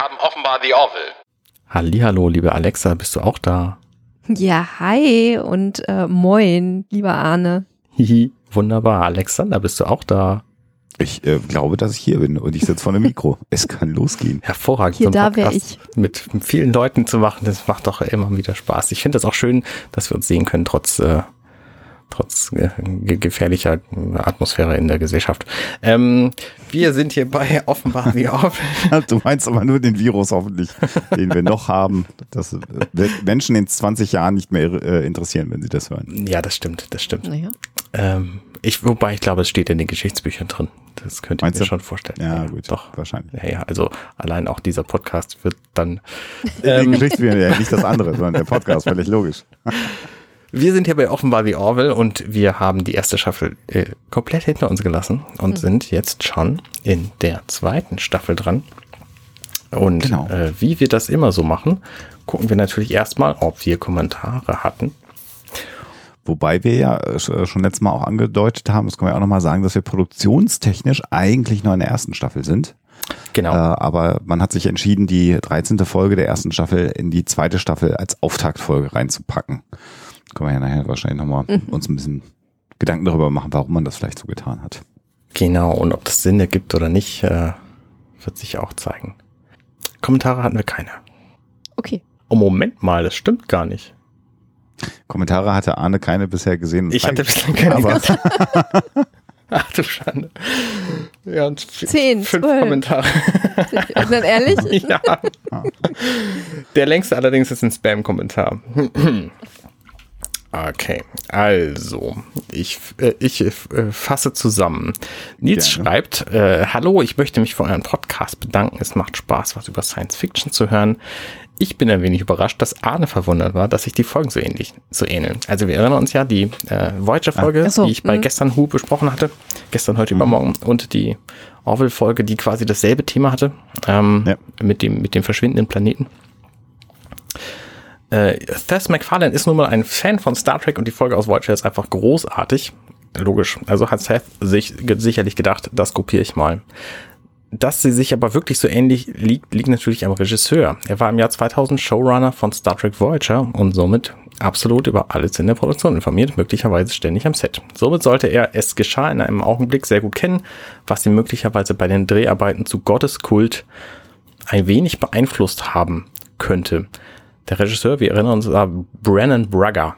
haben offenbar The Orville. Hallihallo, liebe Alexa, bist du auch da? Ja, hi und äh, moin, lieber Arne. Hihi, wunderbar. Alexander, bist du auch da? Ich äh, glaube, dass ich hier bin und ich sitze vor dem Mikro. es kann losgehen. Hervorragend. Hier, so da wäre ich. Mit vielen Leuten zu machen, das macht doch immer wieder Spaß. Ich finde das auch schön, dass wir uns sehen können, trotz, äh, trotz äh, ge- gefährlicher Atmosphäre in der Gesellschaft. Ähm, wir sind hier bei offenbar wie auf. Du meinst aber nur den Virus hoffentlich, den wir noch haben. Das äh, wird Menschen in 20 Jahren nicht mehr äh, interessieren, wenn sie das hören. Ja, das stimmt, das stimmt. Naja. Ähm, ich, wobei ich glaube, es steht in den Geschichtsbüchern drin. Das könnte ich mir du? schon vorstellen. Ja, gut. Doch. Wahrscheinlich. Ja, ja, also allein auch dieser Podcast wird dann. Ähm, Geschichtsbücher, ja, nicht das andere, sondern der Podcast, völlig logisch. wir sind hier bei Offenbar wie Orwell und wir haben die erste Staffel äh, komplett hinter uns gelassen und sind jetzt schon in der zweiten Staffel dran. Und Genau. äh, wie wir das immer so machen, gucken wir natürlich erstmal, ob wir Kommentare hatten. Wobei wir ja äh, sch- schon letztes Mal auch angedeutet haben, das können wir auch nochmal sagen, dass wir produktionstechnisch eigentlich noch in der ersten Staffel sind. Genau. Äh, aber man hat sich entschieden, die 13. Folge der ersten Staffel in die zweite Staffel als Auftaktfolge reinzupacken. Können wir ja nachher wahrscheinlich nochmal uns ein bisschen Gedanken darüber machen, warum man das vielleicht so getan hat. Genau, und ob das Sinn ergibt oder nicht, äh, wird sich auch zeigen. Kommentare hatten wir keine. Okay. Oh, Moment mal, das stimmt gar nicht. Kommentare hatte Arne keine bisher gesehen. Ich hatte bislang keine. aber Ach du Schande. Ja, und Zehn, fünf zwölf. Kommentare. Ist das ehrlich? ja. Der längste allerdings ist ein Spam-Kommentar. Okay, also, ich, äh, ich äh, fasse zusammen. Nils Gerne. schreibt, äh, Hallo, ich möchte mich für euren Podcast bedanken. Es macht Spaß, was über Science Fiction zu hören. Ich bin ein wenig überrascht, dass Arne verwundert war, dass sich die Folgen so ähnlich, so ähneln. Also wir erinnern uns ja, die äh, Voyager-Folge, Ach so, die ich bei mhm. gestern Who besprochen hatte, gestern, heute, übermorgen, und die Orville-Folge, die quasi dasselbe Thema hatte, ähm, Ja. mit, dem, mit dem verschwindenden Planeten. Äh, Thess MacFarlane ist nun mal ein Fan von Star Trek und die Folge aus Voyager ist einfach großartig. Logisch. Also hat Seth sich sicherlich gedacht, das kopiere ich mal. Dass sie sich aber wirklich so ähnlich liegt, liegt natürlich am Regisseur. Er war im Jahr 2000 Showrunner von Star Trek Voyager und somit absolut über alles in der Produktion informiert, möglicherweise ständig am Set. Somit sollte er es geschah in einem Augenblick sehr gut kennen, was ihn möglicherweise bei den Dreharbeiten zu Gotteskult ein wenig beeinflusst haben könnte. Der Regisseur, wir erinnern uns, war Brennan Braga,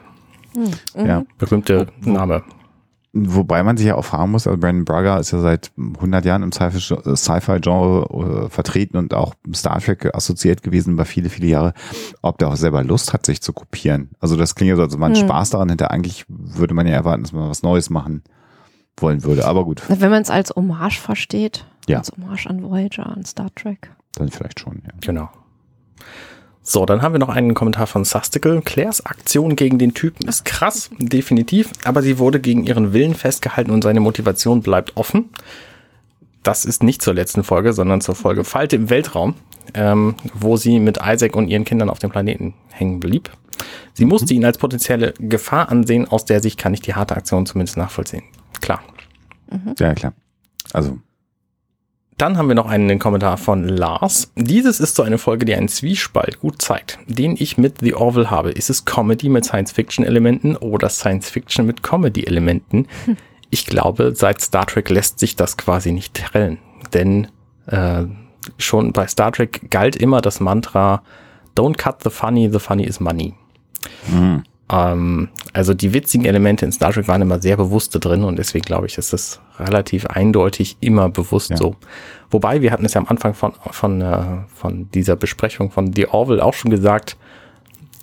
ja. berühmte Name. Wobei man sich ja auch fragen muss, also Brandon Braga ist ja seit 100 Jahren im Sci-Fi- Sci-Fi-Genre äh, vertreten und auch Star Trek assoziiert gewesen über viele, viele Jahre, ob der auch selber Lust hat, sich zu kopieren. Also das klingt ja so, als ob man Spaß daran hätte. Eigentlich würde man ja erwarten, dass man was Neues machen wollen würde. Aber gut, Wenn man es als Hommage versteht. Ja. Als Hommage an Voyager, an Star Trek. dann vielleicht schon. Ja. Genau. So, dann haben wir noch einen Kommentar von Sustical. Claires Aktion gegen den Typen ist krass, definitiv, aber sie wurde gegen ihren Willen festgehalten und seine Motivation bleibt offen. Das ist nicht zur letzten Folge, sondern zur Folge Falte im Weltraum, ähm, wo sie mit Isaac und ihren Kindern auf dem Planeten hängen blieb. Sie musste ihn als potenzielle Gefahr ansehen, aus der Sicht kann ich die harte Aktion zumindest nachvollziehen. Klar. ja, klar. Also, Dann haben wir noch einen Kommentar von Lars. Dieses ist so eine Folge, die einen Zwiespalt gut zeigt, den ich mit The Orville habe. Ist es Comedy mit Science-Fiction-Elementen oder Science-Fiction mit Comedy-Elementen? Ich glaube, seit Star Trek lässt sich das quasi nicht trennen. Denn äh, schon bei Star Trek galt immer das Mantra Don't cut the funny, the funny is money. mh. Ähm, also die witzigen Elemente in Star Trek waren immer sehr bewusst da drin und deswegen glaube ich, ist das relativ eindeutig immer bewusst Ja. so. Wobei, wir hatten es ja am Anfang von, von, äh, von dieser Besprechung von The Orville auch schon gesagt,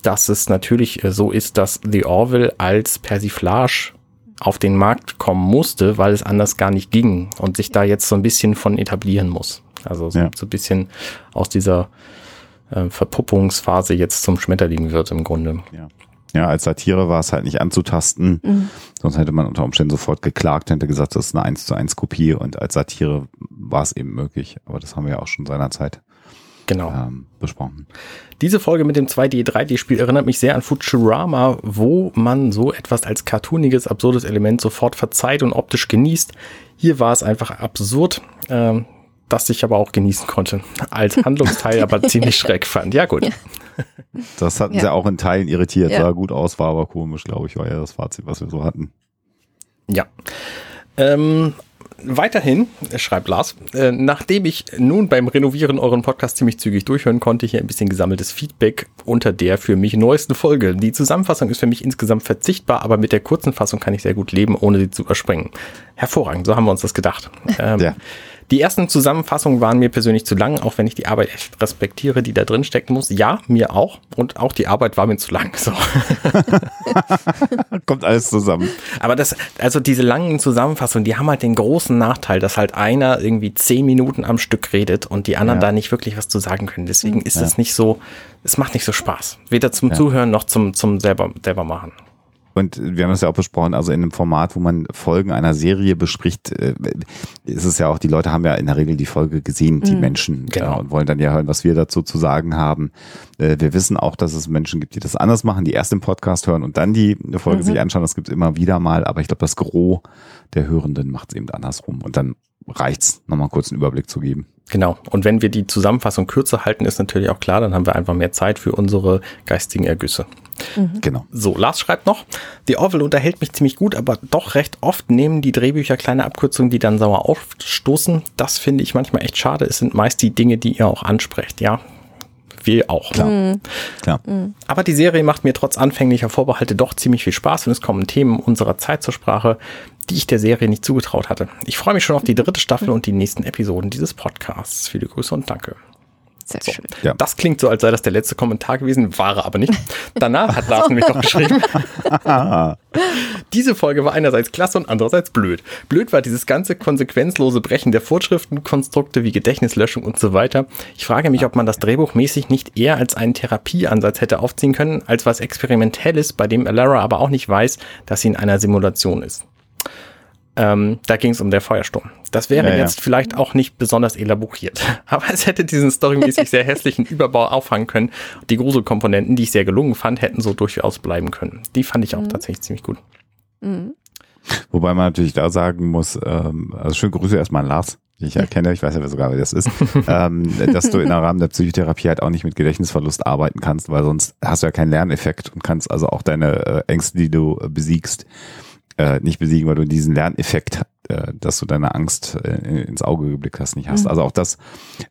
dass es natürlich äh, so ist, dass The Orville als Persiflage auf den Markt kommen musste, weil es anders gar nicht ging und sich da jetzt so ein bisschen von etablieren muss. Also so, Ja. so ein bisschen aus dieser äh, Verpuppungsphase jetzt zum Schmetterling wird im Grunde. ja. Ja, als Satire war es halt nicht anzutasten. Sonst hätte man unter Umständen sofort geklagt, hätte gesagt, das ist eine 1 zu 1 Kopie und als Satire war es eben möglich. Aber das haben wir ja auch schon seinerzeit Genau. ähm, besprochen. Diese Folge mit dem 2D, 3D-Spiel erinnert mich sehr an Futurama, wo man so etwas als cartooniges, absurdes Element sofort verzeiht und optisch genießt. Hier war es einfach absurd. Ähm, das ich aber auch genießen konnte. Als Handlungsteil aber ziemlich schräg fand. Ja, gut. Das hatten Ja. sie auch in Teilen irritiert. Ja. Sah gut aus, war aber komisch, glaube ich, war ja das Fazit, was wir so hatten. Ja. Ähm, weiterhin, schreibt Lars, äh, nachdem ich nun beim Renovieren euren Podcast ziemlich zügig durchhören konnte, hier ein bisschen gesammeltes Feedback unter der für mich neuesten Folge. Die Zusammenfassung ist für mich insgesamt verzichtbar, aber mit der kurzen Fassung kann ich sehr gut leben, ohne sie zu überspringen. Hervorragend, so haben wir uns das gedacht. Ähm, Ja. Die ersten Zusammenfassungen waren mir persönlich zu lang, auch wenn ich die Arbeit echt respektiere, die da drin stecken muss. Ja, mir auch. Und auch die Arbeit war mir zu lang. So. Kommt alles zusammen. Aber das, also diese langen Zusammenfassungen, die haben halt den großen Nachteil, dass halt einer irgendwie zehn Minuten am Stück redet und die anderen Ja. da nicht wirklich was zu sagen können. Deswegen ist Ja. es nicht so, es macht nicht so Spaß. Weder zum Zuhören noch zum, zum selber, selber machen. Und wir haben das ja auch besprochen, also in einem Format, wo man Folgen einer Serie bespricht, äh, ist es ja auch, die Leute haben ja in der Regel die Folge gesehen, die Menschen, Genau. und wollen dann ja hören, was wir dazu zu sagen haben. Äh, wir wissen auch, dass es Menschen gibt, die das anders machen, die erst den Podcast hören und dann die Folge sich anschauen. Das gibt es immer wieder mal, aber ich glaube, das Gros der Hörenden macht es eben andersrum. Und dann reicht's, nochmal kurz einen Überblick zu geben. Genau. Und wenn wir die Zusammenfassung kürzer halten, ist natürlich auch klar, dann haben wir einfach mehr Zeit für unsere geistigen Ergüsse. Genau. So, Lars schreibt noch, die Orville unterhält mich ziemlich gut, aber doch recht oft nehmen die Drehbücher kleine Abkürzungen, die dann sauer aufstoßen. Das finde ich manchmal echt schade. Es sind meist die Dinge, die ihr auch ansprecht, ja. Wir auch. Klar. Klar. Aber die Serie macht mir trotz anfänglicher Vorbehalte doch ziemlich viel Spaß und es kommen Themen unserer Zeit zur Sprache, die ich der Serie nicht zugetraut hatte. Ich freue mich schon auf die dritte Staffel und die nächsten Episoden dieses Podcasts. Viele Grüße und danke. Sehr So. schön. Ja. Das klingt so, als sei das der letzte Kommentar gewesen, war er aber nicht. Danach hat Lars nämlich noch geschrieben. Diese Folge war einerseits klasse und andererseits blöd. Blöd war dieses ganze konsequenzlose Brechen der Vorschriftenkonstrukte wie Gedächtnislöschung und so weiter. Ich frage mich, ob man das drehbuchmäßig nicht eher als einen Therapieansatz hätte aufziehen können, als was Experimentelles, bei dem Alara aber auch nicht weiß, dass sie in einer Simulation ist. Ähm, da ging es um der Feuersturm. Das wäre Ja, ja. jetzt vielleicht auch nicht besonders elaboriert, aber es hätte diesen storymäßig sehr hässlichen Überbau auffangen können. Die Gruselkomponenten, die ich sehr gelungen fand, hätten so durchaus bleiben können. Die fand ich auch tatsächlich ziemlich gut. Mhm. Wobei man natürlich da sagen muss, ähm, also schöne Grüße erstmal an Lars, die ich ja kenne, ich weiß ja sogar, wer das ist, ähm, dass du im Rahmen der Psychotherapie halt auch nicht mit Gedächtnisverlust arbeiten kannst, weil sonst hast du ja keinen Lerneffekt und kannst also auch deine äh, Ängste, die du äh, besiegst, äh, nicht besiegen, weil du diesen Lerneffekt, äh, dass du deine Angst äh, ins Auge geblickt hast, nicht hast. Also auch das,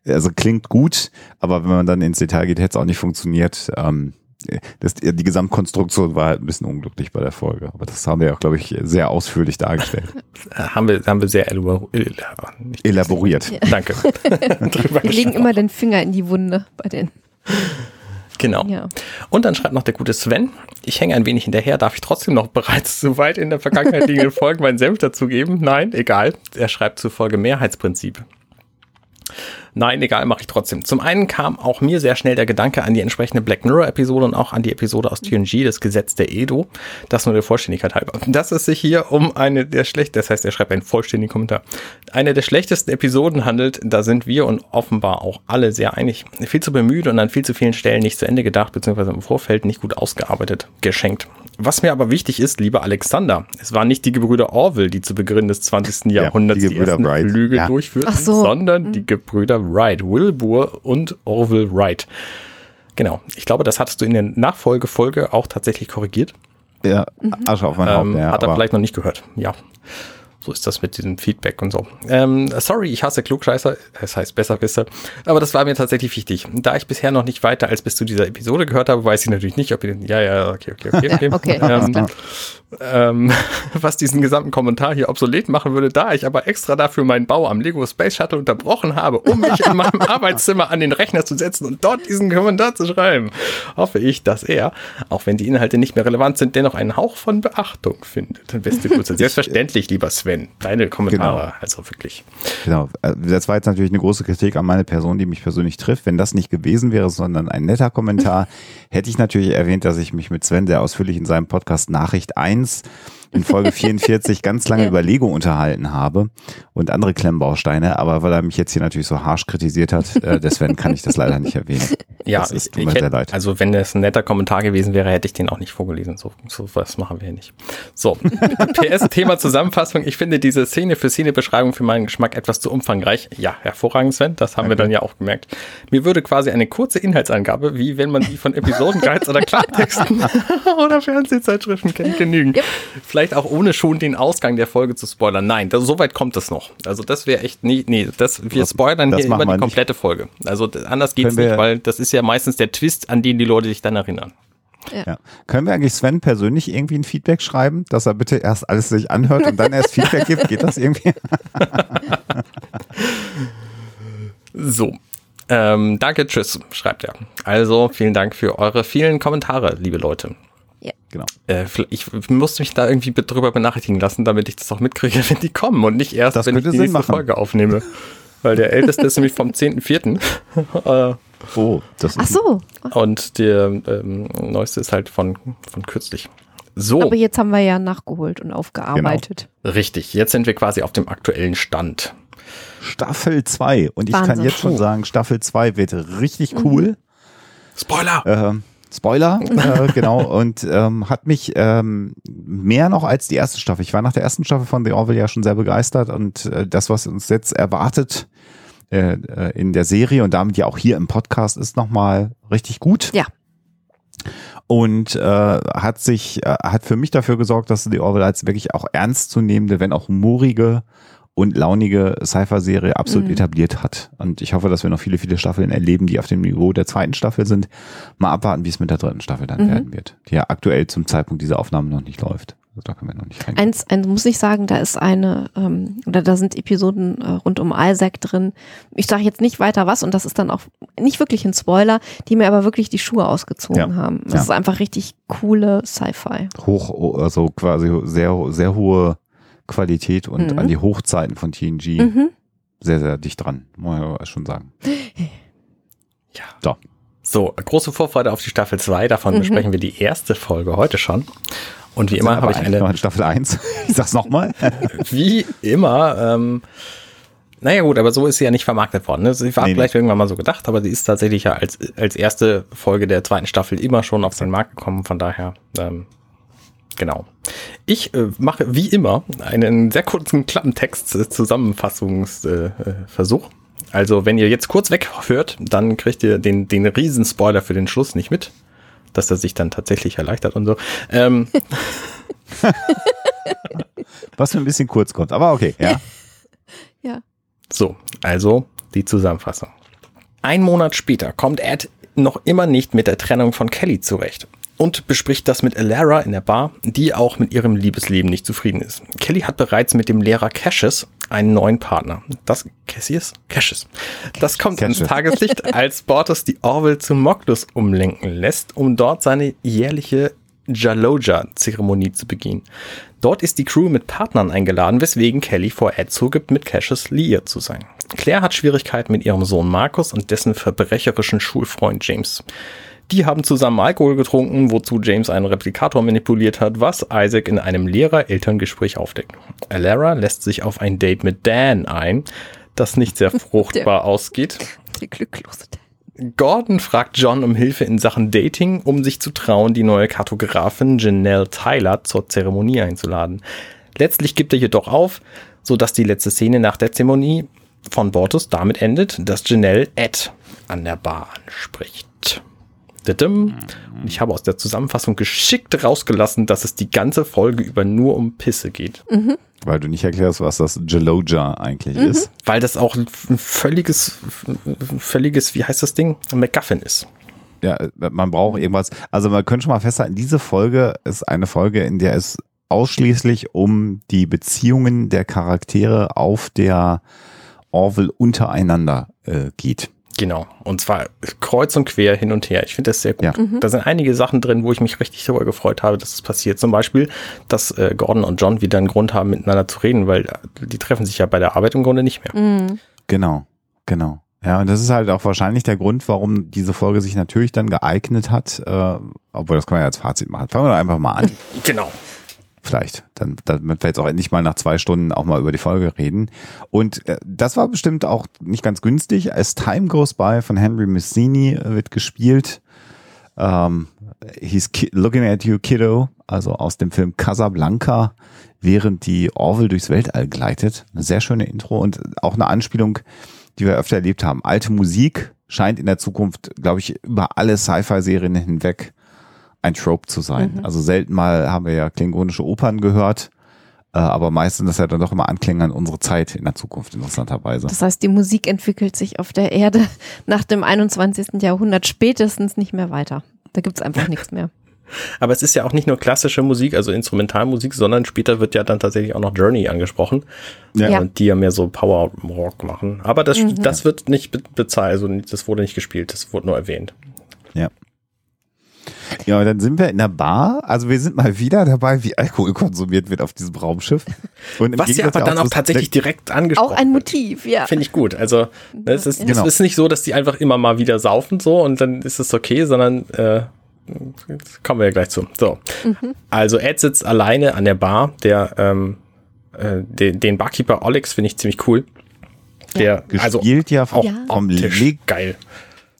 also klingt gut, aber wenn man dann ins Detail geht, hätte es auch nicht funktioniert. Ähm, das, die Gesamtkonstruktion war halt ein bisschen unglücklich bei der Folge. Aber das haben wir auch, glaube ich, sehr ausführlich dargestellt. Äh, haben, wir, haben wir sehr elabor nicht- Elaboriert. Danke. Wir legen immer den Finger in die Wunde bei den. Genau. Ja. Und dann schreibt noch der gute Sven, ich hänge ein wenig hinterher, darf ich trotzdem noch bereits so weit in der Vergangenheit liegenden Folgen meinen Senf dazugeben? Nein, egal. Er schreibt zur Folge Mehrheitsprinzip. Nein, egal, mache ich trotzdem. Zum einen kam auch mir sehr schnell der Gedanke an die entsprechende Black Mirror-Episode und auch an die Episode aus TNG, das Gesetz der Edo. Das nur der Vollständigkeit halber. Dass es sich hier um eine der schlecht, das heißt, er schreibt einen vollständigen Kommentar, eine der schlechtesten Episoden handelt, da sind wir und offenbar auch alle sehr einig. Viel zu bemüht und an viel zu vielen Stellen nicht zu Ende gedacht, beziehungsweise im Vorfeld nicht gut ausgearbeitet, geschenkt. Was mir aber wichtig ist, lieber Alexander, es waren nicht die Gebrüder Orwell, die zu Beginn des 20. Ja, Jahrhunderts die die, Gebrüder ersten Wright. Flüge Ja. durchführten, so. sondern die Gebrüder Wright, Wilbur und Orville Wright. Genau. Ich glaube, das hattest du in der Nachfolgefolge auch tatsächlich korrigiert. Ja, Asche auf mein Haupt. Ähm, Ja, hat er aber vielleicht noch nicht gehört. Ja. So ist das mit diesem Feedback und so. Ähm, sorry, ich hasse Klugscheißer. Das heißt Besserwisser. Aber das war mir tatsächlich wichtig. Da ich bisher noch nicht weiter als bis zu dieser Episode gehört habe, weiß ich natürlich nicht, ob ihr den. Ja, ja, okay, okay, okay. okay. okay, ähm, ähm, was diesen gesamten Kommentar hier obsolet machen würde, da ich aber extra dafür meinen Bau am Lego Space Shuttle unterbrochen habe, um mich in meinem Arbeitszimmer an den Rechner zu setzen und dort diesen Kommentar zu schreiben, hoffe ich, dass er, auch wenn die Inhalte nicht mehr relevant sind, dennoch einen Hauch von Beachtung findet. Beste Grüße. Selbstverständlich, lieber Sven. Deine Kommentare, Genau. also wirklich. Genau. Äh, Das war jetzt natürlich eine große Kritik an meine Person, die mich persönlich trifft. Wenn das nicht gewesen wäre, sondern ein netter Kommentar, hätte ich natürlich erwähnt, dass ich mich mit Sven sehr ausführlich in seinem Podcast Nachricht 1 in Folge 44 ganz lange Ja. über Lego unterhalten habe und andere Klemmbausteine. Aber weil er mich jetzt hier natürlich so harsch kritisiert hat, äh, der Sven kann ich das leider nicht erwähnen. Ja, Das ist- ich, tut ich mir hätte, sehr leid. also wenn es ein netter Kommentar gewesen wäre, hätte ich den auch nicht vorgelesen. So, so was machen wir hier nicht. So, PS Thema Zusammenfassung. Ich finde diese Szene für Szene-Beschreibung für meinen Geschmack etwas zu umfangreich. Ja, hervorragend, Sven. Das haben wir dann ja auch gemerkt. Mir würde quasi eine kurze Inhaltsangabe, wie wenn man die von Episodenguides oder Klartexten oder Fernsehzeitschriften kennt, genügen. Yep. Vielleicht auch ohne schon den Ausgang der Folge zu spoilern. Nein, das, so weit kommt es noch. Also das wäre echt nie, nee, das, wir spoilern das hier immer die nicht. komplette Folge. Also anders geht's Können wir- nicht, weil das ist ja meistens der Twist, an den die Leute sich dann erinnern. Ja. Können wir eigentlich Sven persönlich irgendwie ein Feedback schreiben, dass er bitte erst alles sich anhört und dann erst Feedback gibt? Geht das irgendwie? So. Ähm, danke, tschüss, schreibt er. Also, vielen Dank für eure vielen Kommentare, liebe Leute. Genau. Äh, ich muss mich da irgendwie be- drüber benachrichtigen lassen, damit ich das auch mitkriege, wenn die kommen und nicht erst, Das wenn ich die Sinn nächste machen. Folge aufnehme. Weil der älteste ist nämlich vom 10.4. äh, Oh, das Ach ist so, und der ähm, neueste ist halt von, von kürzlich. So. aber jetzt haben wir ja nachgeholt und aufgearbeitet. Richtig, jetzt sind wir quasi auf dem aktuellen Stand. Staffel 2. Und ich kann Wahnsinn. jetzt schon sagen, Staffel 2 wird richtig cool. Spoiler! Ähm, Spoiler, äh, genau, und ähm, hat mich ähm, mehr noch als die erste Staffel. Ich war nach der ersten Staffel von The Orville ja schon sehr begeistert und äh, das, was uns jetzt erwartet äh, äh, in der Serie und damit ja auch hier im Podcast, ist nochmal richtig gut. Ja. Und äh, hat sich, äh, hat für mich dafür gesorgt, dass The Orville als wirklich auch ernstzunehmende, wenn auch humorige und launige Cypher-Serie absolut Mhm. etabliert hat. Und ich hoffe, dass wir noch viele, viele Staffeln erleben, die auf dem Niveau der zweiten Staffel sind. Mal abwarten, wie es mit der dritten Staffel dann Mhm. werden wird, die ja aktuell zum Zeitpunkt dieser Aufnahmen noch nicht läuft. Also da können wir noch nicht rein. Eins, eins muss ich sagen, da ist eine, ähm, oder da sind Episoden äh, rund um Isaac drin. Ich sage jetzt nicht weiter was und das ist dann auch nicht wirklich ein Spoiler, die mir aber wirklich die Schuhe ausgezogen Ja. haben. Das Ja. ist einfach richtig coole Sci-Fi. Hoch, also quasi sehr, sehr hohe Qualität und Mhm. an die Hochzeiten von TNG Mhm. sehr, sehr dicht dran, muss man schon sagen. Ja. So. So, große Vorfreude auf die Staffel 2. Davon Mhm. besprechen wir die erste Folge heute schon. Und wie immer habe ich eine, in Staffel 1. Ich sag's nochmal. wie immer, ähm, naja gut, aber so ist sie ja nicht vermarktet worden. Ne? Sie war Nee, nee. vielleicht irgendwann mal so gedacht, aber sie ist tatsächlich ja als, als erste Folge der zweiten Staffel immer schon auf den Markt gekommen. Von daher, ähm, genau. Ich äh, mache wie immer einen sehr kurzen Klappentext, äh, Zusammenfassungsversuch. Äh, Versuch. also wenn ihr jetzt kurz weghört, dann kriegt ihr den, den riesen Spoiler für den Schluss nicht mit, dass er sich dann tatsächlich erleichtert und so. Ähm, Was mir ein bisschen kurz kommt, aber okay, ja. Ja. So, also die Zusammenfassung. Ein Monat später kommt Ed noch immer nicht mit der Trennung von Kelly zurecht und bespricht das mit Alara in der Bar, die auch mit ihrem Liebesleben nicht zufrieden ist. Kelly hat bereits mit dem Lehrer Cassius einen neuen Partner. Das Cassius? Cassius. Das kommt Cassius. Tageslicht, als Bortus die Orville zu Moglus umlenken lässt, um dort seine jährliche Jaloja-Zeremonie zu begehen. Dort ist die Crew mit Partnern eingeladen, weswegen Kelly vor Ed zugibt, mit Cassius liiert zu sein. Claire hat Schwierigkeiten mit ihrem Sohn Markus und dessen verbrecherischen Schulfreund James. Die haben zusammen Alkohol getrunken, wozu James einen Replikator manipuliert hat, was Isaac in einem Lehrer-Elterngespräch aufdeckt. Alara lässt sich auf ein Date mit Dan ein, das nicht sehr fruchtbar ausgeht. Die glücklose. Gordon fragt John um Hilfe in Sachen Dating, um sich zu trauen, die neue Kartografin Janelle Tyler zur Zeremonie einzuladen. Letztlich gibt er jedoch auf, sodass die letzte Szene nach der Zeremonie von Bortus damit endet, dass Janelle Ed an der Bar anspricht. Und ich habe aus der Zusammenfassung geschickt rausgelassen, dass es die ganze Folge über nur um Pisse geht. Weil du nicht erklärst, was das Jaloja eigentlich ist. Weil das auch ein völliges, völliges, wie heißt das Ding? MacGuffin ist. Ja, man braucht irgendwas. Also man könnte schon mal festhalten, diese Folge ist eine Folge, in der es ausschließlich um die Beziehungen der Charaktere auf der Orville untereinander äh, geht. Genau. Und zwar kreuz und quer hin und her. Ich finde das sehr gut. Ja. Da sind einige Sachen drin, wo ich mich richtig darüber gefreut habe, dass es passiert. Zum Beispiel, dass äh, Gordon und John wieder einen Grund haben, miteinander zu reden, weil äh, die treffen sich ja bei der Arbeit im Grunde nicht mehr. Mhm. Genau, genau. Ja, und das ist halt auch wahrscheinlich der Grund, warum diese Folge sich natürlich dann geeignet hat, äh, obwohl das kann man ja als Fazit machen. Fangen wir doch einfach mal an. Genau. Vielleicht. Dann, damit wir jetzt auch endlich mal nach zwei Stunden auch mal über die Folge reden. Und äh, das war bestimmt auch nicht ganz günstig. As Time Goes By von Henry Mazzini äh, wird gespielt. Ähm, he's looking at you, kiddo. Also aus dem Film Casablanca, während die Orville durchs Weltall gleitet. Eine sehr schöne Intro und auch eine Anspielung, die wir öfter erlebt haben. Alte Musik scheint in der Zukunft, glaube ich, über alle Sci-Fi-Serien hinweg ein Trope zu sein. Mhm. Also selten mal haben wir ja klingonische Opern gehört, äh, aber meistens das ja dann doch immer Anklänge an unsere Zeit in der Zukunft, interessanterweise. Das heißt, die Musik entwickelt sich auf der Erde nach dem 21. Jahrhundert spätestens nicht mehr weiter. Da gibt's einfach nichts mehr. Aber es ist ja auch nicht nur klassische Musik, also Instrumentalmusik, sondern später wird ja dann tatsächlich auch noch Journey angesprochen, ja. die ja mehr so Power Rock machen. Aber das, mhm. das wird nicht bezahlt, also das wurde nicht gespielt, das wurde nur erwähnt. Ja. Ja, und dann sind wir in der Bar. Also wir sind mal wieder dabei, wie Alkohol konsumiert wird auf diesem Raumschiff. Und Was ja aber dann auch tatsächlich direkt angesprochen Auch ein Motiv, ja. Finde ich gut. Also es ist, genau. es ist nicht so, dass die einfach immer mal wieder saufen so und dann ist es okay, sondern äh, kommen wir ja gleich zu. So. Mhm. Also Ed sitzt alleine an der Bar. Der, ähm, äh, den, den Barkeeper Alex finde ich ziemlich cool. Der ja. also gespielt ja auch ja. vom geil.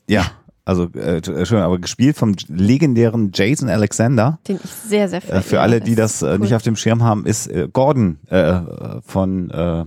Ja, also äh, schön, aber gespielt vom legendären Jason Alexander. Den ich sehr, sehr äh, Für alle, die das äh, cool. nicht auf dem Schirm haben, ist äh, Gordon äh, von äh,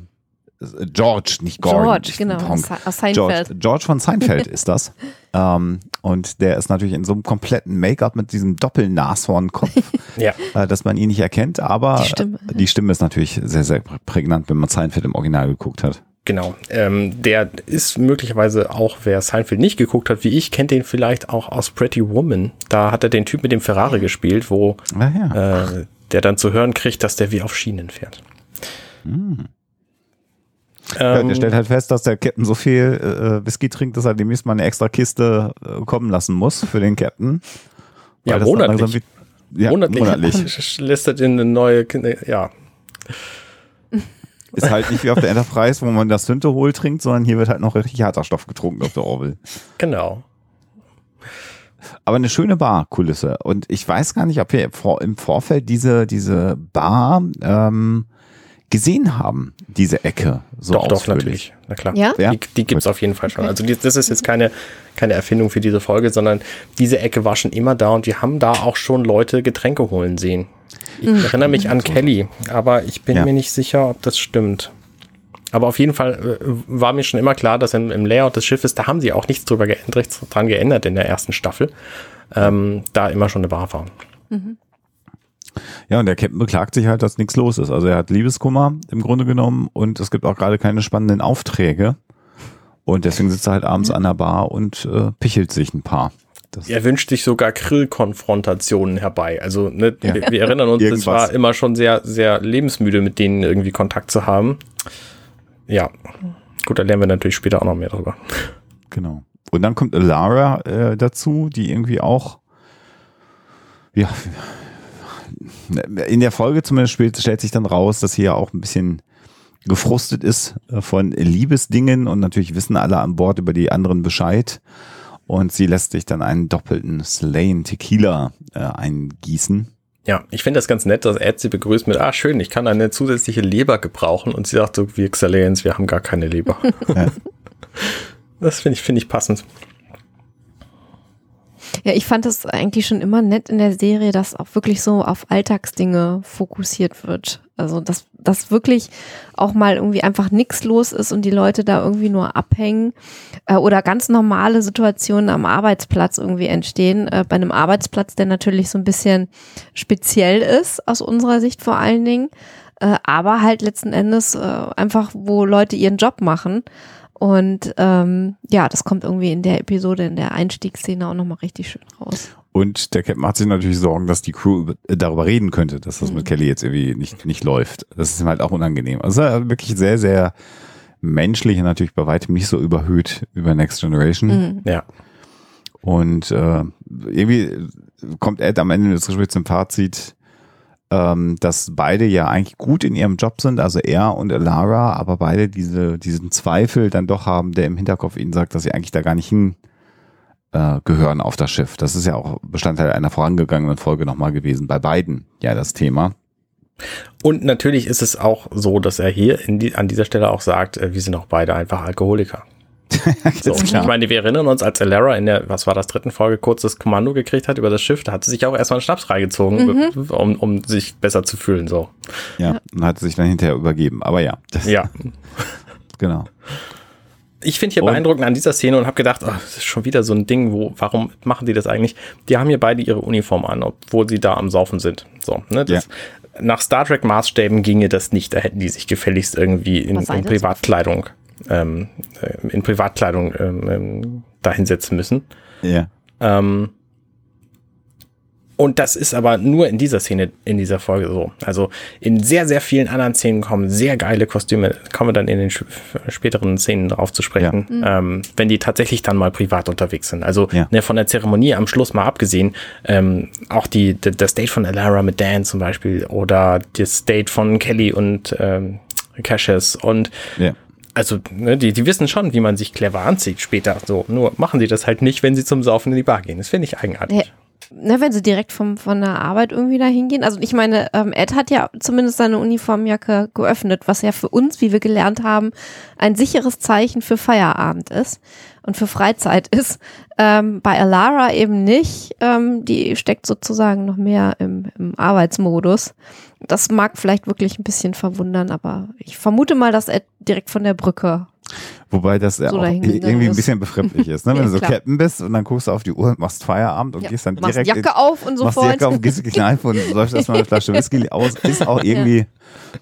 George, nicht Gordon. George, genau, aus Seinfeld. George, George von Seinfeld ist das. ähm, und der ist natürlich in so einem kompletten Make-up mit diesem Doppelnashornkopf, ja. äh, dass man ihn nicht erkennt, aber die Stimme. die Stimme ist natürlich sehr, sehr prägnant, wenn man Seinfeld im Original geguckt hat. Genau. Ähm, der ist möglicherweise auch, wer Seinfeld nicht geguckt hat, wie ich, kennt den vielleicht auch aus Pretty Woman. Da hat er den Typ mit dem Ferrari gespielt, wo ah, ja. äh, der dann zu hören kriegt, dass der wie auf Schienen fährt. Hm. Ja, der ähm, stellt halt fest, dass der Captain so viel äh, Whisky trinkt, dass er demnächst mal eine extra Kiste äh, kommen lassen muss für den Captain. Ja, monatlich. Wie, ja, monatlich. monatlich. Lässt er in eine neue, ja. Ist halt nicht wie auf der Enterprise, wo man das Synthehol trinkt, sondern hier wird halt noch richtig harter Stoff getrunken auf der Orville. Genau. Aber eine schöne Barkulisse. Und ich weiß gar nicht, ob wir im Vorfeld diese, diese Bar ähm, gesehen haben, diese Ecke. So doch, doch, natürlich. Na klar. Ja? Die, die gibt es auf jeden Fall schon. Also die, das ist jetzt keine, keine Erfindung für diese Folge, sondern diese Ecke war schon immer da und wir haben da auch schon Leute Getränke holen sehen. Ich mhm. erinnere mich an Kelly, aber ich bin ja. mir nicht sicher, ob das stimmt. Aber auf jeden Fall äh, war mir schon immer klar, dass im, im, Layout des Schiffes, da haben sie auch nichts drüber geändert, nichts dran geändert in der ersten Staffel, ähm, da immer schon eine Bar war. Mhm. Ja, und der Captain beklagt sich halt, dass nichts los ist. Also er hat Liebeskummer im Grunde genommen und es gibt auch gerade keine spannenden Aufträge. Und deswegen sitzt er halt abends an der Bar und äh, pichelt sich ein paar. Das er wünscht sich sogar Krill-Konfrontationen herbei. Also ne, ja. wir, wir, erinnern uns, es war immer schon sehr, sehr lebensmüde, mit denen irgendwie Kontakt zu haben. Ja, gut, da lernen wir natürlich später auch noch mehr drüber. Genau. Und dann kommt Lara äh, dazu, die irgendwie auch, ja, in der Folge zumindest stellt sich dann raus, dass sie ja auch ein bisschen gefrustet ist äh, von Liebesdingen und natürlich wissen alle an Bord über die anderen Bescheid und sie lässt sich dann einen doppelten Slain Tequila äh, eingießen. Ja, ich finde das ganz nett, dass Ed sie begrüßt mit, ah schön, ich kann eine zusätzliche Leber gebrauchen und sie sagt so, wir Xalians, wir haben gar keine Leber. Ja. Das finde ich, finde ich passend. Ja, ich fand es eigentlich schon immer nett in der Serie, dass auch wirklich so auf Alltagsdinge fokussiert wird. Also, dass, dass wirklich auch mal irgendwie einfach nichts los ist und die Leute da irgendwie nur abhängen äh, oder ganz normale Situationen am Arbeitsplatz irgendwie entstehen. Äh, bei einem Arbeitsplatz, der natürlich so ein bisschen speziell ist, aus unserer Sicht vor allen Dingen, äh, aber halt letzten Endes äh, einfach, wo Leute ihren Job machen. Und ähm, ja, das kommt irgendwie in der Episode, in der Einstiegsszene auch nochmal richtig schön raus. Und der Captain macht sich natürlich Sorgen, dass die Crew darüber reden könnte, dass das mhm. mit Kelly jetzt irgendwie nicht, nicht läuft. Das ist ihm halt auch unangenehm. Also wirklich sehr, sehr menschlich und natürlich bei weitem nicht so überhöht über Next Generation. Mhm. Ja. Und äh, irgendwie kommt Ed am Ende des Gesprächs zum Fazit, ähm, dass beide ja eigentlich gut in ihrem Job sind, also er und Lara, aber beide diese, diesen Zweifel dann doch haben, der im Hinterkopf ihnen sagt, dass sie eigentlich da gar nicht hin äh, gehören auf das Schiff. Das ist ja auch Bestandteil einer vorangegangenen Folge nochmal gewesen, bei beiden ja das Thema. Und natürlich ist es auch so, dass er hier die, an dieser Stelle auch sagt, äh, wir sind auch beide einfach Alkoholiker. so, ich meine, wir erinnern uns, als Alara in der, was war das, dritten Folge kurz das Kommando gekriegt hat über das Schiff, da hat sie sich auch erstmal einen Schnaps reingezogen, mhm. um, um sich besser zu fühlen. So. Ja, und hat sich dann hinterher übergeben. Aber ja. ja. genau ich finde hier und? beeindruckend an dieser Szene und habe gedacht, oh, das ist schon wieder so ein Ding, wo, warum machen die das eigentlich? Die haben hier beide ihre Uniform an, obwohl sie da am Saufen sind. So, ne? Das, ja. Nach Star Trek Maßstäben ginge das nicht. Da hätten die sich gefälligst irgendwie in, in Privatkleidung, ähm, äh, in Privatkleidung ähm, ähm, dahinsetzen müssen. Ja. Ähm, und das ist aber nur in dieser Szene, in dieser Folge so. Also in sehr, sehr vielen anderen Szenen kommen sehr geile Kostüme. Kommen wir dann in den späteren Szenen drauf zu sprechen, ja. mhm. ähm, wenn die tatsächlich dann mal privat unterwegs sind. Also ja. ne, von der Zeremonie am Schluss mal abgesehen, ähm, auch die, die, das Date von Alara mit Dan zum Beispiel oder das Date von Kelly und ähm, Cassius und ja also ne, die, die wissen schon, wie man sich clever anzieht später. So, nur machen sie das halt nicht, wenn sie zum Saufen in die Bar gehen. Das finde ich eigenartig ne, wenn sie direkt vom, von der Arbeit irgendwie da hingehen. Also ich meine, ähm, Ed hat ja zumindest seine Uniformjacke geöffnet, was ja für uns, wie wir gelernt haben, ein sicheres Zeichen für Feierabend ist und für Freizeit ist. Ähm, bei Alara eben nicht. Ähm, die steckt sozusagen noch mehr im, im Arbeitsmodus. Das mag vielleicht wirklich ein bisschen verwundern, aber ich vermute mal, dass Ed direkt von der Brücke Wobei das ja so auch irgendwie ein bisschen befremdlich ist, ne? wenn ja, du so klar. Captain bist und dann guckst du auf die Uhr und machst Feierabend und ja. gehst dann machst direkt. Jacke in, auf und so machst die Jacke auf, gehst in die Kneipe und läufst erstmal eine Flasche Whisky aus. Ist auch irgendwie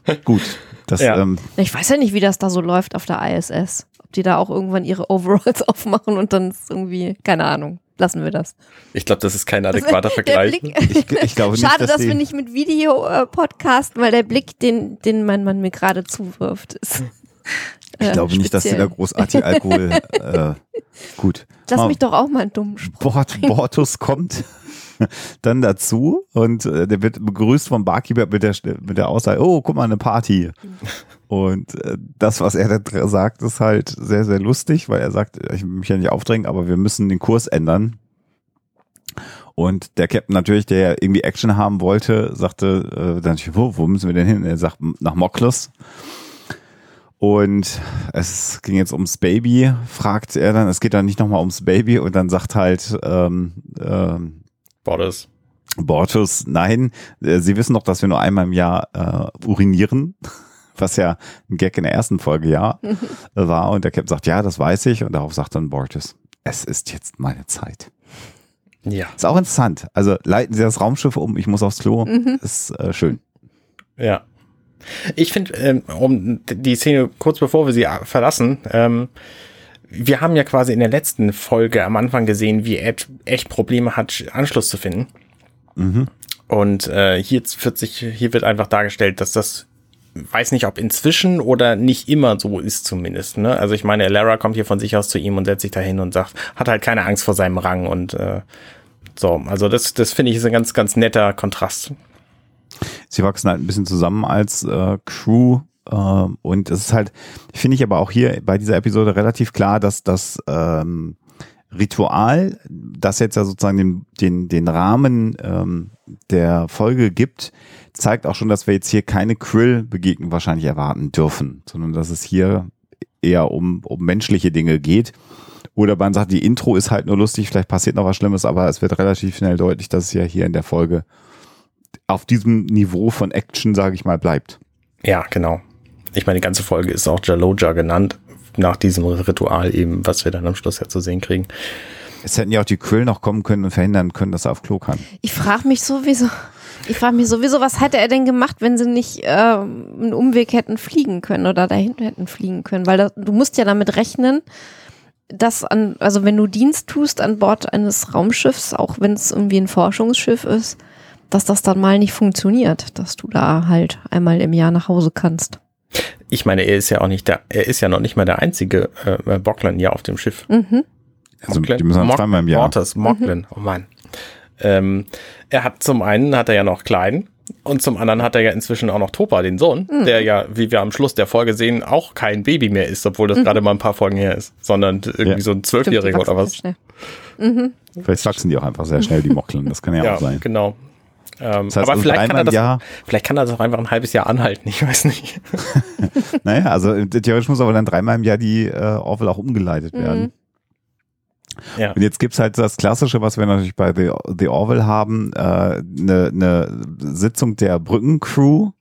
ja. gut. Das, ähm, ich weiß ja nicht, wie das da so läuft auf der ISS. Ob die da auch irgendwann ihre Overalls aufmachen und dann ist irgendwie, keine Ahnung lassen wir das. Ich glaube, das ist kein adäquater Vergleich. Blick, ich, ich glaube nicht, Schade, dass, dass wir nicht mit Video äh, podcasten, weil der Blick, den, den mein Mann mir gerade zuwirft, ist ich äh, glaube nicht, dass sie da großartig Alkohol. äh, gut. Lass mal, mich doch auch mal einen dummen Spruch. Bort, Bortus kommt dann dazu und äh, der wird begrüßt vom Barkeeper mit der, mit der Aussage, oh, guck mal, eine Party. Und äh, das, was er da sagt, ist halt sehr, sehr lustig, weil er sagt, ich will mich ja nicht aufdrängen, aber wir müssen den Kurs ändern. Und der Captain natürlich, der irgendwie Action haben wollte, sagte äh, dann, wo, wo müssen wir denn hin? Er sagt, nach Moklus. Und es ging jetzt ums Baby, fragt er dann, es geht dann nicht nochmal ums Baby und dann sagt halt ähm, ähm, Bortus. Bortus, nein, äh, sie wissen doch, dass wir nur einmal im Jahr äh, urinieren, was ja ein Gag in der ersten Folge ja war. Und der Captain sagt, ja, das weiß ich. Und darauf sagt dann Bortus, es ist jetzt meine Zeit. Ja. Ist auch interessant. Also leiten Sie das Raumschiff um, ich muss aufs Klo. Mhm. Ist äh, schön. Ja. Ich finde, ähm, um die Szene kurz bevor wir sie verlassen, ähm, wir haben ja quasi in der letzten Folge am Anfang gesehen, wie Ed echt Probleme hat, Anschluss zu finden. Mhm. Und äh, hier wird sich, hier wird einfach dargestellt, dass das weiß nicht, ob inzwischen oder nicht immer so ist zumindest. Ne? Also ich meine, Lara kommt hier von sich aus zu ihm und setzt sich dahin und sagt, hat halt keine Angst vor seinem Rang und äh, so. Also das, das finde ich ist ein ganz, ganz netter Kontrast sie wachsen halt ein bisschen zusammen als äh, Crew. Äh, und es ist halt, finde ich aber auch hier bei dieser Episode relativ klar, dass das ähm, Ritual, das jetzt ja sozusagen den, den, den Rahmen ähm, der Folge gibt, zeigt auch schon, dass wir jetzt hier keine Krill-Begegnung wahrscheinlich erwarten dürfen, sondern dass es hier eher um, um menschliche Dinge geht. Oder man sagt, die Intro ist halt nur lustig, vielleicht passiert noch was Schlimmes, aber es wird relativ schnell deutlich, dass es ja hier in der Folge auf diesem Niveau von Action, sage ich mal, bleibt. Ja, genau. Ich meine, die ganze Folge ist auch Jaloja genannt, nach diesem Ritual eben, was wir dann am Schluss ja zu sehen kriegen. Es hätten ja auch die Krill noch kommen können und verhindern können, dass er auf Klo kann. Ich frage mich sowieso, ich frage mich sowieso, was hätte er denn gemacht, wenn sie nicht äh, einen Umweg hätten fliegen können oder dahin hätten fliegen können? Weil das, du musst ja damit rechnen, dass an, also wenn du Dienst tust an Bord eines Raumschiffs, auch wenn es irgendwie ein Forschungsschiff ist, dass das dann mal nicht funktioniert, dass du da halt einmal im Jahr nach Hause kannst. Ich meine, er ist ja auch nicht der, er ist ja noch nicht mal der einzige äh, Bockland hier auf dem Schiff. Mhm. Also Mocklin, die müssen zweimal im Jahr. Mortis, Mocklin, mhm. oh Mann. Ähm, er hat zum einen hat er ja noch Klein und zum anderen hat er ja inzwischen auch noch Topa, den Sohn, mhm. der ja, wie wir am Schluss der Folge sehen, auch kein Baby mehr ist, obwohl das mhm. gerade mal ein paar Folgen her ist, sondern irgendwie ja. so ein Zwölfjähriger oder was. Mhm. Vielleicht wachsen die auch einfach sehr schnell, die Mocklin, das kann ja, ja auch sein. Genau. Ähm, Das heißt, aber also vielleicht kann, er das, Jahr- vielleicht kann er das auch einfach ein halbes Jahr anhalten, ich weiß nicht. Naja, also äh, theoretisch muss aber dann dreimal im Jahr die äh, Orville auch umgeleitet werden. Ja. Und jetzt gibt's halt das Klassische, was wir natürlich bei The, The Orville haben, eine äh, ne- ne Sitzung der Brückencrew,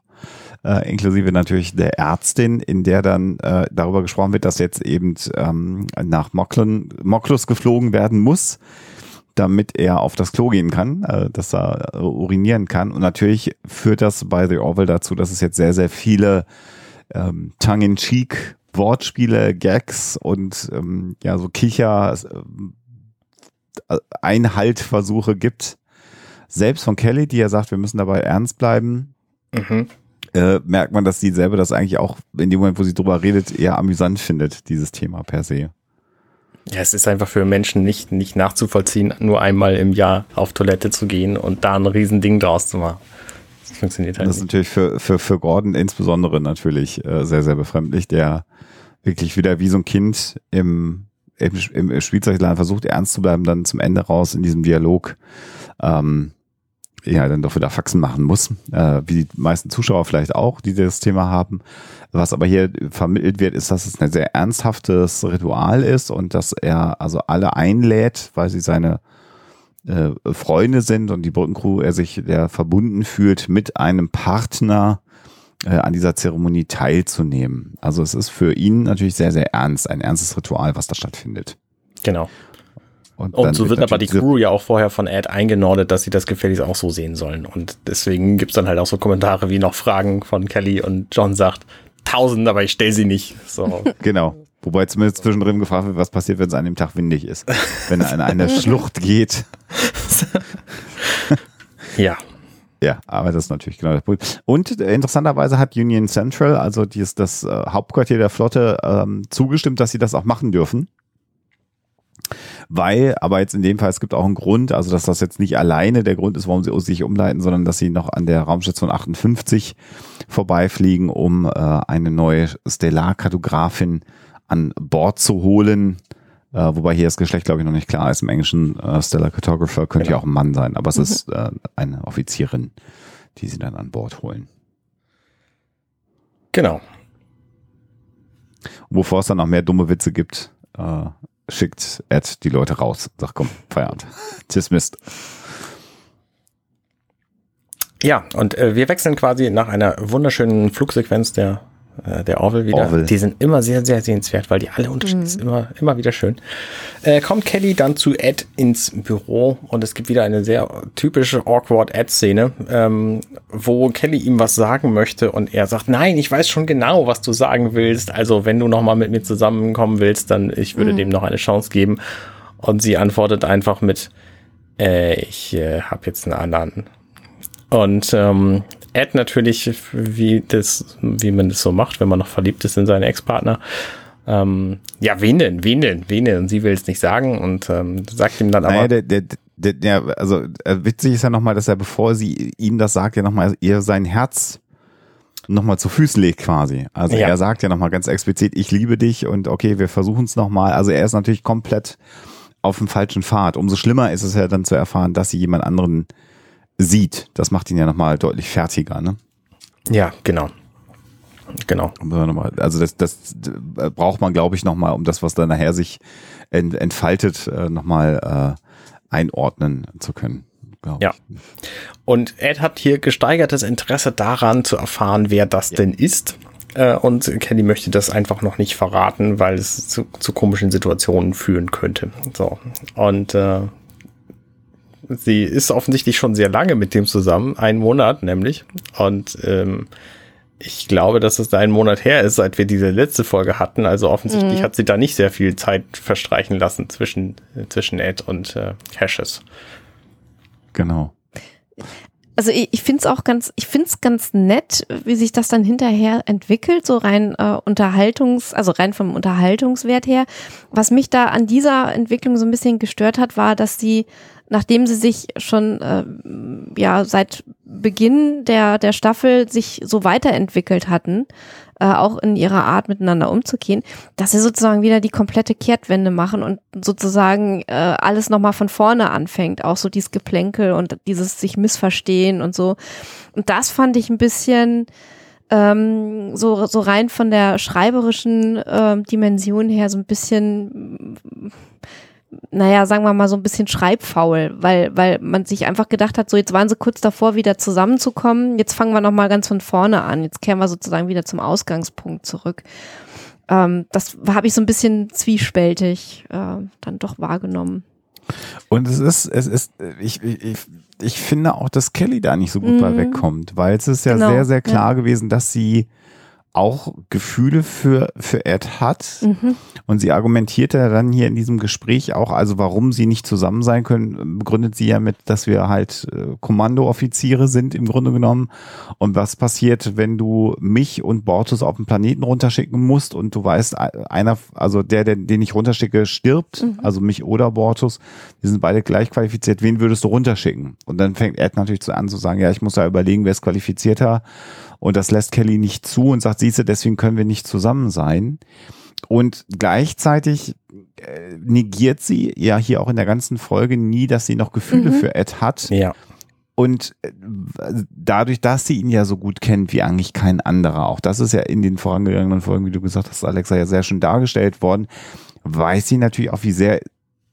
äh, inklusive natürlich der Ärztin, in der dann äh, darüber gesprochen wird, dass jetzt eben ähm, nach Moklen, Moklus geflogen werden muss, damit er auf das Klo gehen kann, äh, dass er äh, urinieren kann. Und natürlich führt das bei The Orville dazu, dass es jetzt sehr, sehr viele ähm, tongue-in-cheek Wortspiele, Gags und ähm, ja so Kicher ähm, Einhaltversuche gibt. Selbst von Kelly, die ja sagt, wir müssen dabei ernst bleiben, Mhm. äh, merkt man, dass sie selber das eigentlich auch in dem Moment, wo sie drüber redet, eher amüsant findet, dieses Thema per se. Ja, es ist einfach für Menschen nicht, nicht nachzuvollziehen, nur einmal im Jahr auf Toilette zu gehen und da ein Riesending draus zu machen. Das funktioniert halt Das ist nicht. natürlich für, für, für Gordon insbesondere natürlich äh, sehr, sehr befremdlich, der wirklich wieder wie so ein Kind im, im, im Spielzeugladen versucht, ernst zu bleiben, dann zum Ende raus in diesem Dialog ähm, ja dann doch wieder Faxen machen muss, äh, wie die meisten Zuschauer vielleicht auch, die das Thema haben. Was aber hier vermittelt wird, ist, dass es ein sehr ernsthaftes Ritual ist und dass er also alle einlädt, weil sie seine äh, Freunde sind und die Brückencrew er sich der verbunden fühlt, mit einem Partner äh, an dieser Zeremonie teilzunehmen. Also es ist für ihn natürlich sehr, sehr ernst, ein ernstes Ritual, was da stattfindet. Genau. Und, Und so wird aber die Crew ja auch vorher von Ed eingenordet, dass sie das gefälligst auch so sehen sollen. Und deswegen gibt's dann halt auch so Kommentare wie noch Fragen von Kelly und John sagt, tausend, aber ich stell sie nicht. So. Genau. Wobei zumindest zwischendrin gefragt wird, was passiert, wenn es an dem Tag windig ist. Wenn er in eine Schlucht geht. ja. Ja, aber das ist natürlich genau der Punkt. Und äh, interessanterweise hat Union Central, also die ist das äh, Hauptquartier der Flotte, ähm, zugestimmt, dass sie das auch machen dürfen. Weil, aber jetzt in dem Fall, es gibt auch einen Grund, also dass das jetzt nicht alleine der Grund ist, warum sie sich umleiten, sondern dass sie noch an der Raumstation 58 vorbeifliegen, um äh, eine neue Stellarkartografin an Bord zu holen. Äh, wobei hier das Geschlecht, glaube ich, noch nicht klar ist. Im Englischen äh, Stellar Cartographer könnte Genau. ja auch ein Mann sein, aber es ist äh, eine Offizierin, die sie dann an Bord holen. Genau. Und bevor es dann noch mehr dumme Witze gibt, äh, schickt Ed die Leute raus. Sagt, komm, Feierabend. Dismissed. Ja, und äh, wir wechseln quasi nach einer wunderschönen Flugsequenz der, äh, der Orville wieder. Orville. Die sind immer sehr, sehr sehenswert, weil die alle unterschiedlich sind, immer, immer wieder schön. Äh, kommt Kelly dann zu Ed ins Büro und es gibt wieder eine sehr typische awkward Ed-Szene, ähm, wo Kelly ihm was sagen möchte und er sagt, nein, ich weiß schon genau, was du sagen willst. Also wenn du nochmal mit mir zusammenkommen willst, dann ich würde dem noch eine Chance geben. Und sie antwortet einfach mit, äh, ich äh, habe jetzt einen anderen. Und ähm, Ed natürlich, wie das, wie man das so macht, wenn man noch verliebt ist in seinen Ex-Partner. Ähm, ja, wen denn, wen denn, wen denn? Und sie will es nicht sagen und ähm, sagt ihm dann aber. Naja, der, der, der, der, also äh, witzig ist ja nochmal, dass er, bevor sie ihm das sagt, ja nochmal ihr sein Herz nochmal zu Füßen legt quasi. Also Ja. er sagt ja nochmal ganz explizit, ich liebe dich und okay, wir versuchen es nochmal. Also er ist natürlich komplett auf dem falschen Pfad. Umso schlimmer ist es ja dann zu erfahren, dass sie jemand anderen sieht. Das macht ihn ja nochmal deutlich fertiger, ne? ja, genau. Genau. Also das, das äh, braucht man, glaube ich, nochmal, um das, was da nachher sich ent, entfaltet, äh, nochmal äh, einordnen zu können. Ja. ich. Und Ed hat hier gesteigertes Interesse daran zu erfahren, wer das denn ist. Äh, Und Kelly möchte das einfach noch nicht verraten, weil es zu, zu komischen Situationen führen könnte. So. Und äh, sie ist offensichtlich schon sehr lange mit dem zusammen, einen Monat nämlich. Und ähm, ich glaube, dass es da einen Monat her ist, seit wir diese letzte Folge hatten. Also offensichtlich hat sie da nicht sehr viel Zeit verstreichen lassen zwischen, zwischen Ed und äh, Cassius. Genau. Also ich, ich finde es auch ganz, ich finde es ganz nett, wie sich das dann hinterher entwickelt, so rein äh, Unterhaltungs, also rein vom Unterhaltungswert her. Was mich da an dieser Entwicklung so ein bisschen gestört hat, war, dass sie nachdem sie sich schon äh, ja seit Beginn der der Staffel sich so weiterentwickelt hatten, äh, auch in ihrer Art miteinander umzugehen, dass sie sozusagen wieder die komplette Kehrtwende machen und sozusagen äh, alles nochmal von vorne anfängt, auch so dieses Geplänkel und dieses sich missverstehen und so. Und das fand ich ein bisschen ähm, so, so rein von der schreiberischen äh, Dimension her so ein bisschen naja, sagen wir mal so ein bisschen schreibfaul, weil, weil man sich einfach gedacht hat, so jetzt waren sie kurz davor, wieder zusammenzukommen, jetzt fangen wir nochmal ganz von vorne an, jetzt kehren wir sozusagen wieder zum Ausgangspunkt zurück. Ähm, das habe ich so ein bisschen zwiespältig äh, dann doch wahrgenommen. Und es ist, es ist, ich, ich, ich finde auch, dass Kelly da nicht so gut mhm. bei wegkommt, weil es ist ja genau, sehr, sehr klar ja. gewesen, dass sie auch Gefühle für, für Ed hat. Mhm. Und sie argumentiert ja dann hier in diesem Gespräch auch, also warum sie nicht zusammen sein können, begründet sie ja mit, dass wir halt äh, Kommandooffiziere sind im Grunde genommen. Und was passiert, wenn du mich und Bortus auf den Planeten runterschicken musst und du weißt, einer, also der, der den ich runterschicke, stirbt, mhm. also mich oder Bortus, die sind beide gleich qualifiziert, wen würdest du runterschicken? Und dann fängt Ed natürlich an zu sagen, ja, ich muss da überlegen, wer ist qualifizierter und das lässt Kelly nicht zu und sagt, siehste, deswegen können wir nicht zusammen sein. Und gleichzeitig äh, negiert sie ja hier auch in der ganzen Folge nie, dass sie noch Gefühle mhm. für Ed hat. Ja. Und äh, dadurch, dass sie ihn ja so gut kennt wie eigentlich kein anderer, auch das ist ja in den vorangegangenen Folgen, wie du gesagt hast, Alexa, ja sehr schön dargestellt worden, weiß sie natürlich auch, wie sehr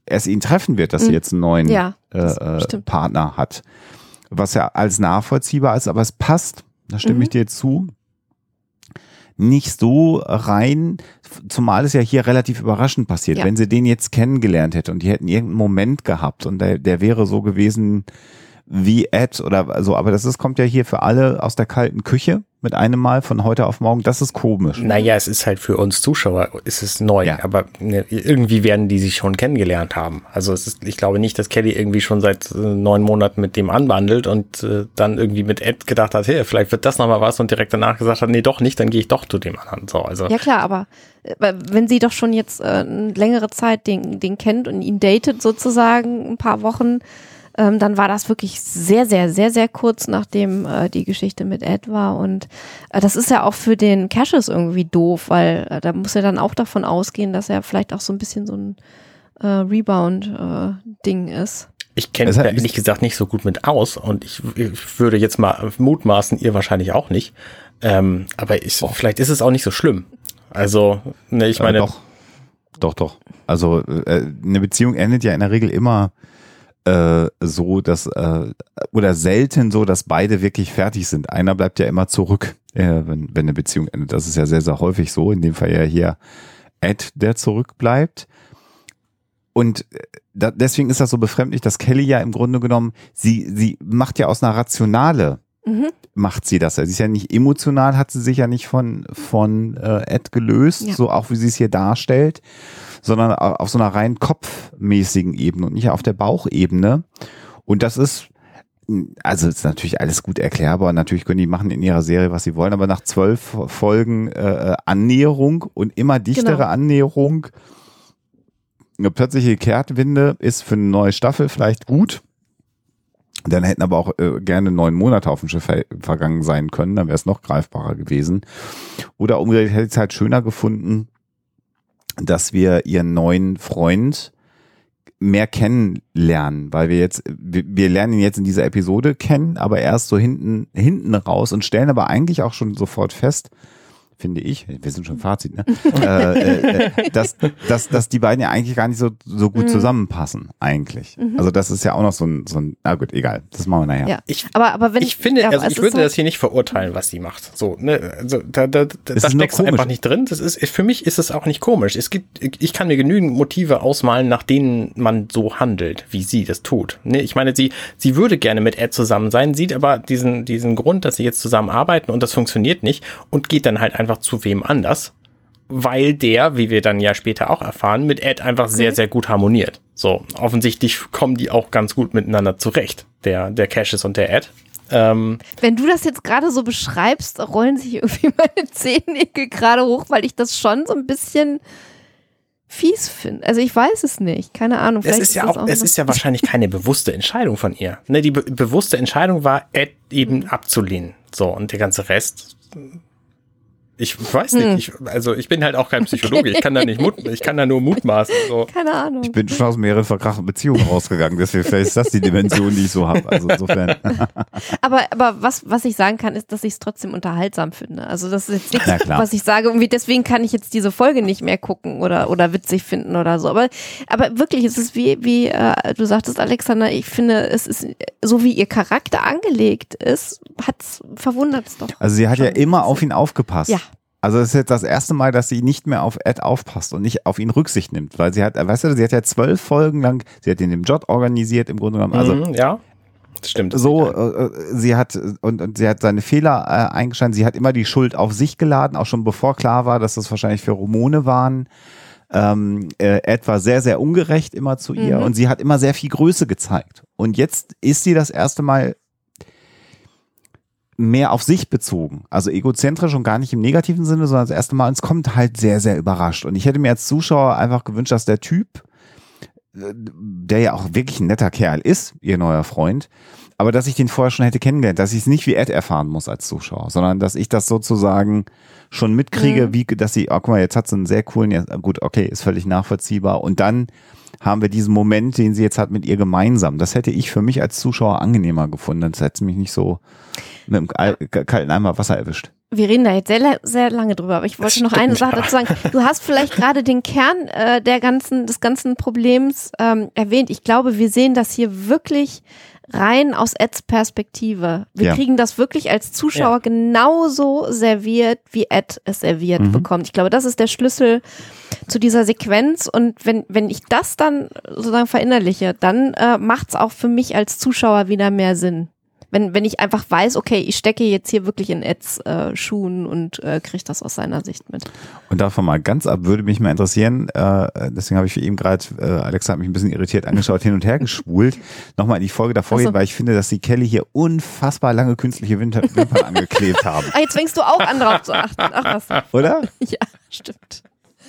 es ihn treffen wird, dass mhm. sie jetzt einen neuen ja, äh, äh Partner hat. Was ja als nachvollziehbar ist, aber es passt da stimme mhm. ich dir zu, nicht so rein, zumal es ja hier relativ überraschend passiert. Ja. Wenn sie den jetzt kennengelernt hätte und die hätten irgendeinen Moment gehabt und der, der wäre so gewesen wie Ed oder so, aber das ist, kommt ja hier für alle aus der kalten Küche mit einem Mal von heute auf morgen, das ist komisch. Naja, es ist halt für uns Zuschauer, ist es neu, ja. aber ne, irgendwie werden die sich schon kennengelernt haben. Also es ist, ich glaube nicht, dass Kelly irgendwie schon seit äh, neun Monaten mit dem anwandelt und äh, dann irgendwie mit Ed gedacht hat, hey, vielleicht wird das nochmal was und direkt danach gesagt hat, nee, doch nicht, dann gehe ich doch zu dem anderen. So, also. Ja klar, aber äh, wenn sie doch schon jetzt äh, längere Zeit den, den kennt und ihn datet sozusagen, ein paar Wochen, ähm, dann war das wirklich sehr, sehr, sehr, sehr kurz, nachdem äh, die Geschichte mit Ed war. Und äh, das ist ja auch für den Cassius irgendwie doof, weil äh, da muss er dann auch davon ausgehen, dass er vielleicht auch so ein bisschen so ein äh, Rebound-Ding äh, ist. Ich kenne mich da ehrlich gesagt nicht so gut mit aus und ich, ich, würde jetzt mal mutmaßen, ihr wahrscheinlich auch nicht. Ähm, aber ich, oh. vielleicht ist es auch nicht so schlimm. Also, ne, ich meine. Äh, doch, doch, doch. Also äh, eine Beziehung endet ja in der Regel immer äh, so, dass äh, oder selten so, dass beide wirklich fertig sind. Einer bleibt ja immer zurück, äh, wenn, wenn eine Beziehung endet. Das ist ja sehr, sehr häufig so. In dem Fall ja hier Ed, der zurückbleibt. Und äh, da, deswegen ist das so befremdlich, dass Kelly ja im Grunde genommen, sie, sie macht ja aus einer Rationale, mhm. macht sie das. Sie ist ja nicht emotional, hat sie sich ja nicht von, von äh, Ed gelöst, ja. so auch wie sie es hier darstellt, sondern auf so einer rein kopfmäßigen Ebene und nicht auf der Bauchebene. Und das ist, also ist natürlich alles gut erklärbar. Natürlich können die machen in ihrer Serie, was sie wollen, aber nach zwölf Folgen äh, Annäherung und immer dichtere genau. Annäherung, eine plötzliche Kehrtwinde ist für eine neue Staffel vielleicht gut. Dann hätten aber auch äh, gerne neun Monate auf dem Schiff vergangen sein können, dann wäre es noch greifbarer gewesen. Oder umgekehrt hätte ich es halt schöner gefunden, dass wir ihren neuen Freund mehr kennenlernen, weil wir jetzt, wir, lernen ihn jetzt in dieser Episode kennen, aber erst so hinten, hinten raus und stellen aber eigentlich auch schon sofort fest, finde ich, wir sind schon Fazit, ne? äh, äh, äh, dass, dass, dass die beiden ja eigentlich gar nicht so, so gut mhm. zusammenpassen, eigentlich. Mhm. Also das ist ja auch noch so ein, so ein, na gut, egal, das machen wir nachher. Ja. Ich, aber, aber wenn ich finde, ja, also ich würde so das hier nicht verurteilen, was sie macht. So, ne, also da, da, da, da steckst du einfach nicht drin. Das ist, für mich ist es auch nicht komisch. Es gibt, ich kann mir genügend Motive ausmalen, nach denen man so handelt, wie sie das tut. Ne, ich meine, sie, sie würde gerne mit Ed zusammen sein, sieht aber diesen, diesen Grund, dass sie jetzt zusammenarbeiten und das funktioniert nicht und geht dann halt einfach einfach zu wem anders, weil der, wie wir dann ja später auch erfahren, mit Ed einfach sehr, mhm. sehr gut harmoniert. So, offensichtlich kommen die auch ganz gut miteinander zurecht, der, der Cassius und der Ed. Ähm, Wenn du das jetzt gerade so beschreibst, rollen sich irgendwie meine Zehennägel gerade hoch, weil ich das schon so ein bisschen fies finde. Also ich weiß es nicht. Keine Ahnung. Es ist ja das auch, es ist ja wahrscheinlich keine bewusste Entscheidung von ihr. Ne, die be bewusste Entscheidung war, Ed eben abzulehnen. So, und der ganze Rest ich weiß nicht, hm. ich, also ich bin halt auch kein Psychologe, ich kann da nicht mut, ich kann da nur mutmaßen. So. Keine Ahnung. Ich bin schon aus mehreren verkrachten Beziehungen rausgegangen, deswegen vielleicht ist das die Dimension, die ich so habe. Also insofern. aber, aber was, was ich sagen kann, ist, dass ich es trotzdem unterhaltsam finde. Also das ist jetzt nichts, was ich sage, irgendwie deswegen kann ich jetzt diese Folge nicht mehr gucken oder, oder witzig finden oder so. Aber, aber wirklich, es ist wie, wie äh, du sagtest, Alexander, ich finde, es ist so wie ihr Charakter angelegt ist, hat's verwundert es doch. Also sie hat ja immer auf ihn aufgepasst. Ja. Also es ist jetzt das erste Mal, dass sie nicht mehr auf Ed aufpasst und nicht auf ihn Rücksicht nimmt, weil sie hat, weißt du, sie hat ja zwölf Folgen lang, sie hat ihn im Job organisiert im Grunde genommen. Also mhm, ja, das stimmt. So, äh, äh, sie hat und, und sie hat seine Fehler äh, eingestanden. Sie hat immer die Schuld auf sich geladen, auch schon bevor klar war, dass das wahrscheinlich für Hormone waren. Ähm, äh, Ed war sehr, sehr ungerecht immer zu ihr mhm. und sie hat immer sehr viel Größe gezeigt. Und jetzt ist sie das erste Mal mehr auf sich bezogen. Also egozentrisch und gar nicht im negativen Sinne, sondern das erste Mal, es kommt halt sehr, sehr überrascht. Und ich hätte mir als Zuschauer einfach gewünscht, dass der Typ, äh, der ja auch wirklich ein netter Kerl ist, ihr neuer Freund, aber dass ich den vorher schon hätte kennengelernt, dass ich es nicht wie Ed erfahren muss als Zuschauer, sondern dass ich das sozusagen schon mitkriege, mhm. wie, dass sie, oh, guck mal, jetzt hat sie einen sehr coolen, ja, gut, okay, ist völlig nachvollziehbar. Und dann haben wir diesen Moment, den sie jetzt hat mit ihr gemeinsam. Das hätte ich für mich als Zuschauer angenehmer gefunden. Das hätte mich nicht so mit dem kalten Eimer Wasser erwischt. Wir reden da jetzt sehr, sehr lange drüber, aber ich wollte noch eine Sache dazu sagen. Du hast vielleicht gerade den Kern äh, der ganzen, des ganzen Problems ähm, erwähnt. Ich glaube, wir sehen das hier wirklich rein aus Eds Perspektive. Wir ja. kriegen das wirklich als Zuschauer ja. genauso serviert, wie Ed es serviert mhm. bekommt. Ich glaube, das ist der Schlüssel zu dieser Sequenz. Und wenn, wenn ich das dann sozusagen verinnerliche, dann äh, macht es auch für mich als Zuschauer wieder mehr Sinn wenn, wenn ich einfach weiß, okay, ich stecke jetzt hier wirklich in Eds äh, Schuhen und äh, kriege das aus seiner Sicht mit. Und davon mal ganz ab, würde mich mal interessieren, äh, deswegen habe ich für eben gerade, äh, Alexa hat mich ein bisschen irritiert angeschaut, hin und her geschwult, nochmal in die Folge davor so. gehen, weil ich finde, dass die Kelly hier unfassbar lange künstliche Winter Wimpern angeklebt haben. Ah, jetzt fängst du auch an drauf zu achten. Ach was. Oder? Ja, stimmt.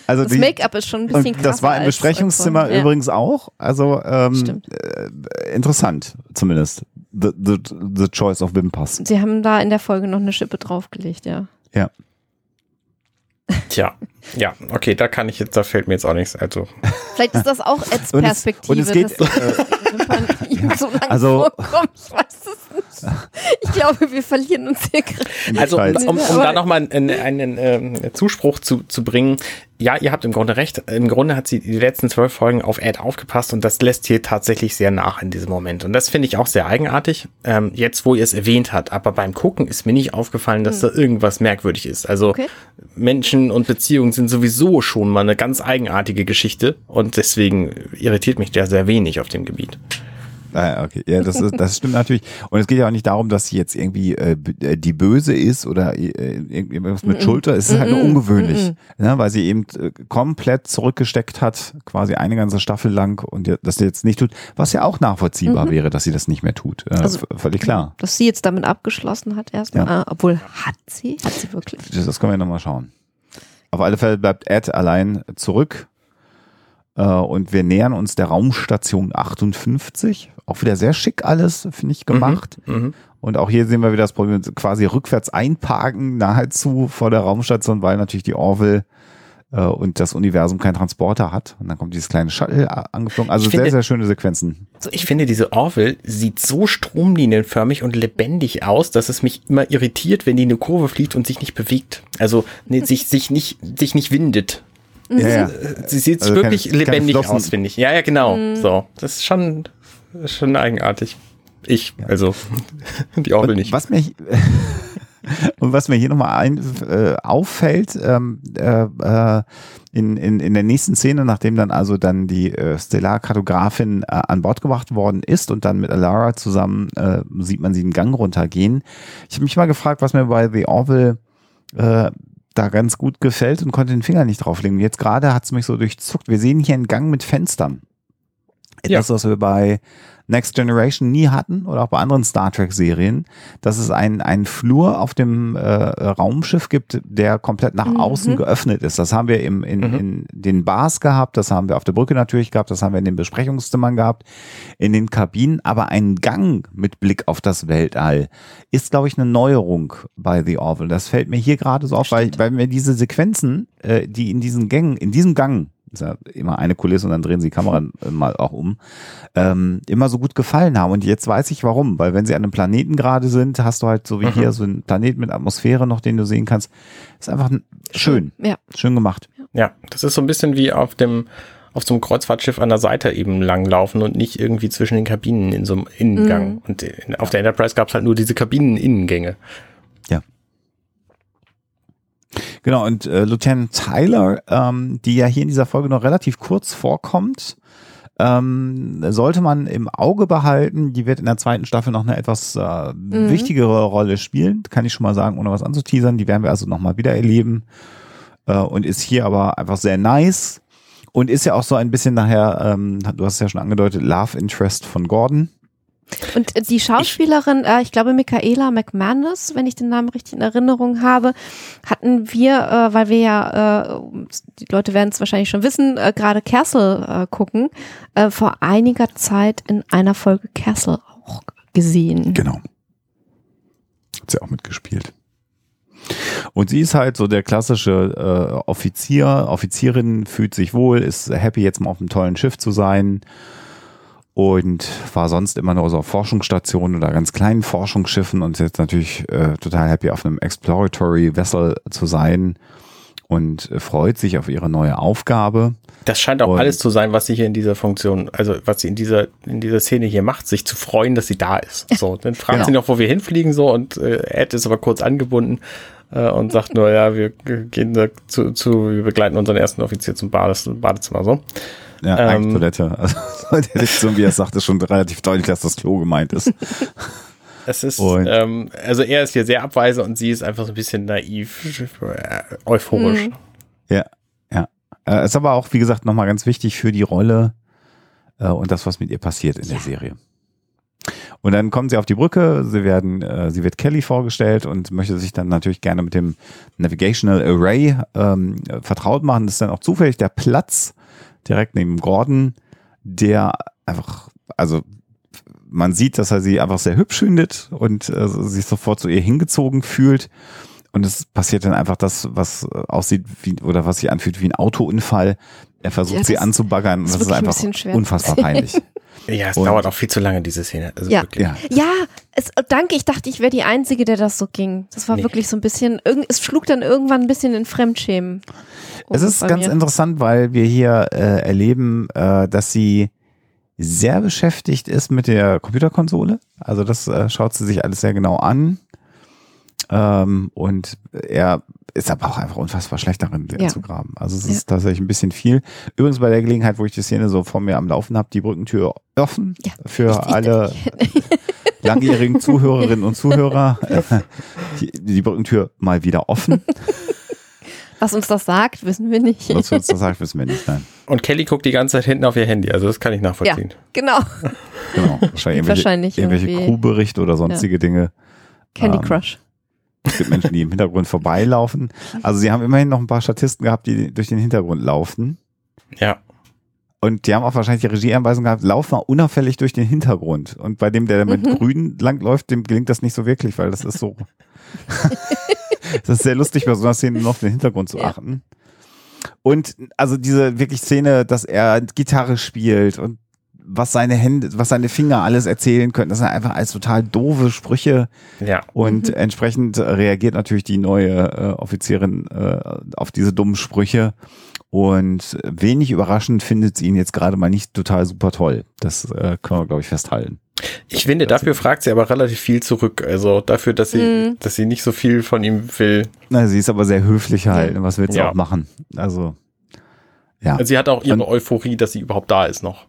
Also das Make-up ist schon ein bisschen krasser. Das war im Besprechungszimmer ja. übrigens auch. Also ähm, äh, interessant zumindest the, the, the choice of Wimpers. Sie haben da in der Folge noch eine Schippe draufgelegt, ja. Ja. Tja, ja, okay, da kann ich jetzt, da fällt mir jetzt auch nichts. Also. Vielleicht ist das auch Eds Perspektive. Und es, und es geht, dass äh, so lange also, vorkommt. Ich weiß es nicht. Ich glaube, wir verlieren uns hier gerade. Also, um, um, da nochmal einen, einen, einen ähm, Zuspruch zu, zu bringen, ja, ihr habt im Grunde recht. Im Grunde hat sie die letzten zwölf Folgen auf Ed aufgepasst und das lässt hier tatsächlich sehr nach in diesem Moment. Und das finde ich auch sehr eigenartig, ähm, jetzt wo ihr es erwähnt hat. Aber beim Gucken ist mir nicht aufgefallen, dass hm. da irgendwas merkwürdig ist. Also okay. Menschen und Beziehungen sind sowieso schon mal eine ganz eigenartige Geschichte und deswegen irritiert mich der sehr wenig auf dem Gebiet. Ah, okay, ja, das, ist, das stimmt natürlich. Und es geht ja auch nicht darum, dass sie jetzt irgendwie äh, äh die Böse ist oder äh, irgendwas mit mm -mm. Schulter. Es ist mm halt nur ungewöhnlich, ne, weil sie eben äh, komplett zurückgesteckt hat, quasi eine ganze Staffel lang und das sie jetzt nicht tut, was ja auch nachvollziehbar -hmm. wäre, dass sie das nicht mehr tut. Äh, also, völlig klar. Dass sie jetzt damit abgeschlossen hat erstmal, ja. ah, obwohl hat sie? Hat sie wirklich? Das, das können wir nochmal schauen. Auf alle Fälle bleibt Ed allein zurück äh, und wir nähern uns der Raumstation 58. Auch wieder sehr schick alles, finde ich, gemacht. Mhm, mhm, und auch hier sehen wir wieder das Problem, quasi rückwärts einparken, nahezu vor der Raumstation, weil natürlich die Orville äh, und das Universum keinen Transporter hat. Und dann kommt dieses kleine Shuttle angeflogen. Also finde, sehr, sehr schöne Sequenzen. Ich finde, diese Orville sieht so stromlinienförmig und lebendig aus, dass es mich immer irritiert, wenn die eine Kurve fliegt und sich nicht bewegt. Also ne, sich, sich, nicht, sich nicht windet. Ja, ja. Sie sieht also wirklich keine, lebendig keine aus, finde ich. Ja, ja, genau. Mhm. So, das ist schon, schon eigenartig. Ich, ja. also die Orgel nicht. Was mich und was mir hier nochmal ein, äh, auffällt, ähm, äh, äh, in, in, in der nächsten Szene, nachdem dann also dann die äh, Stellarkartografin äh, an Bord gebracht worden ist und dann mit Alara zusammen äh, sieht man sie den Gang runtergehen. Ich habe mich mal gefragt, was mir bei The Orville äh, da ganz gut gefällt und konnte den Finger nicht drauflegen. Jetzt gerade hat es mich so durchzuckt. Wir sehen hier einen Gang mit Fenstern. Etwas, was wir bei Next Generation nie hatten oder auch bei anderen Star Trek Serien, dass es einen, einen Flur auf dem äh, Raumschiff gibt, der komplett nach Mhm. außen geöffnet ist. Das haben wir im, in, Mhm. in den Bars gehabt, das haben wir auf der Brücke natürlich gehabt, das haben wir in den Besprechungszimmern gehabt, in den Kabinen, aber ein Gang mit Blick auf das Weltall ist, glaube ich, eine Neuerung bei The Orville. Das fällt mir hier gerade so auf, weil, weil mir diese Sequenzen, äh, die in diesen Gängen, in diesem Gang, ist ja immer eine Kulisse und dann drehen sie die Kamera äh, mal auch um, ähm, immer so gut gefallen haben. Und jetzt weiß ich warum, weil wenn sie an einem Planeten gerade sind, hast du halt so wie Mhm. hier so einen Planeten mit Atmosphäre noch, den du sehen kannst. Ist einfach schön, Ja. schön gemacht. Ja, das ist so ein bisschen wie auf dem auf so einem Kreuzfahrtschiff an der Seite eben langlaufen und nicht irgendwie zwischen den Kabinen in so einem Innengang. Mhm. Und in, auf der Enterprise gab es halt nur diese Kabinen-Innengänge. Genau, und äh, Lieutenant Tyler, ähm, die ja hier in dieser Folge noch relativ kurz vorkommt, ähm, sollte man im Auge behalten. Die wird in der zweiten Staffel noch eine etwas äh, wichtigere Rolle spielen, kann ich schon mal sagen, ohne was anzuteasern. Die werden wir also nochmal wieder erleben äh, und ist hier aber einfach sehr nice und ist ja auch so ein bisschen nachher, ähm, du hast es ja schon angedeutet, Love Interest von Gordon. Und äh, die Schauspielerin, äh, ich glaube Michaela McManus, wenn ich den Namen richtig in Erinnerung habe, hatten wir, äh, weil wir ja, äh, die Leute werden es wahrscheinlich schon wissen, äh, gerade Castle äh, gucken, äh, vor einiger Zeit in einer Folge Castle auch gesehen. Genau. Hat sie auch mitgespielt. Und sie ist halt so der klassische äh, Offizier, Offizierin, fühlt sich wohl, ist happy, jetzt mal auf einem tollen Schiff zu sein und war sonst immer nur so auf Forschungsstationen oder ganz kleinen Forschungsschiffen und ist jetzt natürlich äh, total happy, auf einem Exploratory Vessel zu sein und äh, freut sich auf ihre neue Aufgabe. Das scheint auch Und- alles zu sein, was sie hier in dieser Funktion, also was sie in dieser, in dieser Szene hier macht, sich zu freuen, dass sie da ist. So, dann fragt Genau. sie noch, wo wir hinfliegen, so, und äh, Ed ist aber kurz angebunden äh, und sagt nur, ja, wir gehen da zu, zu, wir begleiten unseren ersten Offizier zum Bades, Badezimmer, so. Ja, Ähm. eigentlich Toilette. Also der Diktion, wie er es sagt, ist schon relativ deutlich, dass das Klo gemeint ist. Es ist, Und- ähm, also er ist hier sehr abweisend und sie ist einfach so ein bisschen naiv, äh, euphorisch. Mhm. Ja, ja. Äh, ist aber auch, wie gesagt, nochmal ganz wichtig für die Rolle äh, und das, was mit ihr passiert in der Serie. Und dann kommen sie auf die Brücke, sie werden, äh, sie wird Kelly vorgestellt und möchte sich dann natürlich gerne mit dem Navigational Array ähm, äh, vertraut machen. Das ist dann auch zufällig der Platz direkt neben Gordon, der einfach, also man sieht, dass er sie einfach sehr hübsch findet und äh, sich sofort zu ihr hingezogen fühlt. Und es passiert dann einfach das, was äh, aussieht wie, oder was sich anfühlt wie ein Autounfall. Er versucht Ja, sie anzubaggern und das ist einfach unfassbar peinlich. Ja, es Und- dauert auch viel zu lange, diese Szene. Also Ja. wirklich. Ja, Ja, es, danke, ich dachte, ich wäre die Einzige, der das so ging. Das war Nee. wirklich so ein bisschen, irgend, es schlug dann irgendwann ein bisschen in Fremdschämen. es um ist ganz mir. interessant, weil wir hier äh, erleben, äh, dass sie sehr beschäftigt ist mit der Computerkonsole. Also das äh, schaut sie sich alles sehr genau an. Ähm, und er ist aber auch einfach unfassbar schlecht darin, Ja. anzugraben. Also es Ja. ist tatsächlich ein bisschen viel. Übrigens bei der Gelegenheit, wo ich die Szene so vor mir am Laufen habe, die Brückentür offen Ja. für alle langjährigen Zuhörerinnen und Zuhörer. die, die Brückentür mal wieder offen. Was uns das sagt, wissen wir nicht. Was uns das sagt, wissen wir nicht. Nein. Und Kelly guckt die ganze Zeit hinten auf ihr Handy, also das kann ich Ja, nachvollziehen. genau. Genau. Wahrscheinlich irgendwelche, Wahrscheinlich irgendwelche. Crewberichte oder sonstige Dinge. Candy Ähm, Crush. Es gibt Menschen, die im Hintergrund vorbeilaufen. Also sie haben immerhin noch ein paar Statisten gehabt, die durch den Hintergrund laufen. Ja. Und die haben auch wahrscheinlich die Regieanweisung gehabt, lauf mal unauffällig durch den Hintergrund. Und bei dem, der mit Mhm. grün langläuft, dem gelingt das nicht so wirklich, weil das ist so. das ist sehr lustig, bei so einer Szene nur auf den Hintergrund zu Ja. achten. Und also diese wirklich Szene, dass er Gitarre spielt und was seine Hände, was seine Finger alles erzählen können, das sind einfach alles total doofe Sprüche. Ja. Und entsprechend äh, reagiert natürlich die neue äh, Offizierin äh, auf diese dummen Sprüche. Und wenig überraschend findet sie ihn jetzt gerade mal nicht total super toll. Das äh, können wir, glaube ich, festhalten. Ich finde, dafür fragt sie aber relativ viel zurück. Also dafür, dass sie, Mhm. dass sie nicht so viel von ihm will. Na, sie ist aber sehr höflich halt. Was willst du Ja. auch machen? Also, ja, Also sie hat auch ihre Und- Euphorie, dass sie überhaupt da ist noch.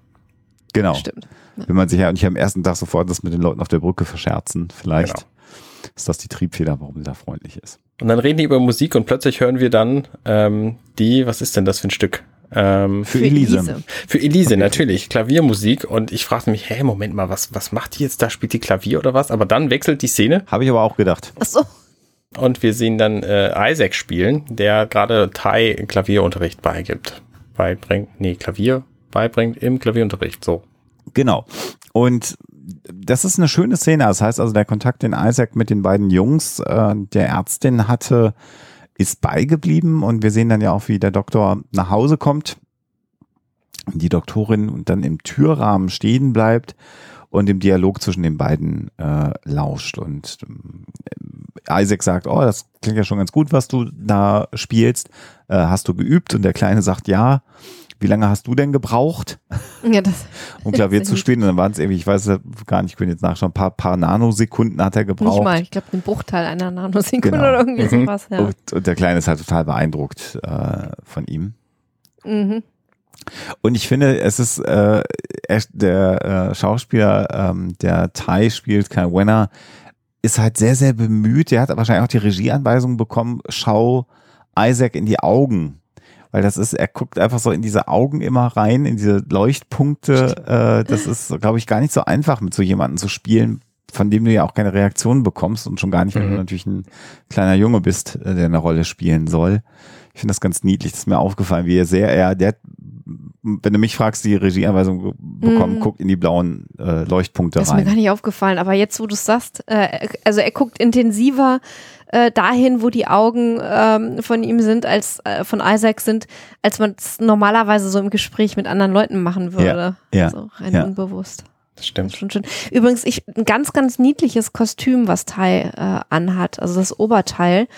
Genau. Stimmt. Will man sich ja nicht am ersten Tag sofort das mit den Leuten auf der Brücke verscherzen. Vielleicht Genau. ist das die Triebfeder, warum sie da freundlich ist. Und dann reden die über Musik und plötzlich hören wir dann ähm, die, was ist denn das für ein Stück? Ähm, Für, Elise. Für Elise, natürlich. Klaviermusik. Und ich fragte mich, hä, Moment mal, was, was macht die jetzt da? Spielt die Klavier oder was? Aber dann wechselt die Szene Habe ich aber auch gedacht. Ach so. und wir sehen dann äh, Isaac spielen, der gerade Thai Klavierunterricht beigibt. Beibringt, nee, Klavier beibringt im Klavierunterricht, so. Genau. Und das ist eine schöne Szene. Das heißt also, der Kontakt, den Isaac mit den beiden Jungs äh, der Ärztin hatte, ist beigeblieben. Und wir sehen dann ja auch, wie der Doktor nach Hause kommt. Die Doktorin und dann im Türrahmen stehen bleibt und im Dialog zwischen den beiden äh, lauscht. Und ähm, Isaac sagt, oh, das klingt ja schon ganz gut, was du da spielst. Äh, hast du geübt? Und der Kleine sagt, ja. Wie lange hast du denn gebraucht? Ja, das, um Klavier zu spielen. Und dann waren es irgendwie, ich weiß gar nicht, ich bin jetzt nachschauen, ein paar, paar Nanosekunden hat er gebraucht. nicht mal. Ich glaube, ein Bruchteil einer Nanosekunde Genau. oder irgendwie sowas. Ja. Und, und der Kleine ist halt total beeindruckt äh, von ihm. Mhm. Und ich finde, es ist äh, er, der äh, Schauspieler, ähm, der Thai spielt, Kai Wenner, ist halt sehr, sehr bemüht. Der hat wahrscheinlich auch die Regieanweisung bekommen, schau Isaac in die Augen. Weil das ist, er guckt einfach so in diese Augen immer rein, in diese Leuchtpunkte. Äh, das ist, glaube ich, gar nicht so einfach, mit so jemandem zu spielen, von dem du ja auch keine Reaktion bekommst und schon gar nicht, wenn Mhm. du natürlich ein kleiner Junge bist, äh, der eine Rolle spielen soll. Ich finde das ganz niedlich. Das ist mir aufgefallen, wie er sehr, er, der, wenn du mich fragst, die Regieanweisung bekommen, Mhm. guckt in die blauen äh, Leuchtpunkte Das ist mir gar rein. nicht aufgefallen, aber jetzt, wo du es sagst, äh, also er guckt intensiver äh, dahin, wo die Augen ähm, von ihm sind, als äh, von Isaac sind, als man es normalerweise so im Gespräch mit anderen Leuten machen würde. ja, so rein ja. unbewusst. Das Das stimmt. ist schon schön. Übrigens, ich, ein ganz, ganz niedliches Kostüm, was Tai äh, anhat, also das Oberteil.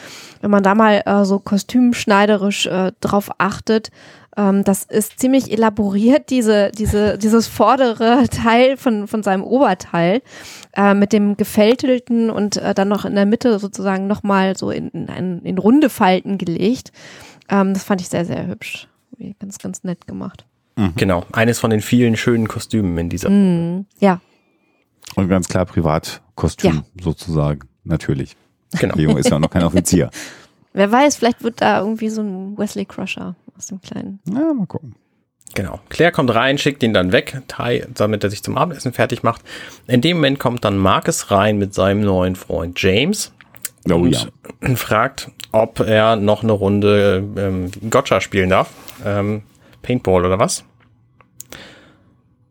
Wenn man da mal äh, so kostümschneiderisch äh, drauf achtet, ähm, das ist ziemlich elaboriert, diese, diese, dieses vordere Teil von, von seinem Oberteil äh, mit dem gefältelten und äh, dann noch in der Mitte sozusagen nochmal so in, in, in runde Falten gelegt. Ähm, das fand ich sehr, sehr hübsch. Ganz, ganz nett gemacht. Genau. Eines von den vielen schönen Kostümen in dieser. Mhm. Ja, Und ganz klar Privatkostüm Ja. sozusagen, natürlich. Genau. Der Junge ist ja noch kein Offizier. Wer weiß, vielleicht wird da irgendwie so ein Wesley Crusher aus dem Kleinen. Na, mal gucken. Genau. Claire kommt rein, schickt ihn dann weg, damit er sich zum Abendessen fertig macht. In dem Moment kommt dann Marcus rein mit seinem neuen Freund James Oh und ja. fragt, ob er noch eine Runde ähm, Gotcha spielen darf. Ähm, Paintball oder was?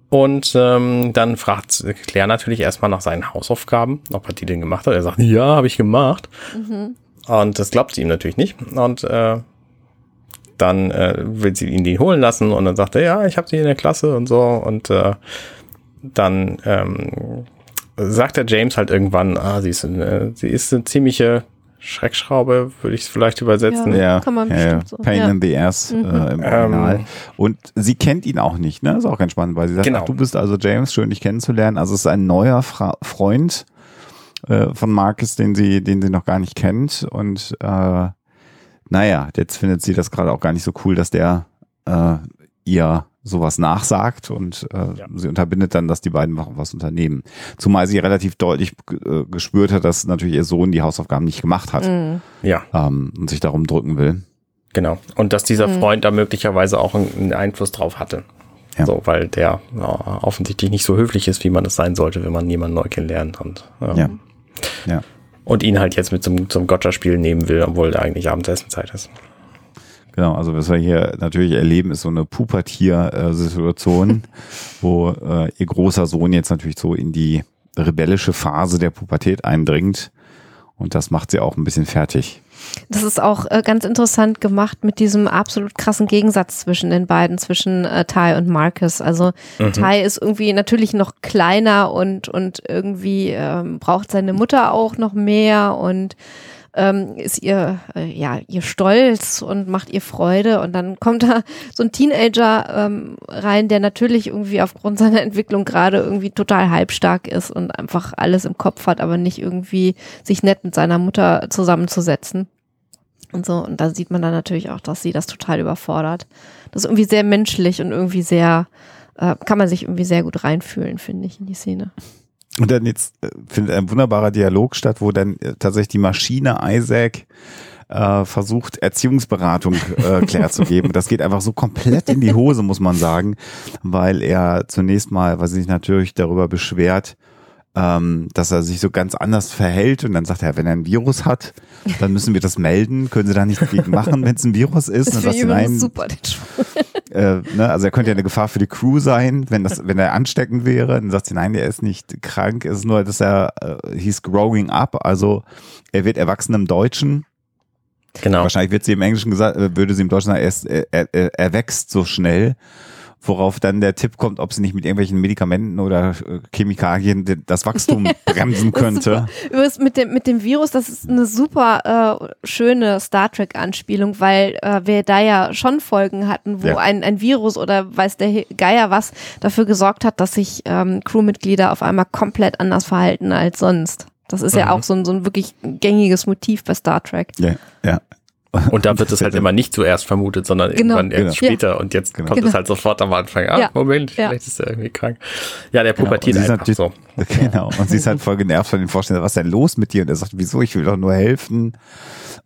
Und ähm, dann fragt Claire natürlich erstmal nach seinen Hausaufgaben, ob er die denn gemacht hat. Er sagt, ja, habe ich gemacht. Und das glaubt sie ihm natürlich nicht. Und äh, dann äh, will sie ihn die holen lassen und dann sagt er, ja, ich habe sie in der Klasse und so. Und äh, dann ähm, sagt der James halt irgendwann, ah, sie ist, eine, sie ist eine ziemliche Schreckschraube, würde ich es vielleicht übersetzen. Ja, Kann man ja, ja. bestimmt so, Pain ja. in the ass Mhm. äh, im Original. Ähm. Und sie kennt ihn auch nicht, ne? Ist auch ganz spannend, weil sie sagt, Genau. ach, du bist also James, schön dich kennenzulernen. Also es ist ein neuer Fra Freund äh, von Marcus, den sie, den sie noch gar nicht kennt. Und äh, naja, jetzt findet sie das gerade auch gar nicht so cool, dass der äh, ihr sowas nachsagt und äh, Ja. sie unterbindet dann, dass die beiden noch was unternehmen. Zumal sie relativ deutlich äh, gespürt hat, dass natürlich ihr Sohn die Hausaufgaben nicht gemacht hat Mhm. Ja, ähm, und sich darum drücken will. genau. Und dass dieser Mhm. Freund da möglicherweise auch einen einen Einfluss drauf hatte. Ja. So, weil der ja, offensichtlich nicht so höflich ist, wie man es sein sollte, wenn man jemanden neu kennenlernt. Und, ja. Ja. Ja. Und ihn halt jetzt mit zum, zum Gotcha-Spiel nehmen will, obwohl eigentlich Abendessenzeit ist. Genau, also was wir hier natürlich erleben, ist so eine Pubertier-Situation, wo äh, ihr großer Sohn jetzt natürlich so in die rebellische Phase der Pubertät eindringt. Und das macht sie auch ein bisschen fertig. Das ist auch äh, ganz interessant gemacht mit diesem absolut krassen Gegensatz zwischen den beiden, zwischen äh, Ty und Marcus. Also Mhm. Ty ist irgendwie natürlich noch kleiner und, und irgendwie ähm, braucht seine Mutter auch noch mehr und ähm, ist ihr, äh, ja, ihr Stolz und macht ihr Freude. Und dann kommt da so ein Teenager ähm, rein, der natürlich irgendwie aufgrund seiner Entwicklung gerade irgendwie total halbstark ist und einfach alles im Kopf hat, aber nicht irgendwie sich nett mit seiner Mutter zusammenzusetzen. Und so, und da sieht man dann natürlich auch, dass sie das total überfordert. Das ist irgendwie sehr menschlich und irgendwie sehr, äh, kann man sich irgendwie sehr gut reinfühlen, finde ich, in die Szene. Und dann jetzt äh, findet ein wunderbarer Dialog statt, wo dann äh, tatsächlich die Maschine Isaac äh, versucht, Erziehungsberatung äh, Claire zu geben. Das geht einfach so komplett in die Hose, muss man sagen, weil er zunächst mal, was sich natürlich darüber beschwert, ähm, dass er sich so ganz anders verhält und dann sagt er, wenn er ein Virus hat, dann müssen wir das melden, können sie da nichts dagegen machen, wenn es ein Virus ist. Das übrigens nein, super, den äh, ne, also er könnte ja eine Gefahr für die Crew sein, wenn das, wenn er ansteckend wäre. Dann sagt sie, nein, er ist nicht krank, es ist nur, dass er, äh, he's growing up, also er wird erwachsen im Deutschen. Genau. Wahrscheinlich wird sie im Englischen gesagt, äh, würde sie im Deutschen sagen, er, ist, er, er, er wächst so schnell. Worauf dann der Tipp kommt, ob sie nicht mit irgendwelchen Medikamenten oder äh, Chemikalien das Wachstum bremsen könnte. Übrigens mit dem, mit dem Virus, das ist eine super äh, schöne Star Trek-Anspielung, weil äh, wir da ja schon Folgen hatten, wo Ja. ein, ein Virus oder weiß der Geier was dafür gesorgt hat, dass sich ähm, Crewmitglieder auf einmal komplett anders verhalten als sonst. Das ist ja Mhm. auch so ein, so ein wirklich gängiges Motiv bei Star Trek. Ja, ja. Und da wird es halt immer nicht zuerst vermutet, sondern Genau. irgendwann erst Genau. später. Und jetzt Genau. kommt Genau. es halt sofort am Anfang. Ah, Ja. Moment, Ja. vielleicht ist er irgendwie krank. Ja, der Genau. pubertiert Und sie ist einfach so. Genau. Und sie ist halt voll genervt von den Vorstellungen, was ist denn los mit dir? Und er sagt, wieso? Ich will doch nur helfen.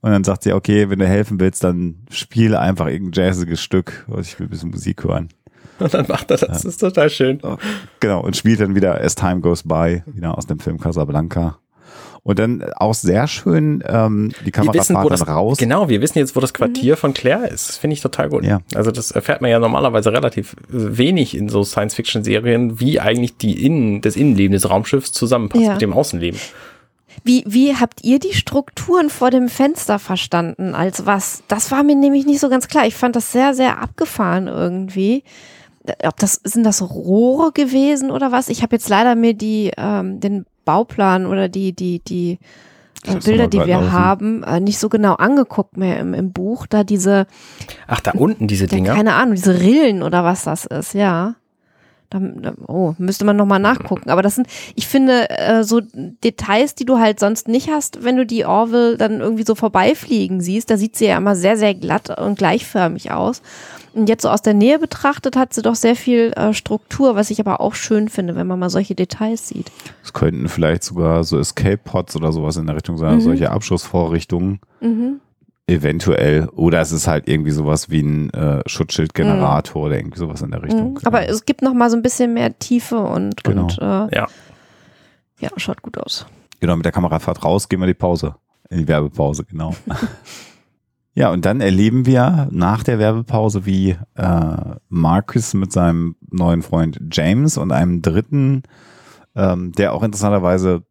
Und dann sagt sie, okay, wenn du helfen willst, dann spiel einfach irgendein jazziges Stück. Also ich will ein bisschen Musik hören. Und dann macht er das. Das ist total schön. Genau. Und spielt dann wieder As Time Goes By, wieder aus dem Film Casablanca. Und dann auch sehr schön, ähm, die Wir Kamera wissen, wo fährt das, dann raus. genau, wir wissen jetzt, wo das Quartier von Claire ist. Das finde ich total gut. Ja. Also das erfährt man ja normalerweise relativ wenig in so Science-Fiction-Serien, wie eigentlich die Innen, das Innenleben des Raumschiffs zusammenpasst Ja. mit dem Außenleben. Wie, wie habt ihr die Strukturen vor dem Fenster verstanden? Als was? Das war mir nämlich nicht so ganz klar. Ich fand das sehr, sehr abgefahren irgendwie. Ob das, sind das Rohre gewesen oder was? Ich habe jetzt leider mir die, ähm, den Bauplan oder die, die, die äh, Bilder, die wir haben, äh, nicht so genau angeguckt mehr im, im Buch. Da diese, Ach, da unten diese ja, Dinger. keine Ahnung, diese Rillen oder was das ist, ja. Da, oh, müsste man nochmal nachgucken. Aber das sind, ich finde, äh, so Details, die du halt sonst nicht hast, wenn du die Orville dann irgendwie so vorbeifliegen siehst. Da sieht sie ja immer sehr, sehr glatt und gleichförmig aus. Und jetzt so aus der Nähe betrachtet hat sie doch sehr viel äh, Struktur, was ich aber auch schön finde, wenn man mal solche Details sieht. Es könnten vielleicht sogar so Escape Pods oder sowas in der Richtung sein, Mhm. solche Abschussvorrichtungen. Mhm. Eventuell. Oder es ist halt irgendwie sowas wie ein äh, Schutzschildgenerator oder irgendwie sowas in der Richtung. Mhm. Aber es gibt noch mal so ein bisschen mehr Tiefe und, Genau. und äh, Ja. ja, schaut gut aus. Genau, mit der Kamerafahrt raus, gehen wir die Pause. In die Werbepause, genau. ja, und dann erleben wir nach der Werbepause, wie äh, Marcus mit seinem neuen Freund James und einem dritten, ähm, der auch interessanterweise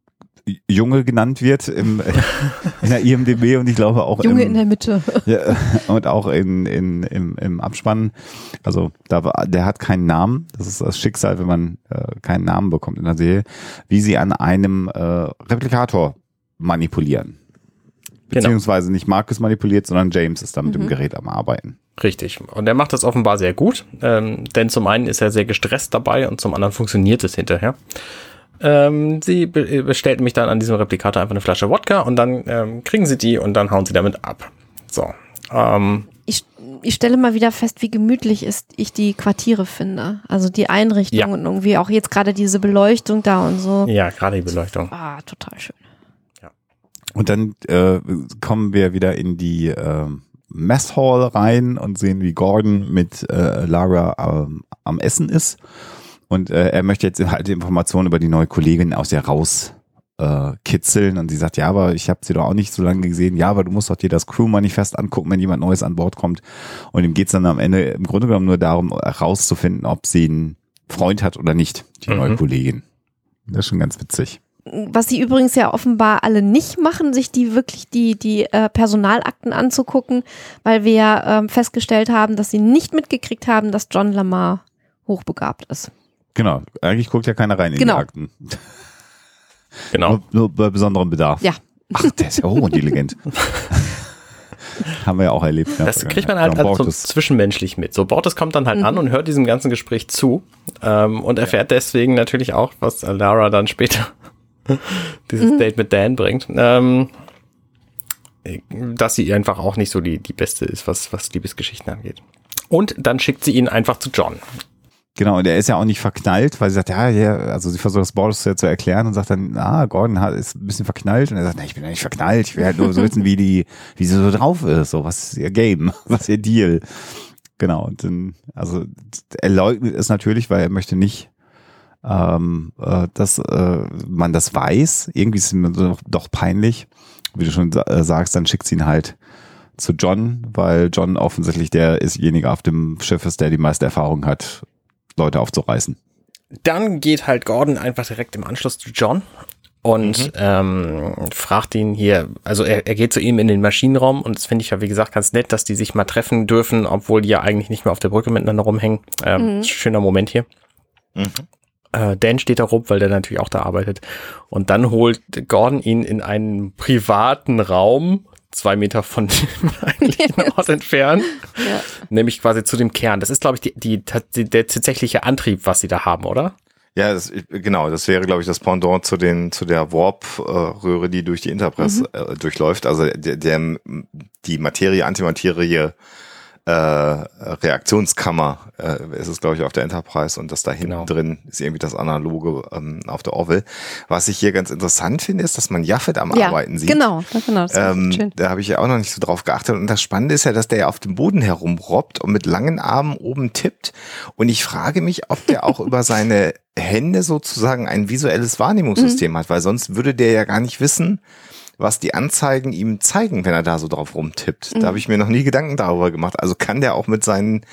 Junge genannt wird im, in der IMDB und ich glaube auch Junge im, in der Mitte. ja, und auch in, in, im, im Abspann. Also da war, der hat keinen Namen. Das ist das Schicksal, wenn man äh, keinen Namen bekommt in der Serie, wie sie an einem äh, Replikator manipulieren. Genau. Beziehungsweise nicht Marcus manipuliert, sondern James ist da mit Mhm. dem Gerät am Arbeiten. Richtig. Und er macht das offenbar sehr gut, ähm, denn zum einen ist er sehr gestresst dabei und zum anderen funktioniert es hinterher. Ähm, sie be bestellt mich dann an diesem Replikator einfach eine Flasche Wodka und dann ähm, kriegen sie die und dann hauen sie damit ab. So. Ähm, ich, ich stelle mal wieder fest, wie gemütlich ist ich die Quartiere finde. Also die Einrichtung Ja. und irgendwie auch jetzt gerade diese Beleuchtung da und so. ja, gerade die Beleuchtung. Ah, total schön. Und dann äh, kommen wir wieder in die äh, Mess Hall rein und sehen, wie Gordon mit äh, Lara ähm, am Essen ist. Und äh, er möchte jetzt halt Informationen über die neue Kollegin aus ihr raus äh, kitzeln. Und sie sagt, ja, aber ich habe sie doch auch nicht so lange gesehen. Ja, aber du musst doch dir das Crew-Manifest angucken, wenn jemand Neues an Bord kommt. Und ihm geht's dann am Ende im Grunde genommen nur darum, herauszufinden, ob sie einen Freund hat oder nicht, die Mhm. neue Kollegin. Das ist schon ganz witzig. Was sie übrigens ja offenbar alle nicht machen, sich die wirklich die, die äh, Personalakten anzugucken, weil wir ja ähm, festgestellt haben, dass sie nicht mitgekriegt haben, dass John Lamar hochbegabt ist. Genau. Eigentlich guckt ja keiner rein in Genau. die Akten. Genau. Nur, nur bei besonderem Bedarf. Ja. Ach, der ist ja hochintelligent. Haben wir ja auch erlebt. in der Das kriegt man halt also so zwischenmenschlich mit. So, Bortes kommt dann halt Mhm. an und hört diesem ganzen Gespräch zu ähm, und erfährt deswegen natürlich auch, was Lara dann später dieses Mhm. Date mit Dan bringt. Ähm, dass sie einfach auch nicht so die, die Beste ist, was, was Liebesgeschichten angeht. Und dann schickt sie ihn einfach zu John. Genau, und er ist ja auch nicht verknallt, weil sie sagt, ja, ja, also sie versucht das Boris zu erklären und sagt dann, ah, Gordon hat, ist ein bisschen verknallt und er sagt, na, ich bin ja nicht verknallt, ich will halt nur so wissen, wie die, wie sie so drauf ist, so, was ist ihr Game, was ist ihr Deal. Genau, und dann, also er leugnet es natürlich, weil er möchte nicht, ähm, äh, dass äh, man das weiß. Irgendwie ist es mir doch, doch peinlich. Wie du schon äh, sagst, dann schickt sie ihn halt zu John, weil John offensichtlich der istjenige auf dem Schiff ist, der die meiste Erfahrung hat, Leute aufzureißen. Dann geht halt Gordon einfach direkt im Anschluss zu John und mhm. ähm, fragt ihn hier, also er, er geht zu ihm in den Maschinenraum und das finde ich ja wie gesagt ganz nett, dass die sich mal treffen dürfen, obwohl die ja eigentlich nicht mehr auf der Brücke miteinander rumhängen. Ähm, mhm. Schöner Moment hier. Mhm. Äh, Dan steht da rum, weil der natürlich auch da arbeitet. Und dann holt Gordon ihn in einen privaten Raum, zwei Meter von dem eigentlichen Ort entfernt, ja. nämlich quasi zu dem Kern. Das ist, glaube ich, die, die, die, der tatsächliche Antrieb, was sie da haben, oder? Ja, das, genau. Das wäre, glaube ich, das Pendant zu den zu der Warp-Röhre, die durch die Interpress mhm. äh, durchläuft. Also der, der die Materie, Antimaterie äh, Reaktionskammer äh, ist es, glaube ich, auf der Enterprise und das da hinten genau. drin ist irgendwie das Analoge ähm, auf der Orville. Was ich hier ganz interessant finde, ist, dass man Jaffet am ja, Arbeiten sieht. Genau, genau. Das ähm, schön. Da habe ich ja auch noch nicht so drauf geachtet. Und das Spannende ist ja, dass der ja auf dem Boden herumrobbt und mit langen Armen oben tippt. Und ich frage mich, ob der auch über seine Hände sozusagen ein visuelles Wahrnehmungssystem mhm. hat, weil sonst würde der ja gar nicht wissen, was die Anzeigen ihm zeigen, wenn er da so drauf rumtippt. Mhm. Da habe ich mir noch nie Gedanken darüber gemacht. Also kann der auch mit seinen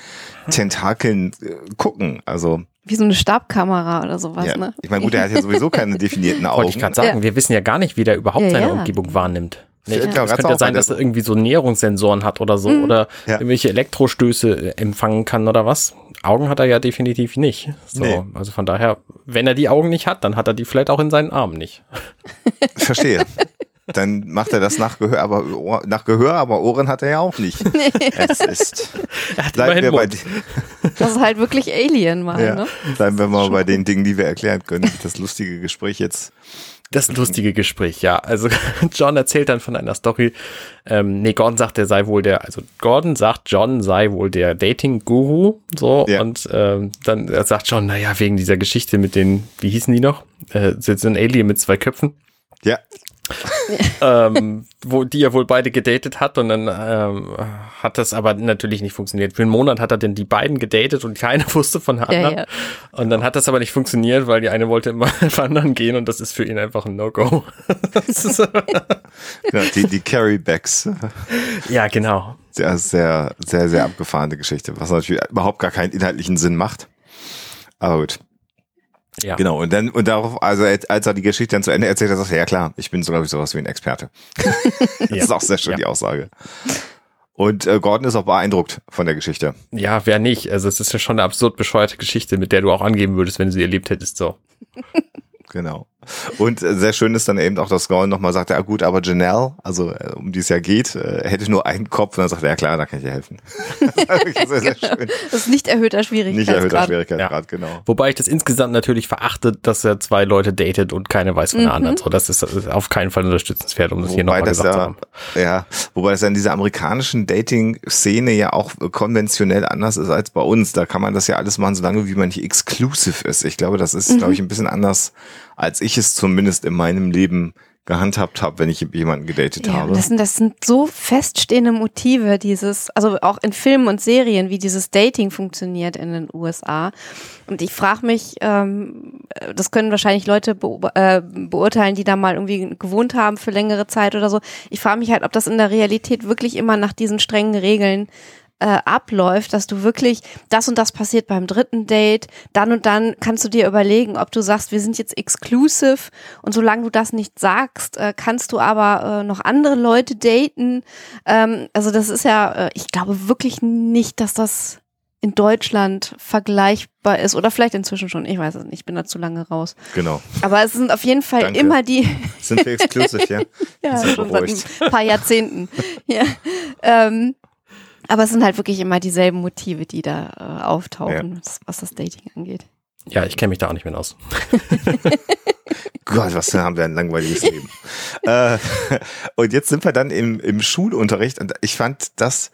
Tentakeln äh, gucken. Also wie so eine Stabkamera oder sowas, ja. ne? Ich meine, gut, er hat ja sowieso keine definierten Augen. Wollte ich gerade sagen, ja. wir wissen ja gar nicht, wie der überhaupt ja, seine Umgebung wahrnimmt. Nee, ja. Es könnte ja sein, dass er irgendwie so Näherungssensoren hat oder so mhm. oder irgendwelche Elektrostöße empfangen kann oder was. Augen hat er ja definitiv nicht. So, nee. also von daher, wenn er die Augen nicht hat, dann hat er die vielleicht auch in seinen Armen nicht. Verstehe. dann macht er das nach Gehör, aber nach Gehör, aber Ohren hat er ja auch nicht. es ist. Bleiben wir bei das ist halt wirklich Alien mal. Ja, ne? Bleiben wir mal bei den Dingen, die wir erklären können. Das lustige Gespräch jetzt. Das lustige Gespräch, ja. Also John erzählt dann von einer Story. Ähm, nee, Gordon sagt, er sei wohl der, also Gordon sagt, John sei wohl der Dating-Guru. So, ja. und ähm, dann sagt John, naja, wegen dieser Geschichte mit den, wie hießen die noch? Äh, so ein Alien mit zwei Köpfen. Ja. ähm, wo die ja wohl beide gedatet hat und dann ähm, hat das aber natürlich nicht funktioniert. Für einen Monat hat er denn die beiden gedatet und keiner wusste von der anderen. Ja, ja. Und dann hat das aber nicht funktioniert, weil die eine wollte immer wandern gehen und das ist für ihn einfach ein No-Go. ja, die, die Carrybacks. Ja, genau. Sehr, sehr, sehr, sehr abgefahrene Geschichte, was natürlich überhaupt gar keinen inhaltlichen Sinn macht. Aber gut. Ja. Genau, und dann, und darauf, also als er die Geschichte dann zu Ende erzählt hat, sagt er, ja klar, ich bin so, glaube ich, sowas wie ein Experte. das ja. ist auch sehr schön, ja. die Aussage. Und äh, Gordon ist auch beeindruckt von der Geschichte. Ja, wer nicht? Also es ist ja schon eine absurd bescheuerte Geschichte, mit der du auch angeben würdest, wenn du sie erlebt hättest, so. Genau. Und äh, sehr schön ist dann eben auch, dass Gordon nochmal sagt, ja gut, aber Janelle, also äh, um die es ja geht, äh, hätte nur einen Kopf und dann sagt er, ja klar, da kann ich dir helfen. sehr, sehr genau. schön. Das ist nicht erhöhter Schwierigkeitsgrad. Nicht erhöhter Schwierigkeitsgrad, ja. genau. Wobei ich das insgesamt natürlich verachte, dass er zwei Leute datet und keine weiß von der mhm. anderen. So, das ist, das ist, auf keinen Fall unterstützenswert, um das wobei hier nochmal gesagt ja, zu haben. Ja, wobei das ja in dieser amerikanischen Dating-Szene ja auch konventionell anders ist als bei uns. Da kann man das ja alles machen, solange wie man nicht exclusive ist. Ich glaube, das ist, mhm. glaube ich, ein bisschen anders als ich es zumindest in meinem Leben gehandhabt habe, wenn ich jemanden gedatet ja, habe. Das sind, das sind so feststehende Motive, dieses, also auch in Filmen und Serien, wie dieses Dating funktioniert in den USA. Und ich frage mich, ähm, das können wahrscheinlich Leute be äh, beurteilen, die da mal irgendwie gewohnt haben für längere Zeit oder so. Ich frage mich halt, ob das in der Realität wirklich immer nach diesen strengen Regeln äh, abläuft, dass du wirklich, das und das passiert beim dritten Date, dann und dann kannst du dir überlegen, ob du sagst, wir sind jetzt exclusive und solange du das nicht sagst, äh, kannst du aber äh, noch andere Leute daten. Ähm, also das ist ja, äh, ich glaube wirklich nicht, dass das in Deutschland vergleichbar ist oder vielleicht inzwischen schon, ich weiß es nicht, ich bin da zu lange raus. Genau. Aber es sind auf jeden Fall Danke. immer die. Sind wir exklusiv, ja? ja, schon seit ein paar Jahrzehnten. ja. Ähm, aber es sind halt wirklich immer dieselben Motive, die da äh, auftauchen, ja. was das Dating angeht. Ja, ich kenne mich da auch nicht mehr aus. Gott, was haben wir ein langweiliges Leben. äh, und jetzt sind wir dann im, im Schulunterricht und ich fand das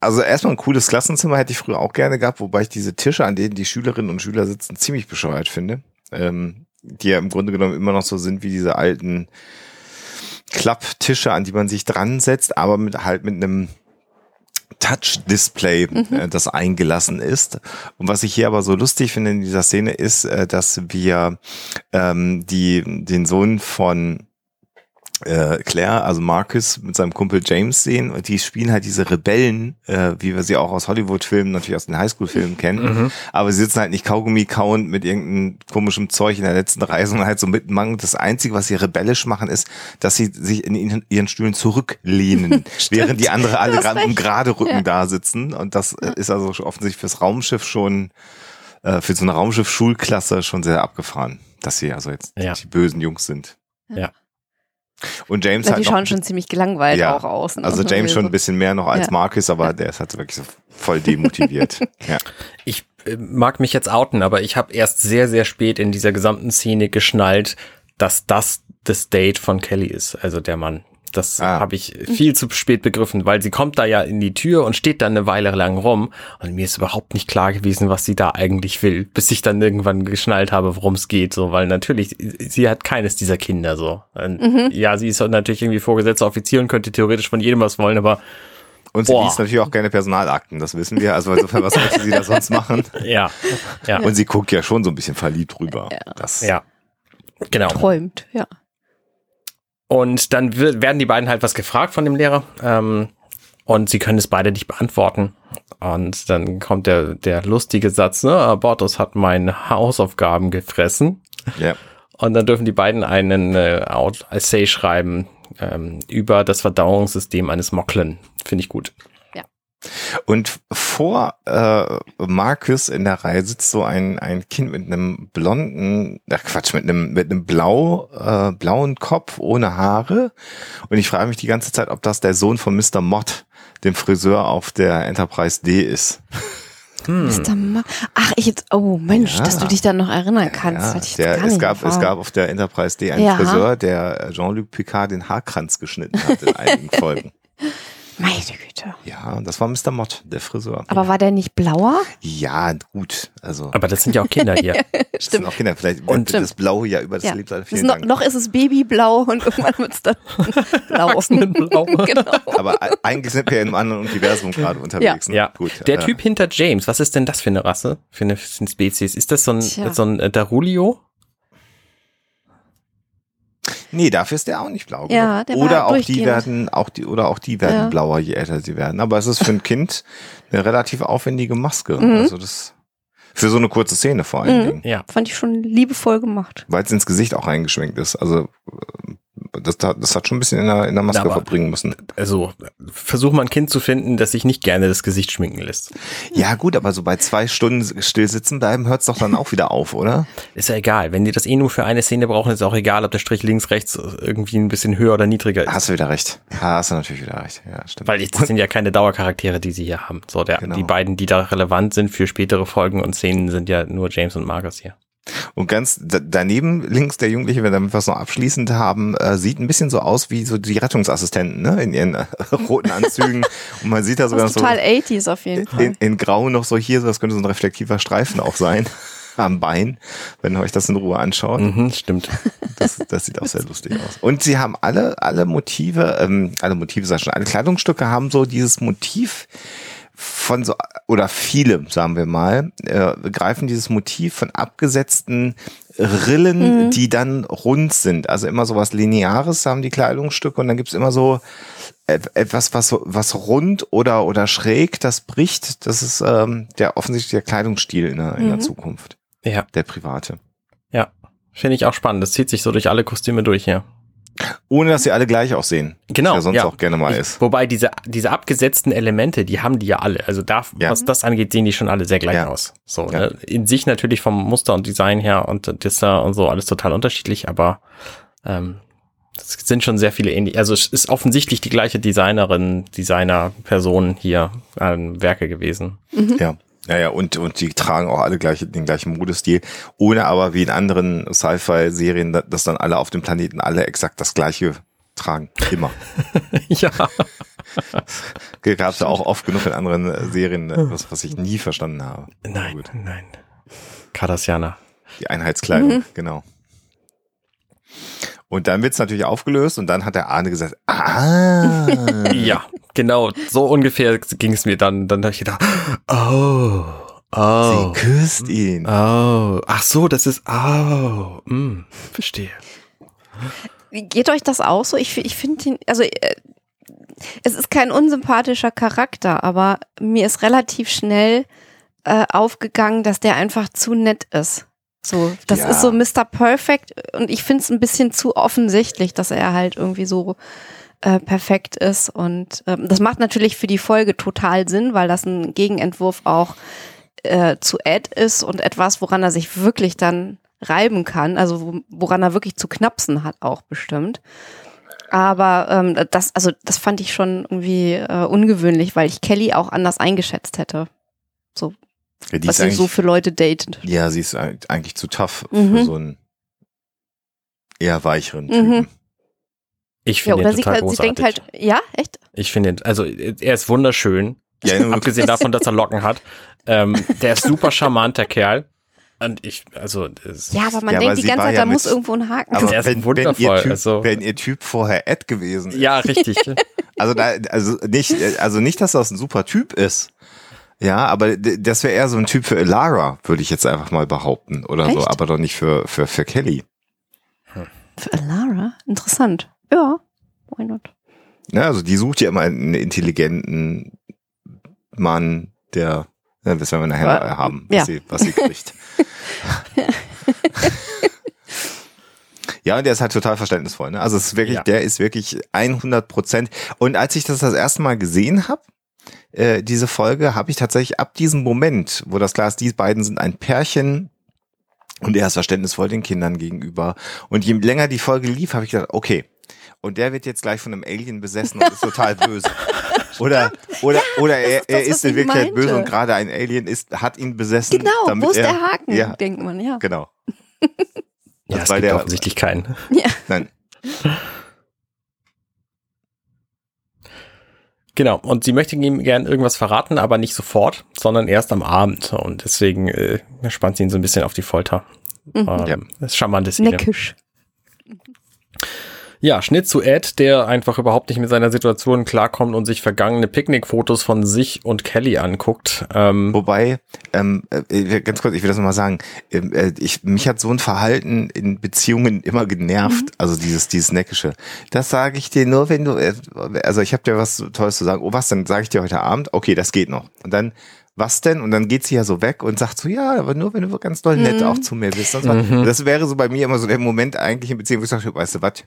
Also erstmal ein cooles Klassenzimmer hätte ich früher auch gerne gehabt, wobei ich diese Tische, an denen die Schülerinnen und Schüler sitzen, ziemlich bescheuert finde. Ähm, die ja im Grunde genommen immer noch so sind wie diese alten Klapptische, an die man sich dran setzt, aber mit halt mit einem Touch-Display, äh, das eingelassen ist. Und was ich hier aber so lustig finde in dieser Szene ist, äh, dass wir ähm, die, den Sohn von äh, Claire, also Marcus mit seinem Kumpel James sehen und die spielen halt diese Rebellen, äh, wie wir sie auch aus Hollywood-Filmen, natürlich aus den Highschool-Filmen kennen, aber sie sitzen halt nicht Kaugummi kauend mit irgendeinem komischen Zeug in der letzten Reise, sondern halt so mitmachen. Und Das Einzige, was sie rebellisch machen, ist, dass sie sich in ihren- Stühlen zurücklehnen, während die andere alle gerade im gerade Rücken Ja. da sitzen. Und das äh, ist also offensichtlich fürs Raumschiff schon, äh, für so eine Raumschiff-Schulklasse schon sehr abgefahren, dass sie also jetzt Ja. die bösen Jungs sind. Ja. Und James Na, halt die schauen schon ziemlich gelangweilt Ja, auch aus. ne? also James schon ein bisschen mehr noch als Ja. Marcus, aber der ist halt wirklich so voll demotiviert. ja. Ich äh, mag mich jetzt outen, aber ich habe erst sehr, sehr spät in dieser gesamten Szene geschnallt, dass das das Date von Kelly ist, also der Mann. Das Ah. habe ich viel zu spät begriffen, weil sie kommt da ja in die Tür und steht dann eine Weile lang rum und mir ist überhaupt nicht klar gewesen, was sie da eigentlich will, bis ich dann irgendwann geschnallt habe, worum es geht, so, weil natürlich, sie hat keines dieser Kinder, so. Und Mhm. Ja, sie ist natürlich irgendwie vorgesetzter Offizier und könnte theoretisch von jedem was wollen, aber Und sie Boah. liest natürlich auch gerne Personalakten, das wissen wir. Also insofern, was möchte sie da sonst machen? ja, ja, Und sie guckt ja schon so ein bisschen verliebt rüber. Das, ja. Genau. träumt, ja. Und dann werden die beiden halt was gefragt von dem Lehrer. Ähm, und sie können es beide nicht beantworten. Und dann kommt der, der lustige Satz, ne, Abortus hat meine Hausaufgaben gefressen. ja. Und dann dürfen die beiden einen äh, Essay schreiben ähm, über das Verdauungssystem eines Moklen. Finde ich gut. Und vor äh, Marcus in der Reihe sitzt so ein, ein Kind mit einem blonden, ach Quatsch, mit einem, mit einem blau, äh, blauen Kopf ohne Haare. Und ich frage mich die ganze Zeit, ob das der Sohn von Mr. Mott, dem Friseur auf der Enterprise D ist. Mr. Ma Ach, ich jetzt, oh Mensch, Ja. dass du dich dann noch erinnern kannst. Ja, ich der, es, gab, es gab auf der Enterprise D einen Ja. Friseur, der Jean-Luc Picard den Haarkranz geschnitten hat in einigen Folgen. Meine Güte. Ja, und das war Mr. Mott, der Friseur. Aber war der nicht blauer? Ja, gut. Also, Aber das sind ja auch Kinder hier. das sind auch Kinder. Vielleicht Und- das Blaue ja über das Ja. Lebensalter. Das Vielen ist noch, Dank. noch ist es Babyblau und irgendwann wird es dann blau. Erwachsenenblau. genau. Aber e- eigentlich sind wir in einem anderen Universum gerade unterwegs. Ne? Ja, gut. Der äh, Typ hinter James, was ist denn das für eine Rasse? Für eine, für eine Spezies? Ist das so ein, Tja. so ein äh, Darulio? Nee, dafür ist der auch nicht blau. Ja, der war oder auch die werden, auch die, oder auch die werden Ja. blauer, je älter sie werden. Aber es ist für ein Kind eine relativ aufwendige Maske. Mhm. Also das für so eine kurze Szene vor allen Mhm. Dingen. Ja. Fand ich schon liebevoll gemacht. Weil es ins Gesicht auch reingeschwenkt ist. Also das, hat- das hat schon ein bisschen in der, in der Maske Aber- verbringen müssen. Also, versuch mal ein Kind zu finden, das sich nicht gerne das Gesicht schminken lässt. Ja gut, aber so bei zwei Stunden still sitzen bleiben, hört es doch dann auch wieder auf, oder? Ist ja egal. Wenn die das eh nur für eine Szene brauchen, ist auch egal, ob der Strich links, rechts irgendwie ein bisschen höher oder niedriger ist. Hast du wieder recht. Ha, Hast du natürlich wieder recht. Ja, stimmt. Weil das sind ja keine Dauercharaktere, die sie hier haben. So, der, Genau. die beiden, die da relevant sind für spätere Folgen und Szenen, sind ja nur James und Marcus hier. Und ganz da- daneben links der Jugendliche, wenn wir damit was noch abschließend haben, äh, sieht ein bisschen so aus wie so die Rettungsassistenten, ne? In ihren äh, roten Anzügen. Und man sieht da Das sogar ist so total 80s auf jeden Fall. in, in Grau noch so hier, so das könnte so ein reflektiver Streifen auch sein. Am Bein, wenn ihr euch das in Ruhe anschaut. Mhm, stimmt. Das, das sieht auch sehr lustig aus. Und sie haben alle, alle Motive, ähm, alle Motive, sag ich schon, alle Kleidungsstücke haben so dieses Motiv von so, oder viele, sagen wir mal, äh, greifen dieses Motiv von abgesetzten Rillen, die dann rund sind. Also immer so was Lineares haben die Kleidungsstücke und dann gibt's immer so et- etwas, was, so- was rund oder, oder schräg, das bricht. Das ist ähm, der offensichtlich der Kleidungsstil in der, in der Zukunft, Ja, der private. ja. Finde ich auch spannend. Das zieht sich so durch alle Kostüme durch hier. Ohne dass sie alle gleich aussehen. Genau. Was ja sonst auch gerne mal Ich- ist. Wobei diese, diese abgesetzten Elemente, die haben die ja alle. Also da, Ja. was das angeht, sehen die schon alle sehr gleich Ja. aus. So, Ja. ne? In sich natürlich vom Muster und Design her und das da und so alles total unterschiedlich, aber ähm, es sind schon sehr viele ähnlich. Also es ist offensichtlich die gleiche Designerin, Designer, Person hier an Werke gewesen. Ja. Ja, ja, und, und die tragen auch alle gleich, den gleichen Modestil, ohne aber wie in anderen Sci-Fi-Serien, da- dass dann alle auf dem Planeten alle exakt das gleiche tragen. Immer. ja. Gab es ja auch oft genug in anderen äh, Serien, äh, was, was ich nie verstanden habe. Nein, Gut. nein. Kardassianer. Die Einheitskleidung, genau. Und dann wird's natürlich aufgelöst und dann hat der Arne gesagt, ah, Ja, genau. So ungefähr ging es mir dann. Dann habe ich gedacht, oh, oh, sie küsst ihn. oh. Ach so, das ist, oh, hm, verstehe. Geht euch das auch so? Ich, ich finde ihn, also äh, es ist kein unsympathischer Charakter, aber mir ist relativ schnell äh, aufgegangen, dass der einfach zu nett ist. So, das Ja. ist so Mr. Perfect und ich finde es ein bisschen zu offensichtlich, dass er halt irgendwie so äh, perfekt ist und ähm, das macht natürlich für die Folge total Sinn, weil das ein Gegenentwurf auch äh, zu Ed ist und etwas, woran er sich wirklich dann reiben kann, also wo, woran er wirklich zu knapsen hat auch bestimmt. Aber ähm, das, also das fand ich schon irgendwie äh, ungewöhnlich, weil ich Kelly auch anders eingeschätzt hätte. So, Ja, die was sie so für Leute datet. ja, sie ist eig- eigentlich zu tough Mhm. für so einen eher weicheren Mhm. Typen. Ich Ja, finde oder ihn sie, total sie großartig. denkt halt, ja, echt? Ich finde ihn, also er ist wunderschön. Ja, Abgesehen davon, dass er Locken hat. Ähm, der ist super charmanter Kerl. Und ich, also, Ja, aber man Ja, aber denkt die sie ganze war Zeit, ja da muss mit- irgendwo ein Haken Aber Der ist wenn, wenn, ihr typ, also- wenn ihr Typ vorher Ed gewesen ist, ja, richtig. also da, also nicht, also nicht, dass das ein super Typ ist. Ja, aber das wäre eher so ein Typ für Elara, würde ich jetzt einfach mal behaupten oder so, Echt? aber doch nicht für, für, für Kelly. Für Alara? Interessant. Ja, why not? Ja, also die sucht ja immer einen intelligenten Mann, der, ja, das werden wir nachher Ja. haben, was, Ja. sie, was sie kriegt. Ja, und der ist halt total verständnisvoll. Ne? Also es ist wirklich, Ja. der ist wirklich 100 Prozent. Und als ich das das erste Mal gesehen habe, äh, diese Folge, habe ich tatsächlich ab diesem Moment, wo das klar ist, die beiden sind ein Pärchen und er ist verständnisvoll den Kindern gegenüber. Und je länger die Folge lief, habe ich gedacht, okay, und der wird jetzt gleich von einem Alien besessen und ist total böse. Oder, oder, oder er, ist das, er ist in ich Wirklichkeit böse und gerade ein Alien ist, hat ihn besessen. Genau, damit wo ist er, der Haken, Ja, denkt man, ja. genau. Ja, Das es war gibt der- offensichtlich keinen. Ja. Nein, Genau. Und sie möchte ihm gern irgendwas verraten, aber nicht sofort, sondern erst am Abend. Und deswegen äh, spannt sie ihn so ein bisschen auf die Folter. Mhm. Ähm, Ja. Das ist charmante Szene. Neckisch. Ja, Schnitt zu Ed, der einfach überhaupt nicht mit seiner Situation klarkommt und sich vergangene Picknickfotos von sich und Kelly anguckt. Ähm, Wobei, ähm, äh, ganz kurz, ich will das nochmal sagen, ähm, äh, ich, mich hat so ein Verhalten in Beziehungen immer genervt, Mhm. also dieses, dieses Neckische. Das sage ich dir nur, wenn du, äh, also ich habe dir was Tolles zu sagen, oh was, dann sage ich dir heute Abend, okay, das geht noch. Und dann, was denn? Und dann geht sie ja so weg und sagt so, ja, aber nur wenn du ganz doll nett Mhm. auch zu mir bist. Und so. Mhm. Das wäre so bei mir immer so der Moment eigentlich in Beziehung, wo ich sage, weißt du was,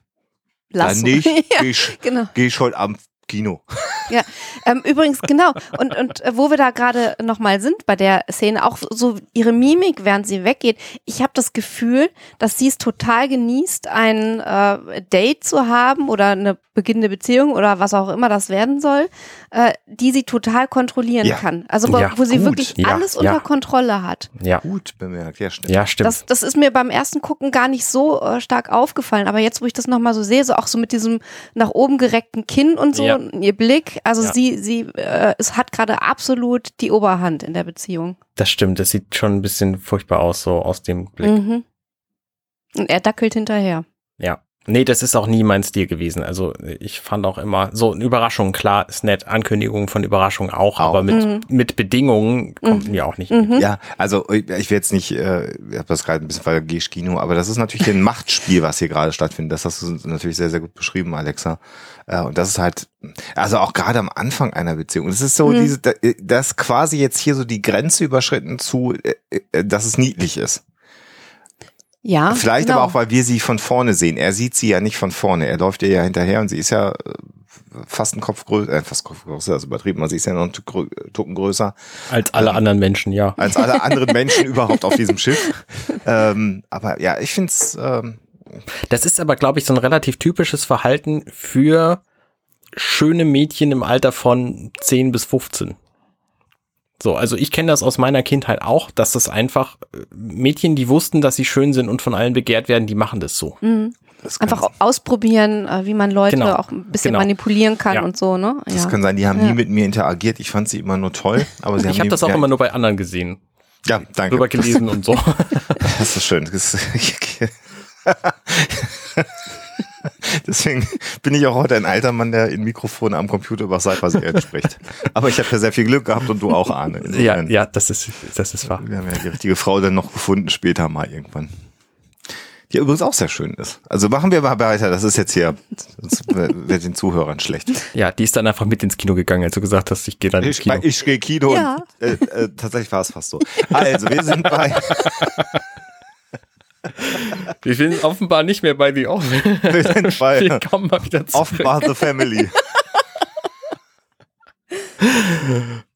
Lass. dann nicht, ja, geh ich, genau. geh ich heute Abend Kino. Ja, ähm, übrigens, genau. Und, und äh, wo wir da gerade nochmal sind bei der Szene, auch so ihre Mimik, während sie weggeht. Ich habe das Gefühl, dass sie es total genießt, ein äh, Date zu haben oder eine beginnende Beziehung oder was auch immer das werden soll, äh, die sie total kontrollieren Ja. kann. Also wo, Ja, wo sie gut. wirklich Ja, alles ja. unter Kontrolle hat. ja, Gut bemerkt, ja, stimmt. ja, stimmt. Das, das ist mir beim ersten Gucken gar nicht so äh, stark aufgefallen. Aber jetzt, wo ich das nochmal so sehe, so auch so mit diesem nach oben gereckten Kinn und so, Ja. ihr Blick, also Ja. sie, sie äh, es hat gerade absolut die Oberhand in der Beziehung. Das stimmt, das sieht schon ein bisschen furchtbar aus, so aus dem Blick. Mhm. Und er dackelt hinterher. Nee, das ist auch nie mein Stil gewesen. Also ich fand auch immer, so eine Überraschung, klar, ist nett, Ankündigungen von Überraschungen auch, Auch. aber mit, Mhm. mit Bedingungen kommt mir auch nicht. Mhm. Ja, also ich will jetzt nicht, äh, ich habe das gerade ein bisschen vergischt Kino, aber das ist natürlich ein Machtspiel, was hier gerade stattfindet. Das hast du natürlich sehr, sehr gut beschrieben, Alexa. Äh, und das ist halt, also auch gerade am Anfang einer Beziehung. Das ist so Mhm. diese, da- das quasi jetzt hier so die Grenze überschritten zu, äh, äh, dass es niedlich ist. Ja. Vielleicht genau. aber auch, weil wir sie von vorne sehen. Er sieht sie ja nicht von vorne. Er läuft ihr ja hinterher und sie ist ja äh, fast ein Kopf größer, äh, fast Kopf größer, das ist übertrieben, also sie ist ja noch ein grö- Tucken größer. Als alle anderen Menschen, ja. als alle anderen Menschen überhaupt auf diesem Schiff. Ähm, aber ja, ich find's ähm, Das ist aber, glaube ich, so ein relativ typisches Verhalten für schöne Mädchen im Alter von 10 bis 15. So, also ich kenne das aus meiner Kindheit auch, dass das einfach äh, Mädchen, die wussten, dass sie schön sind und von allen begehrt werden, die machen das so. Mhm. Das Einfach ausprobieren, äh, wie man Leute Genau. auch ein bisschen Genau. manipulieren kann Ja. und so, ne? das Ja. kann sein, die haben Ja. nie mit mir interagiert. Ich fand sie immer nur toll. Aber sie haben Ich habe das auch ja, immer nur bei anderen gesehen, Ja, danke. drüber gelesen und so. Das ist schön. Das ist, Deswegen bin ich auch heute ein alter Mann, der in Mikrofon am Computer über Cyberserien spricht. Aber ich habe ja sehr viel Glück gehabt und du auch, Arne. ja, Insofern, ja, das ist, das ist wahr. Wir haben ja die richtige Frau dann noch gefunden, später mal irgendwann. Die übrigens auch sehr schön ist. Also machen wir mal weiter. Das ist jetzt hier, sonst wird den Zuhörern schlecht. Ja, die ist dann einfach mit ins Kino gegangen, als du gesagt hast, ich gehe dann ins Ich, Kino. ich gehe Kino Ja. und äh, äh, tatsächlich war es fast so. Also, wir sind bei, Wir sind offenbar nicht mehr bei The Office. wir sind bei Wir kommen mal wieder zurück. offenbar The Family.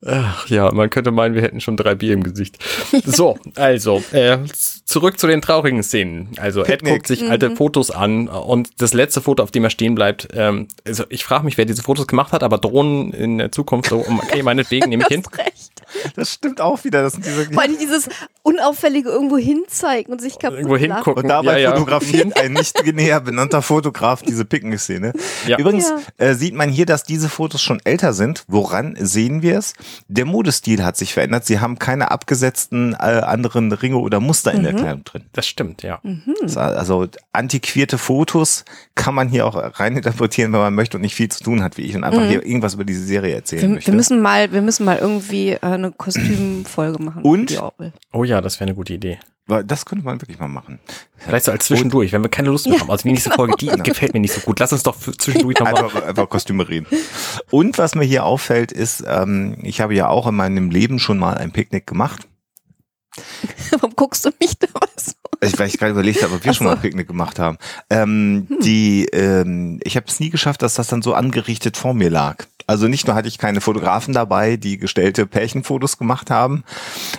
Ach ja, man könnte meinen, wir hätten schon drei Bier im Gesicht. So, also, äh, zurück zu den traurigen Szenen. Also, Ed Picknick. guckt sich alte Fotos an und das letzte Foto, auf dem er stehen bleibt, ähm, also ich frage mich, wer diese Fotos gemacht hat, aber Drohnen in der Zukunft, so, okay, meinetwegen nehme ich hin. Recht. Das stimmt auch wieder. Das sind diese Vor allem dieses unauffällige irgendwo hinzeigen und sich kaputt Irgendwo lachen. hingucken. Und dabei ja, ja. fotografiert ein nicht näher benannter Fotograf diese Picknick-Szene. Ja. Übrigens äh, sieht man hier, dass diese Fotos schon älter sind. Woran sehen wir es? Der Modestil hat sich verändert. Sie haben keine abgesetzten äh, anderen Ringe oder Muster in der Kleidung drin. Das stimmt, ja. Das- Also antiquierte Fotos kann man hier auch reininterpretieren, wenn man möchte und nicht viel zu tun hat wie ich und einfach hier irgendwas über diese Serie erzählen Wir, möchte. wir müssen mal, wir müssen mal irgendwie äh, eine Kostümfolge machen. Und? Oh ja, das wäre eine gute Idee. Weil Das könnte man wirklich mal machen. Vielleicht so als zwischendurch, wenn wir keine Lust mehr haben. Also die nächste Folge, die gefällt mir nicht so gut. Lass uns doch zwischendurch nochmal. Einfach, einfach Kostüme reden. Und was mir hier auffällt, ist, ähm, ich habe ja auch in meinem Leben schon mal ein Picknick gemacht. Warum guckst du mich da was? Ich, weil ich gerade überlegt habe, ob wir Ach schon mal so. Picknick gemacht haben. Ähm, Die, ähm, ich habe es nie geschafft, dass das dann so angerichtet vor mir lag. Also nicht nur hatte ich keine Fotografen dabei, die gestellte Pärchenfotos gemacht haben,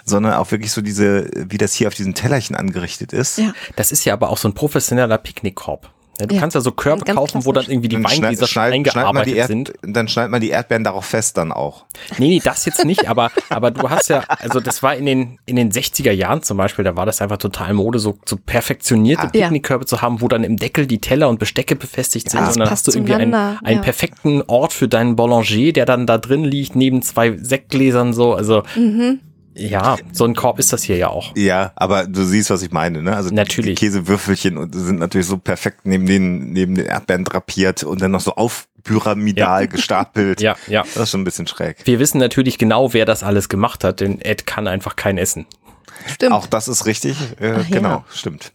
sondern auch wirklich so diese, wie das hier auf diesen Tellerchen angerichtet ist. Ja. Das ist ja aber auch so ein professioneller Picknickkorb. Ja, Du Ja. kannst ja so Körbe Ganz kaufen, wo dann irgendwie die Dann Weingläser schon eingearbeitet die Erd- sind. dann schneidet man die Erdbeeren darauf fest dann auch. Nee, nee, das jetzt nicht, aber, aber du hast ja, also das war in den, in den 60er Jahren zum Beispiel, da war das einfach total Mode, so, so perfektionierte Ja. Picknickkörbe zu haben, wo dann im Deckel die Teller und Bestecke befestigt sind. Ja, und dann hast du irgendwie einen, einen ja. perfekten Ort für deinen Boulanger, der dann da drin liegt, neben zwei Sektgläsern so. Also Mhm. Ja, so ein Korb ist das hier ja auch. Ja, aber du siehst, was ich meine, ne? Also Natürlich. die Käsewürfelchen und sind natürlich so perfekt neben den neben den Erdbeeren drapiert und dann noch so aufpyramidal Ja. gestapelt. Ja, ja. Das ist schon ein bisschen schräg. Wir wissen natürlich genau, wer das alles gemacht hat, denn Ed kann einfach kein essen. Stimmt. Auch das ist richtig. Äh, Ach ja. genau, stimmt.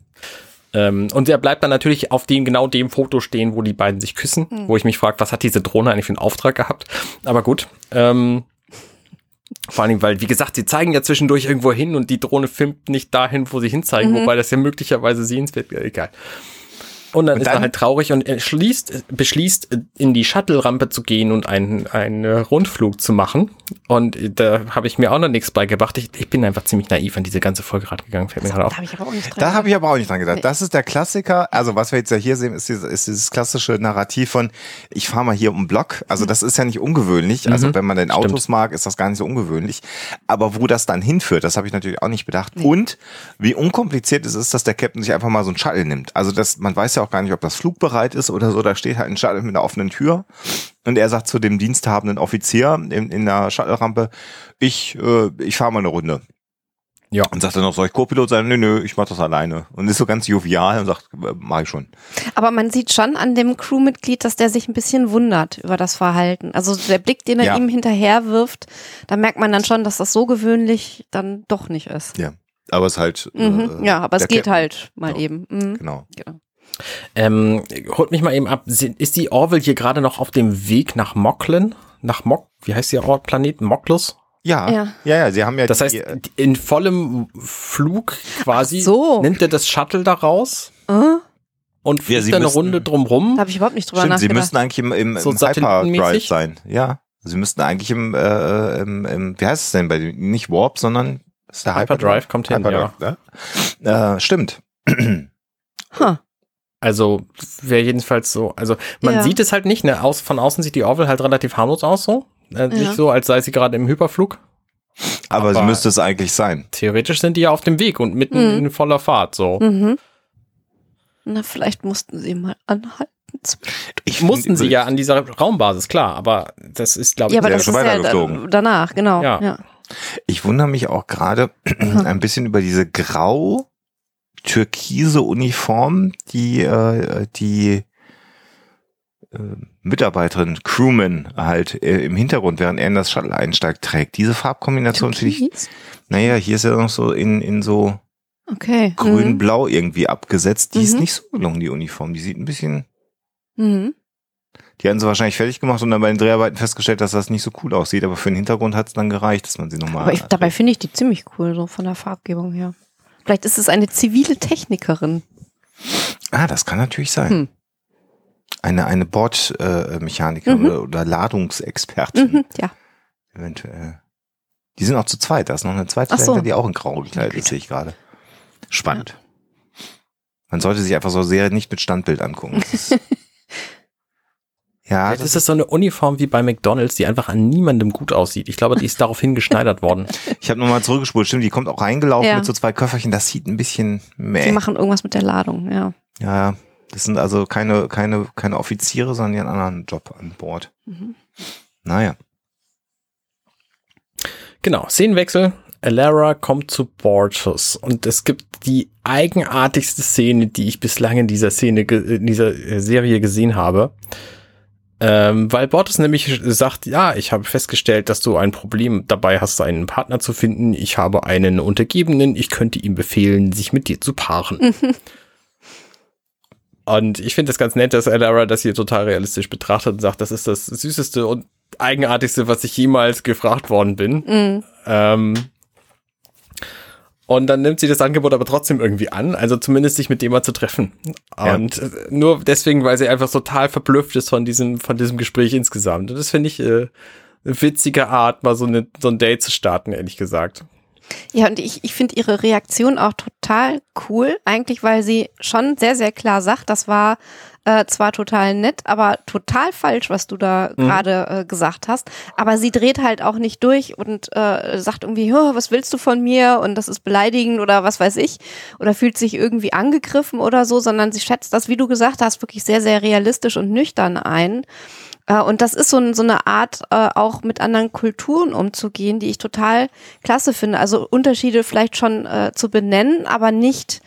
Ähm, und er bleibt dann natürlich auf dem genau dem Foto stehen, wo die beiden sich küssen, wo ich mich frage, was hat diese Drohne eigentlich für einen Auftrag gehabt? Aber gut. Ähm, vor allen Dingen, weil, wie gesagt, sie zeigen ja zwischendurch irgendwo hin und die Drohne filmt nicht dahin, wo sie hinzeigen, wobei das ja möglicherweise sehenswert wäre. Egal. Und dann Und ist er dann- halt traurig und er schließt, beschließt, in die Shuttle-Rampe zu gehen und einen, einen Rundflug zu machen. Und da habe ich mir auch noch nichts beigebracht. Ich, ich bin einfach ziemlich naiv an diese ganze Folge gerade gegangen, fällt mir gerade da auf. habe ich aber auch nicht dran. Da habe ich aber auch nicht dran gedacht. Nee. Das ist der Klassiker. Also was wir jetzt ja hier sehen, ist dieses, ist dieses klassische Narrativ von, ich fahre mal hier um den Block. Also das ist ja nicht ungewöhnlich. Also Mhm. wenn man den Stimmt. Autos mag, ist das gar nicht so ungewöhnlich. Aber wo das dann hinführt, das habe ich natürlich auch nicht bedacht. Und wie unkompliziert es ist, dass der Captain sich einfach mal so ein Shuttle nimmt. Also das, man weiß ja auch gar nicht, ob das flugbereit ist oder so. Da steht halt ein Shuttle mit einer offenen Tür. Und er sagt zu dem diensthabenden Offizier in, in der Shuttle-Rampe, ich, äh, ich fahre mal eine Runde. Ja. Und sagt dann noch, soll ich Co-Pilot sein? Nö, nö, ich mach das alleine. Und ist so ganz jovial und sagt, äh, mach ich schon. Aber man sieht schon an dem Crewmitglied, dass der sich ein bisschen wundert über das Verhalten. Also der Blick, den er Ja. ihm hinterher wirft, da merkt man dann schon, dass das so gewöhnlich dann doch nicht ist. Ja. Aber es ist halt. Mhm. äh, ja, aber es geht Captain. halt mal Ja. eben. Mhm. Genau. Genau. Ähm, holt mich mal eben ab. Ist die Orville hier gerade noch auf dem Weg nach Moklen? Nach Mok, wie heißt der Ort, Planet? Moklus? Ja, ja, Ja. ja, sie haben ja. Das heißt, die, äh, in vollem Flug quasi so. nimmt er das Shuttle da raus Äh? und Ja, fliegt sie dann eine müssen- Runde drumrum. Da habe ich überhaupt nicht drüber stimmt, sie nachgedacht. müssten eigentlich im, im, So im Hyperdrive sein. Ja. Sie müssten eigentlich im, äh, im, im, wie heißt es denn bei dem, nicht Warp, sondern ist der Hyperdrive kommt hin, Hyperdrive, ja. Äh, stimmt. Huh. Also wäre jedenfalls so. Also man Ja. sieht es halt nicht. Ne? Aus, von außen sieht die Orville halt relativ harmlos aus so. Äh, Ja. Nicht so, als sei sie gerade im Hyperflug. Aber, Aber- sie müsste es eigentlich sein. Theoretisch sind die ja auf dem Weg und mitten Mhm. in voller Fahrt so. Mhm. Na, vielleicht mussten sie mal anhalten. Ich Mussten sie ja an dieser Raumbasis, klar, aber das ist, glaube ich, Ja, aber der das ist schon ist ja danach, genau. Ja. Ja. Ich wundere mich auch gerade ein bisschen über diese grau türkise Uniform, die äh, die äh, Mitarbeiterin, Crewman halt äh, im Hintergrund, während er in das Shuttle einsteigt, trägt. Diese Farbkombination finde ich, naja, hier ist ja noch so in, in so Okay. grün-blau irgendwie abgesetzt. Die ist Mhm. nicht so gelungen, die Uniform. Die sieht ein bisschen, Mhm. die hatten sie wahrscheinlich fertig gemacht und dann bei den Dreharbeiten festgestellt, dass das nicht so cool aussieht, aber für den Hintergrund hat es dann gereicht, dass man sie nochmal. Aber ich, dabei finde ich die ziemlich cool, so von der Farbgebung her. Vielleicht ist es eine zivile Technikerin. Ah, das kann natürlich sein. Hm. Eine, eine Bordmechanikerin Mhm. oder, oder Ladungsexpertin Mhm, ja. eventuell. Die sind auch zu zweit. Da ist noch eine zweite so. dahinter, die auch in grau gekleidet ist, sehe ich gerade. Spannend. Man sollte sich einfach so Serien nicht mit Standbild angucken. Das ist- ja, Vielleicht das ist so eine Uniform wie bei McDonalds, die einfach an niemandem gut aussieht. Ich glaube, die ist daraufhin geschneidert worden. ich habe nochmal zurückgespult. Stimmt, die kommt auch reingelaufen Ja. mit so zwei Köfferchen. Das sieht ein bisschen Die meh. machen irgendwas mit der Ladung, ja. Ja, das sind also keine, keine, keine Offiziere, sondern die haben einen anderen Job an Bord. Mhm. Naja. Genau, Szenenwechsel. Alara kommt zu Bortus und es gibt die eigenartigste Szene, die ich bislang in dieser Szene, in dieser äh, Serie gesehen habe. Ähm, weil Bortus nämlich sagt, ja, ich habe festgestellt, dass du ein Problem dabei hast, einen Partner zu finden. Ich habe einen Untergebenen, ich könnte ihm befehlen, sich mit dir zu paaren. Und ich finde das ganz nett, dass Alara das hier total realistisch betrachtet und sagt, das ist das süßeste und eigenartigste, was ich jemals gefragt worden bin. Mhm. Ähm, und dann nimmt sie das Angebot aber trotzdem irgendwie an, also zumindest sich mit dem mal zu treffen. Ja. Und äh, nur deswegen, weil sie einfach total verblüfft ist von diesem, von diesem Gespräch insgesamt. Und das finde ich äh, eine witzige Art, mal so, eine, so ein Date zu starten, ehrlich gesagt. Ja, und ich, ich finde ihre Reaktion auch total cool, eigentlich, weil sie schon sehr, sehr klar sagt, das war äh, zwar total nett, aber total falsch, was du da Mhm. gerade äh, gesagt hast. Aber sie dreht halt auch nicht durch und äh, sagt irgendwie, "Hö, was willst du von mir? Und das ist beleidigend oder was weiß ich. Oder fühlt sich irgendwie angegriffen oder so, sondern sie schätzt das, wie du gesagt hast, wirklich sehr, sehr realistisch und nüchtern ein. Äh, Und das ist so, ein, so eine Art, äh, auch mit anderen Kulturen umzugehen, die ich total klasse finde. Also Unterschiede vielleicht schon äh, zu benennen, aber nicht,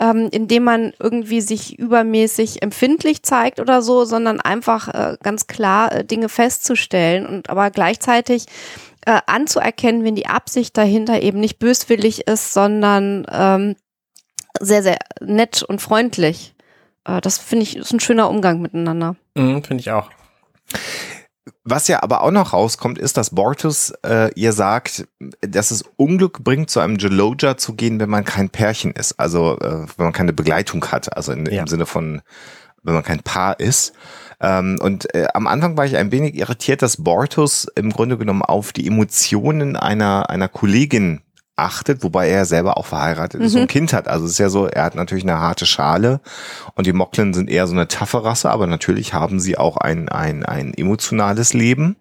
ähm, indem man irgendwie sich übermäßig empfindlich zeigt oder so, sondern einfach äh, ganz klar äh, Dinge festzustellen und aber gleichzeitig äh, anzuerkennen, wenn die Absicht dahinter eben nicht böswillig ist, sondern ähm, sehr, sehr nett und freundlich. Äh, das finde ich ist ein schöner Umgang miteinander. Mhm, finde ich auch. Was ja aber auch noch rauskommt, ist, dass Bortus äh, ihr sagt, dass es Unglück bringt, zu einem Geloja zu gehen, wenn man kein Pärchen ist. Also äh, wenn man keine Begleitung hat. Also in, Ja. im Sinne von, wenn man kein Paar ist. Ähm, und äh, am Anfang war ich ein wenig irritiert, dass Bortus im Grunde genommen auf die Emotionen einer, einer Kollegin achtet, wobei er selber auch verheiratet ist und ein Kind hat. Also es ist ja so, er hat natürlich eine harte Schale und die Moklen sind eher so eine taffe Rasse, aber natürlich haben sie auch ein, ein, ein emotionales Leben.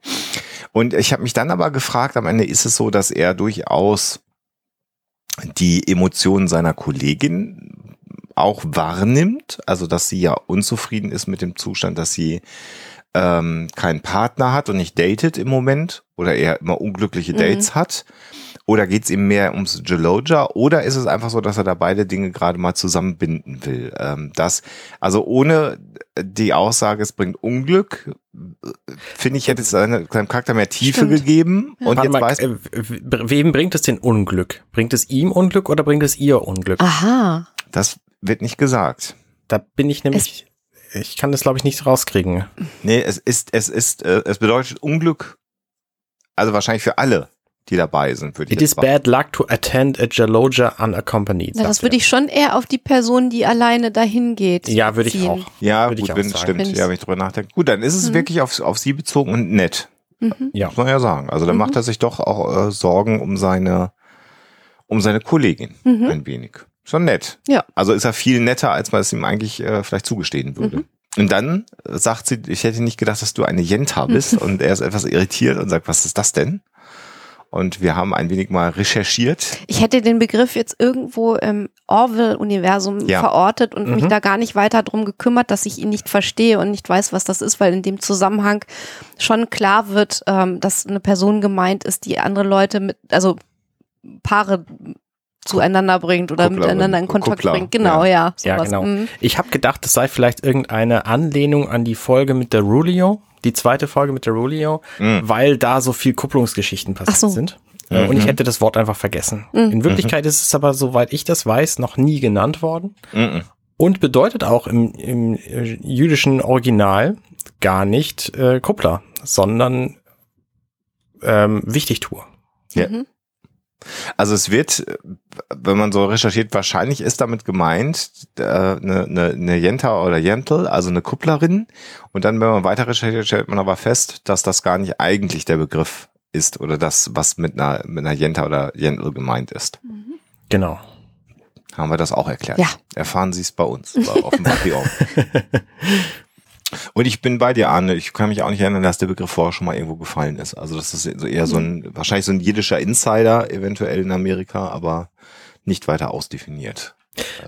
Und ich habe mich dann aber gefragt, am Ende ist es so, dass er durchaus die Emotionen seiner Kollegin auch wahrnimmt, also dass sie ja unzufrieden ist mit dem Zustand, dass sie ähm, keinen Partner hat und nicht datet im Moment oder eher immer unglückliche Mhm. Dates hat. Oder geht es ihm mehr ums Geloja? Oder ist es einfach so, dass er da beide Dinge gerade mal zusammenbinden will? Ähm, das, also ohne die Aussage, es bringt Unglück, äh, finde ich, hätte es seine- seinem Charakter mehr Tiefe Stimmt. gegeben. Und Warte jetzt mal, weiß äh, wem bringt es denn Unglück? Bringt es ihm Unglück oder bringt es ihr Unglück? Aha. das wird nicht gesagt. Da bin ich nämlich, ich kann das glaube ich nicht rauskriegen. Nee, es ist, es ist, äh, es bedeutet Unglück, also wahrscheinlich für alle, die dabei sind, würde ich It is bad luck to attend a Jaloja unaccompanied. Na, das würde ich schon eher auf die Person, die alleine dahin geht. Ja, würde ich ziehen. auch. Ja, Würde ich gut, auch wenn, sagen. stimmt, ja, wenn ich drüber nachdenke. Gut, dann ist es Mhm. wirklich auf, auf sie bezogen und nett. Mhm. Ja. Muss man ja sagen. Also da Mhm. macht er sich doch auch äh, Sorgen um seine, um seine Kollegin Mhm. ein wenig. Schon nett. Ja. Also ist er viel netter, als man es ihm eigentlich äh, vielleicht zugestehen würde. Mhm. Und dann sagt sie, ich hätte nicht gedacht, dass du eine Jenta bist. und er ist etwas irritiert und sagt, was ist das denn? Und wir haben ein wenig mal recherchiert. Ich hätte den Begriff jetzt irgendwo im Orwell-Universum Ja. verortet und mich Mhm. da gar nicht weiter drum gekümmert, dass ich ihn nicht verstehe und nicht weiß, was das ist, weil in dem Zusammenhang schon klar wird, ähm, dass eine Person gemeint ist, die andere Leute mit, also Paare zueinander bringt oder Kuppler- miteinander in Kontakt Kuppler, bringt. Genau, ja. Ja, sowas. genau. Mhm. Ich habe gedacht, es sei vielleicht irgendeine Anlehnung an die Folge mit der Rulio, die zweite Folge mit der Rulio, weil da so viel Kupplungsgeschichten passiert so. sind. Äh, Und ich hätte das Wort einfach vergessen. In Wirklichkeit ist es aber, soweit ich das weiß, noch nie genannt worden. Mhm. Und bedeutet auch im, im äh, jüdischen Original gar nicht äh, Kuppler, sondern ähm, Wichtigtour. Ja. Mhm. Also es wird, äh, wenn man so recherchiert, wahrscheinlich ist damit gemeint äh, eine, eine, eine Jenta oder Jentel, also eine Kupplerin. Und dann, wenn man weiter recherchiert, stellt man aber fest, dass das gar nicht eigentlich der Begriff ist oder das, was mit einer, mit einer Jenta oder Jentel gemeint ist. Genau. Haben wir das auch erklärt? Ja. Erfahren Sie es bei uns, bei, auf dem Patreon. Und ich bin bei dir, Arne. Ich kann mich auch nicht erinnern, dass der Begriff vorher schon mal irgendwo gefallen ist. Also das ist eher so ein, wahrscheinlich so ein jiddischer Insider, eventuell in Amerika, aber nicht weiter ausdefiniert.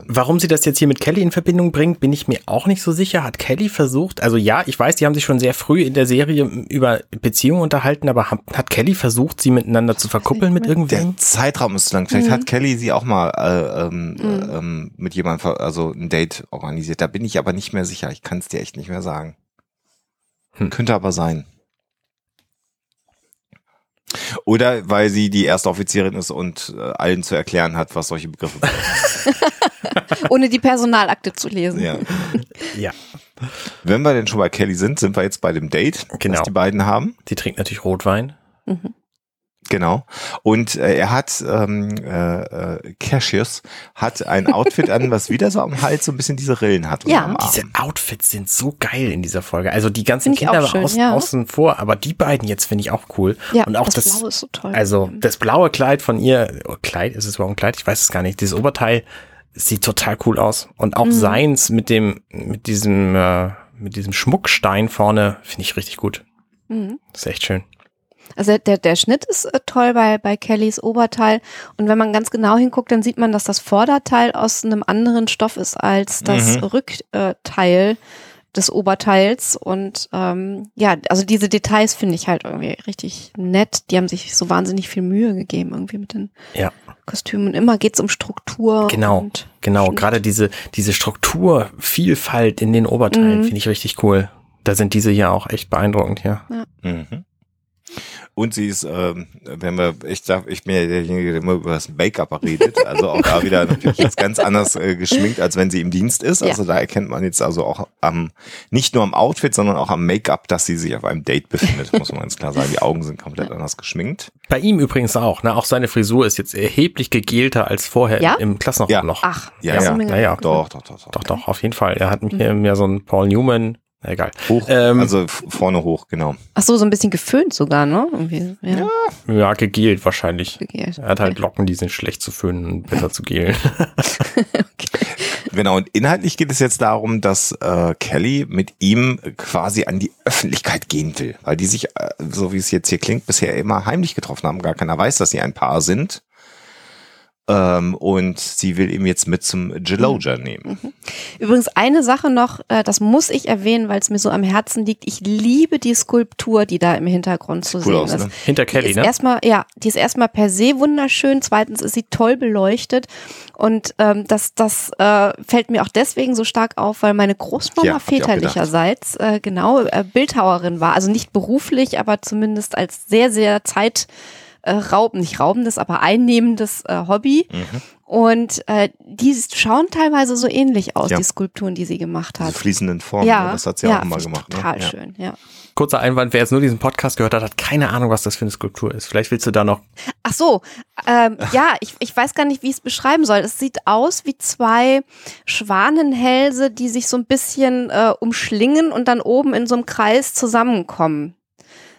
Warum sie das jetzt hier mit Kelly in Verbindung bringt, bin ich mir auch nicht so sicher. Hat Kelly versucht, also ja, ich weiß, die haben sich schon sehr früh in der Serie über Beziehungen unterhalten, aber hat, hat Kelly versucht, sie miteinander zu verkuppeln mit Der irgendwem? Zeitraum ist zu lang. Vielleicht hat Kelly sie auch mal äh, ähm, äh, ähm, mit jemandem, also ein Date organisiert. Da bin ich aber nicht mehr sicher. Ich kann es dir echt nicht mehr sagen. Hm. Könnte aber sein. Oder weil sie die erste Offizierin ist und äh, allen zu erklären hat, was solche Begriffe bedeuten. Ohne die Personalakte zu lesen. ja. Ja. Wenn wir denn schon bei Kelly sind, sind wir jetzt bei dem Date, Genau. das die beiden haben. Die trinkt natürlich Rotwein. Genau. Und äh, er hat, ähm, äh, äh, Cassius hat ein Outfit an, was wieder so am Hals so ein bisschen diese Rillen hat. Ja. Diese Outfits sind so geil in dieser Folge. Also die ganzen Find Kinder schön, außen, ja. außen vor, aber die beiden jetzt finde ich auch cool. Ja, und auch das, das, Blaue ist so toll. also das blaue Kleid von ihr, oh, Kleid, ist es überhaupt ein Kleid? Ich weiß es gar nicht. Dieses Oberteil sieht total cool aus. Und auch Mhm. seins mit dem, mit diesem, äh, mit diesem Schmuckstein vorne finde ich richtig gut. Mhm. Das ist echt schön. Also der, der Schnitt ist äh, toll bei, bei Kellys Oberteil. Und wenn man ganz genau hinguckt, dann sieht man, dass das Vorderteil aus einem anderen Stoff ist als das Mhm. Rückteil des Oberteils. Und ähm, ja, also diese Details finde ich halt irgendwie richtig nett. Die haben sich so wahnsinnig viel Mühe gegeben irgendwie mit den Ja. Kostümen. Und immer geht's um Struktur. Genau, genau. Schnitt. Gerade diese, diese Strukturvielfalt in den Oberteilen Mhm. finde ich richtig cool. Da sind diese hier auch echt beeindruckend, ja. Mhm. Und sie ist, ähm, wenn wir, ich darf, ich bin ja derjenige, der immer über das Make-up redet, also auch da wieder natürlich jetzt ganz anders äh, geschminkt, als wenn sie im Dienst ist. Also da erkennt man jetzt also auch am, nicht nur am Outfit, sondern auch am Make-up, dass sie sich auf einem Date befindet, muss man ganz klar sagen. Die Augen sind komplett anders geschminkt. Bei ihm übrigens auch, ne? Auch seine Frisur ist jetzt erheblich gegelter als vorher Ja? im Klassenraumloch. Ach, Ja, ja, ist mir ja, ja. gar nicht Doch, doch, doch, doch. Doch, doch, auf jeden Fall. Er hat mir mehr so ein Paul Newman, egal. Hoch, Ähm, also vorne hoch, genau. Ach so, so ein bisschen geföhnt sogar, ne? Irgendwie. Ja. Ja, gegelt wahrscheinlich. gegelt. Er hat halt Locken, die sind schlecht zu föhnen und besser zu gelen. Genau, und inhaltlich geht es jetzt darum, dass äh, Kelly mit ihm quasi an die Öffentlichkeit gehen will, weil die sich, äh, so wie es jetzt hier klingt, bisher immer heimlich getroffen haben. Gar keiner weiß, dass sie ein Paar sind. Ähm, und sie will ihn jetzt mit zum Geloja nehmen. Übrigens eine Sache noch, äh, das muss ich erwähnen, weil es mir so am Herzen liegt. Ich liebe die Skulptur, die da im Hintergrund zu Cool sehen aus, ist. ne? Hinter Die Kelly, ist ne? erstmal, ja, die ist erstmal per se wunderschön. Zweitens ist sie toll beleuchtet. Und ähm, das, das äh, fällt mir auch deswegen so stark auf, weil meine Großmama Ja, väterlicherseits äh, genau äh, Bildhauerin war. Also nicht beruflich, aber zumindest als sehr, sehr Zeit äh, raubend, nicht raubendes, aber einnehmendes äh, Hobby. Mhm. Und äh, die schauen teilweise so ähnlich aus, Ja. die Skulpturen, die sie gemacht Diese hat. fließenden Formen, Ja, ne? das hat sie auch immer finde ich gemacht. Total ne? ja. schön, ja. Kurzer Einwand, wer jetzt nur diesen Podcast gehört hat, hat keine Ahnung, was das für eine Skulptur ist. Vielleicht willst du da noch. Ach so, ähm, ja, ich, ich weiß gar nicht, wie ich es beschreiben soll. Es sieht aus wie zwei Schwanenhälse, die sich so ein bisschen äh, umschlingen und dann oben in so einem Kreis zusammenkommen.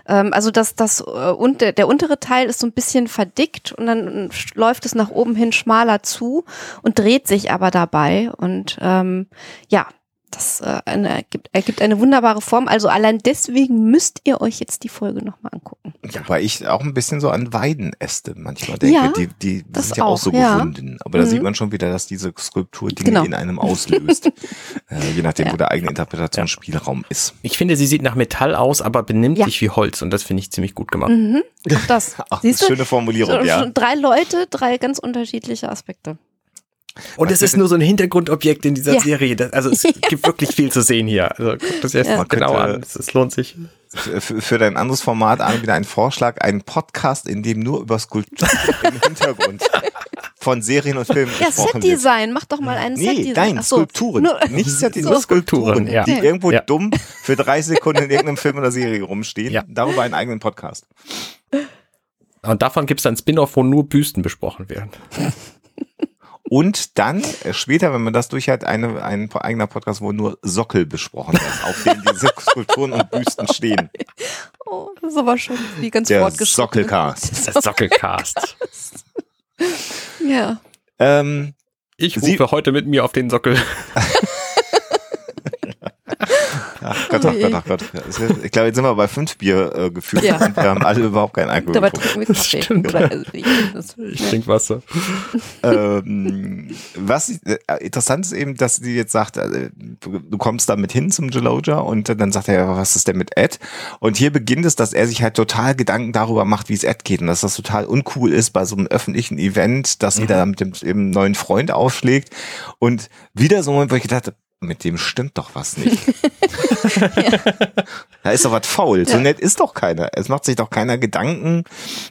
Ähm, also das, das, äh, und der, der untere Teil ist so ein bisschen verdickt und dann läuft es nach oben hin schmaler zu und dreht sich aber dabei. Und ähm, ja, das äh, eine, ergibt, ergibt eine wunderbare Form. Also allein deswegen müsst ihr euch jetzt die Folge nochmal angucken. Ja. Weil ich auch ein bisschen so an Weidenäste manchmal denke. Ja, die die das sind ja auch, auch, so ja. gewunden. Aber da Mhm. sieht man schon wieder, dass diese Skulptur Dinge Genau. in einem auslöst. äh, je nachdem, Ja. wo der eigene Interpretationsspielraum ist. Ich finde, sie sieht nach Metall aus, aber benimmt Ja. sich wie Holz und das finde ich ziemlich gut gemacht. Mhm. Auch das. Ach, Siehst du? schöne Formulierung, Schon- ja. schon Drei Leute, drei ganz unterschiedliche Aspekte. Und es ist nur so ein Hintergrundobjekt in dieser Ja. Serie. Das, also es gibt wirklich viel zu sehen hier. Also guckt das jetzt Ja. mal genau an. Es, es lohnt sich. Für, für dein anderes Format an wieder ein Vorschlag, einen Podcast, in dem nur über Skulpturen im Hintergrund von Serien und Filmen Ja, gesprochen wird. Setdesign. Mach doch mal einen Nee, Setdesign. nein, Ach so, Skulpturen. nur- Nicht Setdesign, So. nur Skulpturen, ja. die irgendwo Ja. dumm für drei Sekunden in irgendeinem Film oder Serie rumstehen. Ja. Darüber einen eigenen Podcast. Und davon gibt es ein Spin-off, wo nur Büsten besprochen werden. Und dann äh, später, wenn man das durch hat, eine, ein eigener Podcast, wo nur Sockel besprochen werden, auf denen diese Skulpturen und Büsten stehen. Oh, das ist aber schon wie ganz Der fortgeschritten. Sockelcast. Das Sockelcast. Ja. Ähm, Ich Sie- rufe heute mit mir auf den Sockel. ach Gott, ach Gott, ach Gott. Ich glaube, jetzt sind wir bei fünf Bier äh, gefühlt Ja. und wir haben alle überhaupt keinen Alkohol Dabei trinken wir Kaffee. Stimmt. Oder, also ich, das, Ich trinke Wasser. ähm, was äh, interessant ist eben, dass sie jetzt sagt, äh, du kommst da mit hin zum Geloja und dann sagt er, was ist denn mit Ed? Und hier beginnt es, dass er sich halt total Gedanken darüber macht, wie es Ed geht und dass das total uncool ist bei so einem öffentlichen Event, dass jeder mit dem eben neuen Freund aufschlägt und wieder so ein Moment, wo ich gedacht habe, mit dem stimmt doch was nicht. Da ist doch was faul. So Ja. nett ist doch keiner. Es macht sich doch keiner Gedanken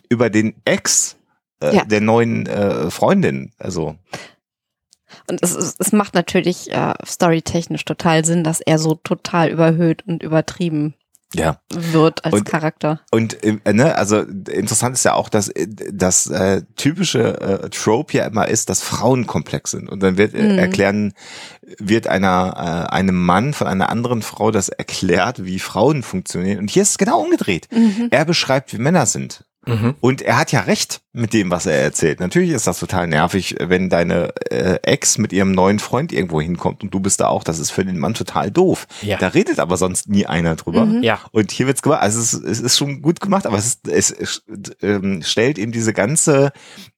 über den Ex äh, Ja. der neuen äh, Freundin. Also Und es, es, es macht natürlich äh, storytechnisch total Sinn, dass er so total überhöht und übertrieben ja. wird als Und- Charakter. Und äh, ne, also interessant ist ja auch, dass äh, das äh, typische äh, Trope ja immer ist, dass Frauen komplex sind. Und dann wird äh, Mhm. erklären, wird einer äh, einem Mann von einer anderen Frau das erklärt, wie Frauen funktionieren. Und hier ist es genau umgedreht. Mhm. Er beschreibt, wie Männer sind. Mhm. Und er hat ja recht mit dem, was er erzählt. Natürlich ist das total nervig, wenn deine äh, Ex mit ihrem neuen Freund irgendwo hinkommt und du bist da auch. Das ist für den Mann total doof. Ja. Da redet aber sonst nie einer drüber. Mhm. Ja. Und hier wird's gemacht. Also es ist, es ist schon gut gemacht, aber es, ist, es, es ähm, stellt eben diese ganze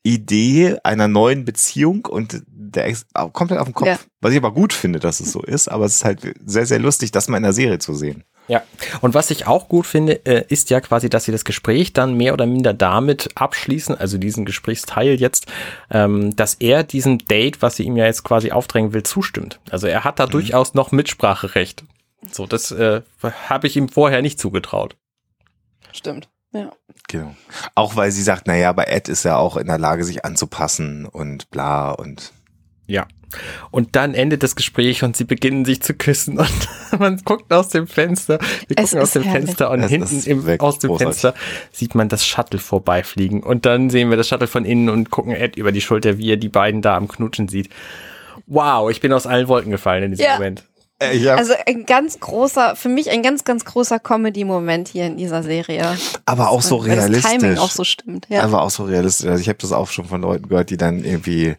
Idee einer neuen Beziehung und der Ex komplett auf den Kopf. Ja. Was ich aber gut finde, dass es so ist. Aber es ist halt sehr, sehr lustig, das mal in der Serie zu sehen. Ja. Und was ich auch gut finde, äh, ist ja quasi, dass sie das Gespräch dann mehr oder minder damit abschließen, also diesen Gesprächsteil jetzt, ähm, dass er diesem Date, was sie ihm ja jetzt quasi aufdrängen will, zustimmt. Also er hat da durchaus noch Mitspracherecht. So, das äh, habe ich ihm vorher nicht zugetraut. Stimmt. Ja. Genau. Auch weil sie sagt, naja, bei Ed ist er auch in der Lage, sich anzupassen und bla und Ja. Und dann endet das Gespräch und sie beginnen sich zu küssen und man guckt aus dem Fenster, wir Es gucken aus dem herrlich. Fenster und Es hinten im, aus dem großartig. Fenster sieht man das Shuttle vorbeifliegen und dann sehen wir das Shuttle von innen und gucken Ed über die Schulter, wie er die beiden da am Knutschen sieht. Wow, ich bin aus allen Wolken gefallen in diesem Ja. Moment. äh, ja, Also ein ganz großer, für mich ein ganz, ganz großer Comedy-Moment hier in dieser Serie. aber auch so Weil Das Timing realistisch. auch so stimmt. Ja. Aber auch so realistisch. Also ich habe das auch schon von Leuten gehört, die dann irgendwie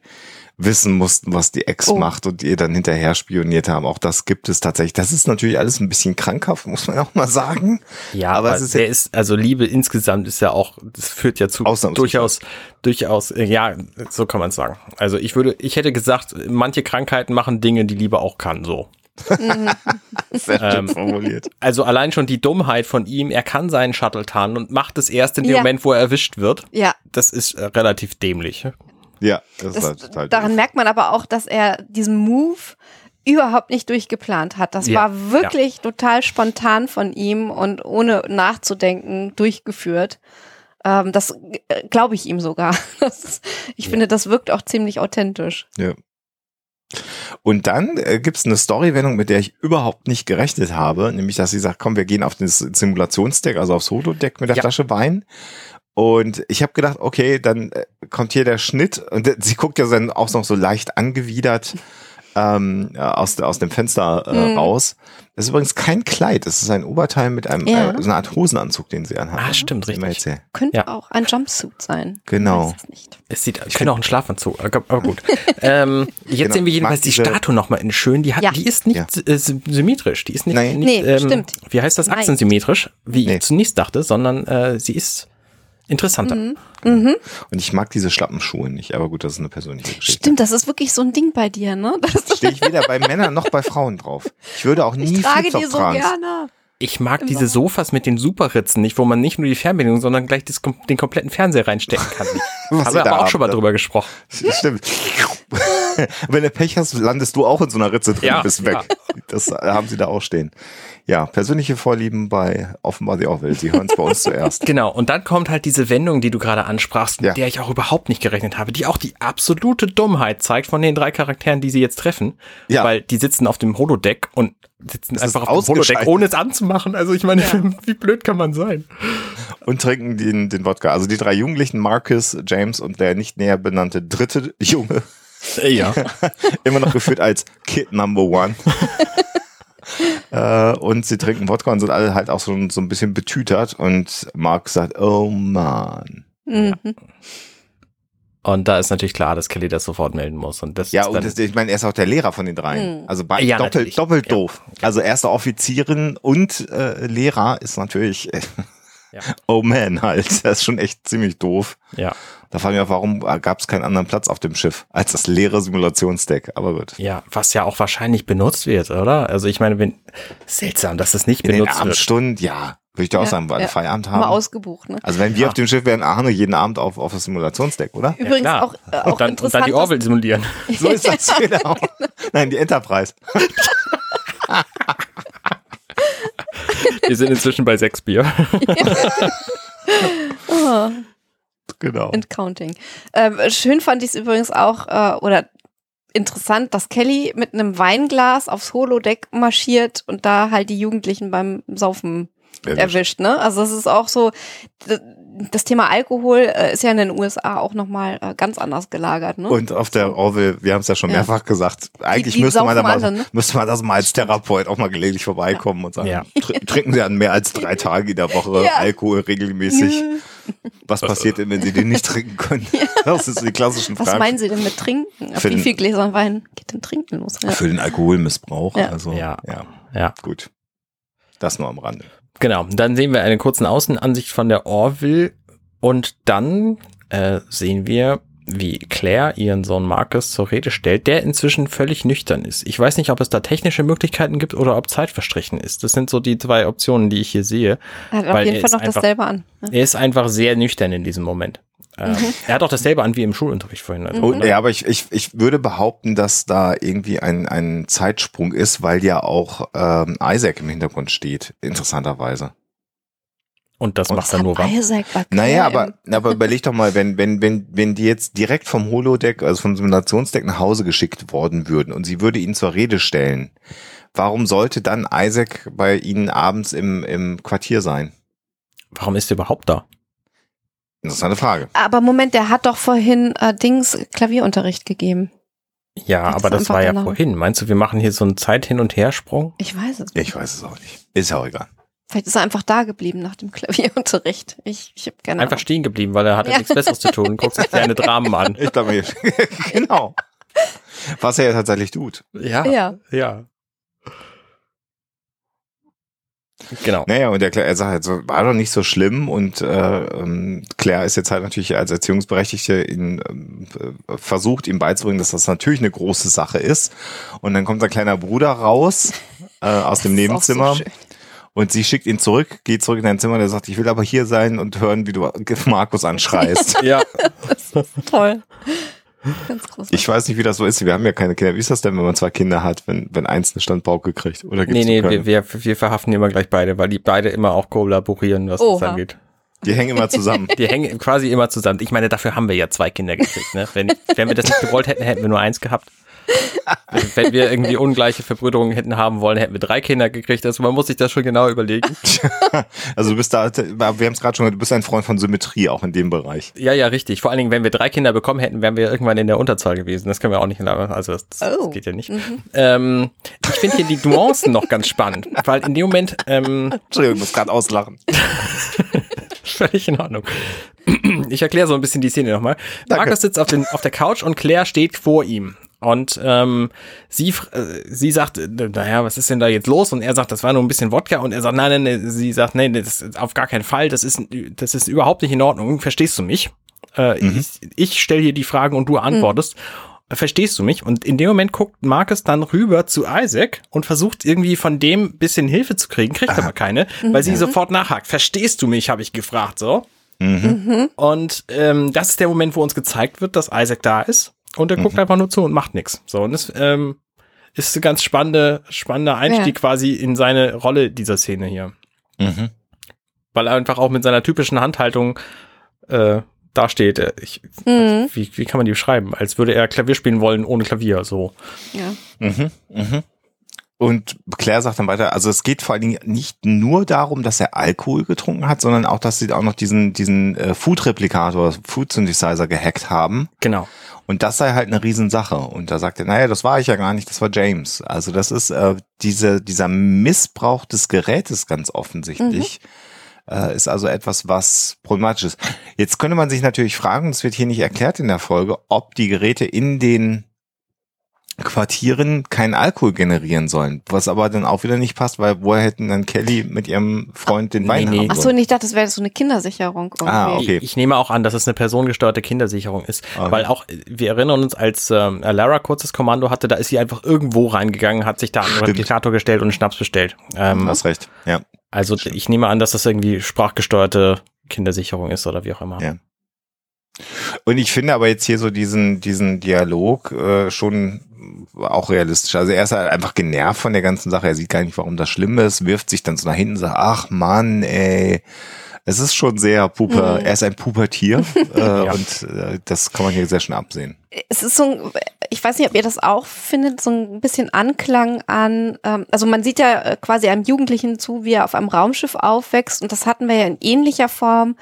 wissen mussten, was die Ex Oh. macht und ihr dann hinterher spioniert haben. Auch das gibt es tatsächlich. Das ist natürlich alles ein bisschen krankhaft, muss man auch mal sagen. Ja, Aber aber, es ist der ja- ist, also Liebe insgesamt ist ja auch, das führt ja zu durchaus, durchaus, äh, ja, so kann man sagen. Also ich würde, ich hätte gesagt, manche Krankheiten machen Dinge, die Liebe auch kann, so. Sehr schön Ähm, formuliert. Also allein schon die Dummheit von ihm, er kann seinen Shuttle tarnen und macht es erst in dem Ja. Moment, wo er erwischt wird. ja. Das ist äh, relativ dämlich. Ja, das, ist Das, halt total daran doof. merkt man aber auch, dass er diesen Move überhaupt nicht durchgeplant hat. Das Ja, war wirklich total spontan von ihm und ohne nachzudenken durchgeführt. Ähm, das äh, glaube ich ihm sogar. Ist, ich Ja. finde, das wirkt auch ziemlich authentisch. Ja. Und dann äh, gibt's eine Storywendung, mit der ich überhaupt nicht gerechnet habe, nämlich dass sie sagt, komm, wir gehen auf das Simulationsdeck, also aufs Holodeck mit der Ja. Flasche Wein. Und ich habe gedacht, okay, dann äh, kommt hier der Schnitt und äh, sie guckt ja dann auch noch so leicht angewidert. Äh, ähm, ja, aus, aus dem Fenster äh, Mhm. raus. Das ist übrigens kein Kleid, das ist ein Oberteil mit einem, Ja. äh, so einer Art Hosenanzug, den sie anhat. Ah, stimmt, richtig. Könnte Ja. auch ein Jumpsuit sein. Genau. Ich weiß es nicht. Es sieht, ich könnte auch ein Schlafanzug, aber aber gut. ähm, jetzt Genau. sehen wir jedenfalls die Statue nochmal in schön. Die hat, Ja. die ist nicht Ja. äh, sy- symmetrisch. Die ist nicht, Nein. nicht Nee, stimmt. Wie heißt das? Achsensymmetrisch, wie Nee. ich zunächst dachte, sondern äh, sie ist interessanter. Mhm. Und ich mag diese Schlappenschuhe nicht, aber gut, das ist eine persönliche Geschichte. Stimmt, das ist wirklich so ein Ding bei dir, ne? Das, Stehe ich weder bei Männern noch bei Frauen drauf. Ich würde auch nie ich trage die so tragen. gerne. Ich mag diese Sofas mit den Superritzen nicht, wo man nicht nur die Fernbedienung, sondern gleich das, den kompletten Fernseher reinstecken kann. Was Haben wir aber auch schon mal da- drüber gesprochen. Stimmt. Wenn du Pech hast, landest du auch in so einer Ritze drin Ja, und bist weg. ja. Das haben sie da auch stehen. Ja, persönliche Vorlieben bei offenbar die Orwell. Sie hören es bei uns zuerst. Genau, und dann kommt halt diese Wendung, die du gerade ansprachst, mit Ja. der ich auch überhaupt nicht gerechnet habe, die auch die absolute Dummheit zeigt von den drei Charakteren, die sie jetzt treffen. Ja. Weil die sitzen auf dem Holodeck und sitzen Das einfach auf dem Holodeck, ohne es anzumachen. Also ich meine, wie blöd kann man sein? Und trinken den, den Wodka. Also die drei Jugendlichen, Marcus, James und der nicht näher benannte dritte Junge, Ja. immer noch geführt als Kid Number One. äh, und sie trinken Wodka und sind alle halt auch so, so ein bisschen betütert. Und Mark sagt, oh man. Mhm. Und da ist natürlich klar, dass Kelly das sofort melden muss. Und das Ja, ist und das, ich meine, er ist auch der Lehrer von den dreien. Mhm. Also beide Ja, doppelt, natürlich. doppelt Ja. doof. Also erster Offizierin und äh, Lehrer ist natürlich, äh, Ja. oh man, halt. Das ist schon echt ziemlich doof. ja, Da fragen wir, warum gab es keinen anderen Platz auf dem Schiff als das leere Simulationsdeck. Aber gut. ja, was ja auch wahrscheinlich benutzt wird, oder? Also ich meine, wenn seltsam, dass das nicht In den benutzt wird. Abendstunden, ja, würde ich dir auch Ja, sagen, weil wir ja. Feierabend Mal haben. ausgebucht, ne? Also wenn wir Ja. auf dem Schiff wären, Arne jeden Abend auf, auf das Simulationsdeck, oder? Übrigens klar. auch, äh, auch und, dann, und interessant. dann die Orwell simulieren. So ist das genau. Nein, die Enterprise. Wir sind inzwischen bei sechs Bier. Oh, Genau. and counting. Ähm, schön fand ich es übrigens auch, äh, oder interessant, dass Kelly mit einem Weinglas aufs Holodeck marschiert und da halt die Jugendlichen beim Saufen erwischt. Ne? Also das ist auch so, das Thema Alkohol äh, ist ja in den USA auch nochmal äh, ganz anders gelagert. Ne? Und auf der Orville, wir haben es ja schon Ja. mehrfach gesagt, eigentlich die müsste man da mal, alle, ne? müsste man das mal als Therapeut auch mal gelegentlich vorbeikommen und sagen, Ja. tr trinken Sie an mehr als drei Tage in der Woche Ja. Alkohol regelmäßig. Was passiert denn, wenn Sie den nicht trinken können? Das ist die klassischen Was Fragen. meinen Sie denn mit Trinken? Auf wie viel Gläser Wein geht denn Trinken los? Ja. Für den Alkoholmissbrauch. Ja. Also, Ja. ja, Ja. gut. Das nur am Rande. Genau, dann sehen wir eine kurze Außenansicht von der Orville und dann äh, sehen wir, wie Claire ihren Sohn Marcus zur Rede stellt, der inzwischen völlig nüchtern ist. Ich weiß nicht, ob es da technische Möglichkeiten gibt oder ob Zeit verstrichen ist. Das sind so die zwei Optionen, die ich hier sehe. Er hat auf Weil jeden Fall noch einfach- dasselbe an. ne? Er ist einfach sehr nüchtern in diesem Moment. Ähm, Mhm. Er hat auch dasselbe an wie im Schulunterricht vorhin. Also, Und, ja, aber ich, ich, ich würde behaupten, dass da irgendwie ein, ein Zeitsprung ist, weil ja auch ähm, Isaac im Hintergrund steht, interessanterweise. und das Und macht er nur wahr. Isaac war Naja, aber, aber überleg doch mal, wenn, wenn, wenn, wenn die jetzt direkt vom Holodeck, also vom Simulationsdeck nach Hause geschickt worden würden und sie würde ihn zur Rede stellen, warum sollte dann Isaac bei ihnen abends im, im Quartier sein? Warum ist er überhaupt da? Interessante Frage. Aber Moment, der hat doch vorhin äh, Dings Klavierunterricht gegeben. Ja, Das aber das war ja danach. vorhin. Meinst du, wir machen hier so einen Zeit-Hin- und Hersprung? Ich weiß es. Ich weiß es auch nicht. Ist ja auch egal. Vielleicht ist er einfach da geblieben nach dem Klavierunterricht. Ich, ich habe keine Einfach Ahnung. stehen geblieben, weil er hatte Ja. nichts Besseres zu tun. Guckt sich kleine Dramen an. Ich glaube, genau. Was er ja tatsächlich tut. Ja. Ja. Ja. Genau. Naja, und der Claire, er sagt halt so, war doch nicht so schlimm und äh, ähm, Claire ist jetzt halt natürlich als Erziehungsberechtigte ähm, äh, versucht, ihm beizubringen, dass das natürlich eine große Sache ist. Und dann kommt sein kleiner Bruder raus äh, aus dem Das ist Nebenzimmer So und sie schickt ihn zurück, geht zurück in dein Zimmer, der sagt, ich will aber hier sein und hören, wie du Markus anschreist. Ja. Toll. Ganz groß. Ich weiß nicht, wie das so ist. Wir haben ja keine Kinder. Wie ist das denn, wenn man zwei Kinder hat, wenn, wenn eins eine Standpauke kriegt? Oder gibt's Nee, nee, wir, wir, wir verhaften immer gleich beide, weil die beide immer auch kollaborieren, was das Oha. angeht. Die hängen immer zusammen. Die hängen quasi immer zusammen. Ich meine, dafür haben wir ja zwei Kinder gekriegt. Ne? Wenn, wenn wir das nicht gewollt hätten, hätten wir nur eins gehabt. Wenn wir irgendwie ungleiche Verbrüderungen hätten haben wollen, hätten wir drei Kinder gekriegt. Also man muss sich das schon genau überlegen. also du bist da, wir haben es gerade schon, du bist ein Freund von Symmetrie auch in dem Bereich. Ja, ja, richtig. Vor allen Dingen, wenn wir drei Kinder bekommen hätten, wären wir irgendwann in der Unterzahl gewesen. Das können wir auch nicht, also das, das oh. geht ja nicht. Mhm. Ähm, ich finde hier die Nuancen noch ganz spannend, weil in dem Moment. Ähm, Entschuldigung, ich muss gerade auslachen. Völlig in Ordnung. Ich erkläre so ein bisschen die Szene nochmal. Markus sitzt auf, den, auf der Couch und Claire steht vor ihm. Und ähm, sie, äh, sie sagt, äh, naja, was ist denn da jetzt los? Und er sagt, das war nur ein bisschen Wodka. Und er sagt, nein, nein, nein. sie sagt, nein, das ist auf gar keinen Fall. Das ist, das ist überhaupt nicht in Ordnung. Verstehst du mich? Äh, mhm. Ich, ich stelle hier die Fragen und du antwortest. Mhm. Verstehst du mich? Und in dem Moment guckt Marcus dann rüber zu Isaac und versucht irgendwie von dem bisschen Hilfe zu kriegen, kriegt Aha. aber keine, weil sie mhm. sofort nachhakt. Verstehst du mich, habe ich gefragt, so. Mhm. Und ähm, das ist der Moment, wo uns gezeigt wird, dass Isaac da ist und er guckt mhm. einfach nur zu und macht nichts. So, und das ähm, ist ein ganz spannende, spannender Einstieg ja. quasi in seine Rolle dieser Szene hier. Mhm. Weil er einfach auch mit seiner typischen Handhaltung äh, dasteht. Äh, ich, mhm. wie, wie kann man die beschreiben? Als würde er Klavier spielen wollen ohne Klavier, so. Ja. Mhm. Mhm. Und Claire sagt dann weiter, also es geht vor allen Dingen nicht nur darum, dass er Alkohol getrunken hat, sondern auch, dass sie auch noch diesen, diesen äh, Food-Replikator, Food-Synthesizer gehackt haben. Genau. Und das sei halt eine Riesensache. Und da sagt er, naja, das war ich ja gar nicht, das war James. Also das ist äh, diese, dieser Missbrauch des Gerätes ganz offensichtlich. Mhm. Äh, ist also etwas, was problematisch ist. Jetzt könnte man sich natürlich fragen, das wird hier nicht erklärt in der Folge, ob die Geräte in den Quartieren keinen Alkohol generieren sollen. Was aber dann auch wieder nicht passt, weil woher hätten dann Kelly mit ihrem Freund den Wein nee, nee. Ach so, ich dachte, das wäre so eine Kindersicherung. Irgendwie. Ah, okay. Ich, ich, nehme auch an, dass es eine personengesteuerte Kindersicherung ist, okay. weil auch, wir erinnern uns, als ähm, Lara kurzes Kommando hatte, da ist sie einfach irgendwo reingegangen, hat sich da an den Replikator gestellt und einen Schnaps bestellt. Ähm, Hast recht, ja. Also ich nehme an, dass das irgendwie sprachgesteuerte Kindersicherung ist oder wie auch immer. Ja. Und ich finde aber jetzt hier so diesen, diesen Dialog äh, schon auch realistisch. Also er ist halt einfach genervt von der ganzen Sache. Er sieht gar nicht, warum das schlimm ist, wirft sich dann so nach hinten und sagt, ach Mann, ey. Es ist schon sehr puper, mhm. er ist ein Pubertier äh, ja. und äh, das kann man hier sehr schön absehen. Es ist so ein, ich weiß nicht, ob ihr das auch findet, so ein bisschen Anklang an, ähm, also man sieht ja äh, quasi einem Jugendlichen zu, wie er auf einem Raumschiff aufwächst und das hatten wir ja in ähnlicher Form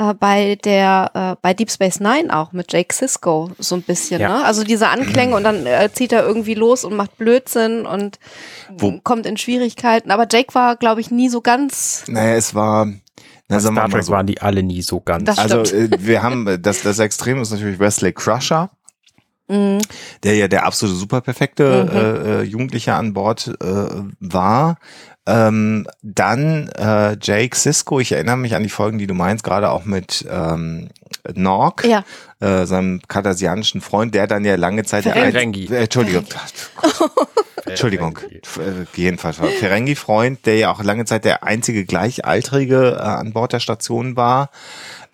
äh, bei der äh, bei Deep Space Nine auch mit Jake Sisko so ein bisschen. Ja. Ne? Also diese Anklänge und dann äh, zieht er irgendwie los und macht Blödsinn und Wo? kommt in Schwierigkeiten. Aber Jake war, glaube ich, nie so ganz. Naja, es war. Na, Star Trek so. waren die alle nie so ganz. Das also äh, wir haben das das Extrem ist natürlich Wesley Crusher. Mhm. Der ja der absolute superperfekte mhm. äh, äh Jugendliche an Bord äh, war. Ähm, dann äh, Jake Sisko, ich erinnere mich an die Folgen, die du meinst, gerade auch mit ähm, Nork, ja. äh, seinem kartasianischen Freund, der dann ja lange Zeit Ferengi. der äh, Entschuldigung. Entschuldigung, äh, jedenfalls Ferengi-Freund, der ja auch lange Zeit der einzige Gleichaltrige äh, an Bord der Station war.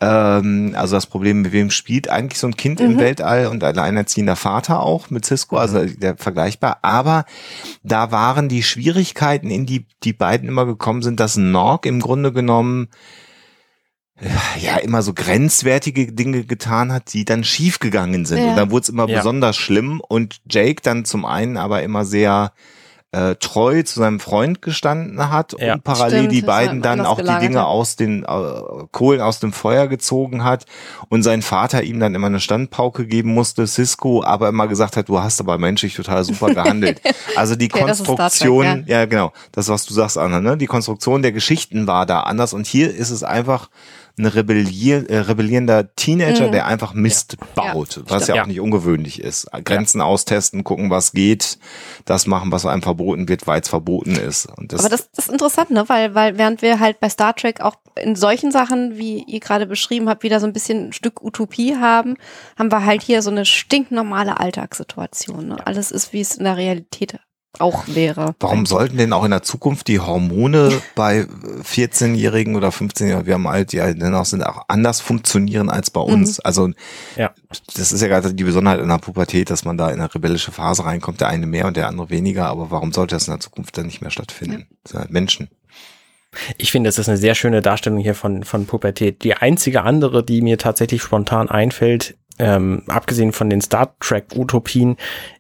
Ähm, also das Problem, mit wem spielt eigentlich so ein Kind mhm. im Weltall und alleinerziehender Vater auch mit Cisco, also mhm. der vergleichbar. Aber da waren die Schwierigkeiten, in die die beiden immer gekommen sind, dass Norg im Grunde genommen ja immer so grenzwertige Dinge getan hat, die dann schiefgegangen sind. Ja. Und dann wurde es immer ja. besonders schlimm und Jake dann zum einen aber immer sehr äh, treu zu seinem Freund gestanden hat ja. und parallel Stimmt, die beiden dann auch die Dinge hat. aus den äh, Kohlen aus dem Feuer gezogen hat und sein Vater ihm dann immer eine Standpauke geben musste, Cisco, aber immer gesagt hat, du hast aber menschlich total super gehandelt. Also die okay, Konstruktion, Trek, ja. ja. genau, das was du sagst, Anna, ne? Die Konstruktion der Geschichten war da anders und hier ist es einfach ein rebellier, äh, rebellierender Teenager, mhm. der einfach Mist ja. baut, ja. was ja auch nicht ungewöhnlich ist. Grenzen ja. austesten, gucken, was geht, das machen, was einem verboten wird, weil es verboten ist. Und das Aber das, das ist interessant, ne? Weil, weil während wir halt bei Star Trek auch in solchen Sachen, wie ihr gerade beschrieben habt, wieder so ein bisschen ein Stück Utopie haben, haben wir halt hier so eine stinknormale Alltagssituation. Ne? Alles ist, wie es in der Realität auch wäre. Warum sollten denn auch in der Zukunft die Hormone bei 14-Jährigen oder 15-Jährigen, wir haben alt, die halt auch sind, auch anders funktionieren als bei uns? Mhm. Also, ja. das ist ja gerade die Besonderheit in der Pubertät, dass man da in eine rebellische Phase reinkommt, der eine mehr und der andere weniger, aber warum sollte das in der Zukunft dann nicht mehr stattfinden? Ja. Halt Menschen. Ich finde, es ist eine sehr schöne Darstellung hier von, von Pubertät. Die einzige andere, die mir tatsächlich spontan einfällt, ähm, abgesehen von den Star Trek-Utopien,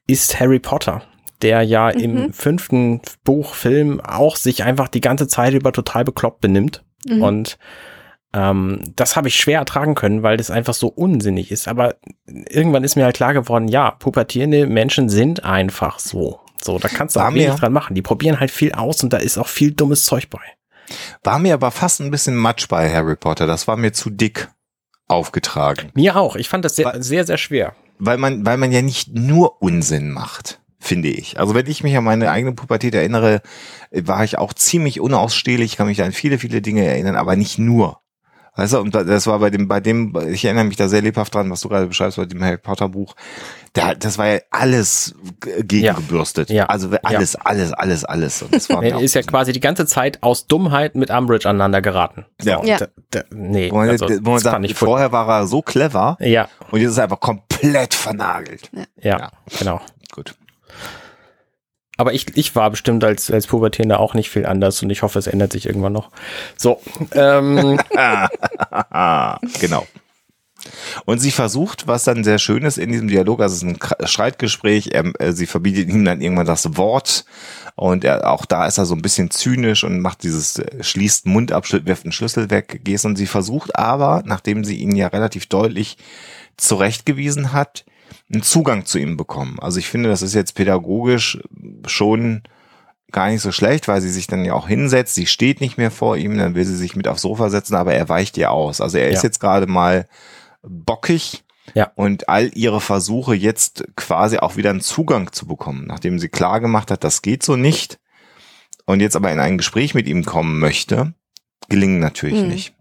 ist Harry Potter, der ja Mhm. im fünften Buch, Film auch sich einfach die ganze Zeit über total bekloppt benimmt. Mhm. Und ähm, das habe ich schwer ertragen können, weil das einfach so unsinnig ist. Aber irgendwann ist mir halt klar geworden, ja, pubertierende Menschen sind einfach so. So, da kannst du War auch wenig dran machen. Die probieren halt viel aus und da ist auch viel dummes Zeug bei. War mir aber fast ein bisschen Matsch bei Harry Potter. Das war mir zu dick aufgetragen. Mir auch. Ich fand das sehr, Weil- sehr, sehr schwer. Weil man, weil man ja nicht nur Unsinn macht, finde ich. Also wenn ich mich an meine eigene Pubertät erinnere, war ich auch ziemlich unausstehlich, kann mich an viele, viele Dinge erinnern, aber nicht nur. Weißt du, und das war bei dem, bei dem, ich erinnere mich da sehr lebhaft dran, was du gerade beschreibst bei dem Harry Potter Buch. Da, das war ja alles gegengebürstet. Ja. Also alles, alles, alles, alles. Und das war Er auch ist ja quasi die ganze Zeit aus Dummheit mit Umbridge aneinander geraten. Ja. Ja. Da, da, nee, wo man, also, wo man das sagt, fand ich furchtbar. vorher war er so clever Ja, und jetzt ist er einfach komplett vernagelt. ja, Ja. genau. Gut. Aber ich, ich war bestimmt als, als Pubertierender auch nicht viel anders und ich hoffe, es ändert sich irgendwann noch. So, ähm, Ah, genau. Und sie versucht, was dann sehr schön ist in diesem Dialog, also es ist ein Streitgespräch, er, äh, sie verbietet ihm dann irgendwann das Wort und er, auch da ist er so ein bisschen zynisch und macht dieses, äh, schließt Mund ab, wirft einen Schlüssel weg, gehst und sie versucht aber, nachdem sie ihn ja relativ deutlich zurechtgewiesen hat, einen Zugang zu ihm bekommen. Also ich finde, das ist jetzt pädagogisch schon gar nicht so schlecht, weil sie sich dann ja auch hinsetzt, sie steht nicht mehr vor ihm, dann will sie sich mit aufs Sofa setzen, aber er weicht ihr aus. Also er ist Ja. jetzt gerade mal bockig Ja. und all ihre Versuche jetzt quasi auch wieder einen Zugang zu bekommen, nachdem sie klar gemacht hat, das geht so nicht und jetzt aber in ein Gespräch mit ihm kommen möchte, gelingen natürlich Hm. nicht.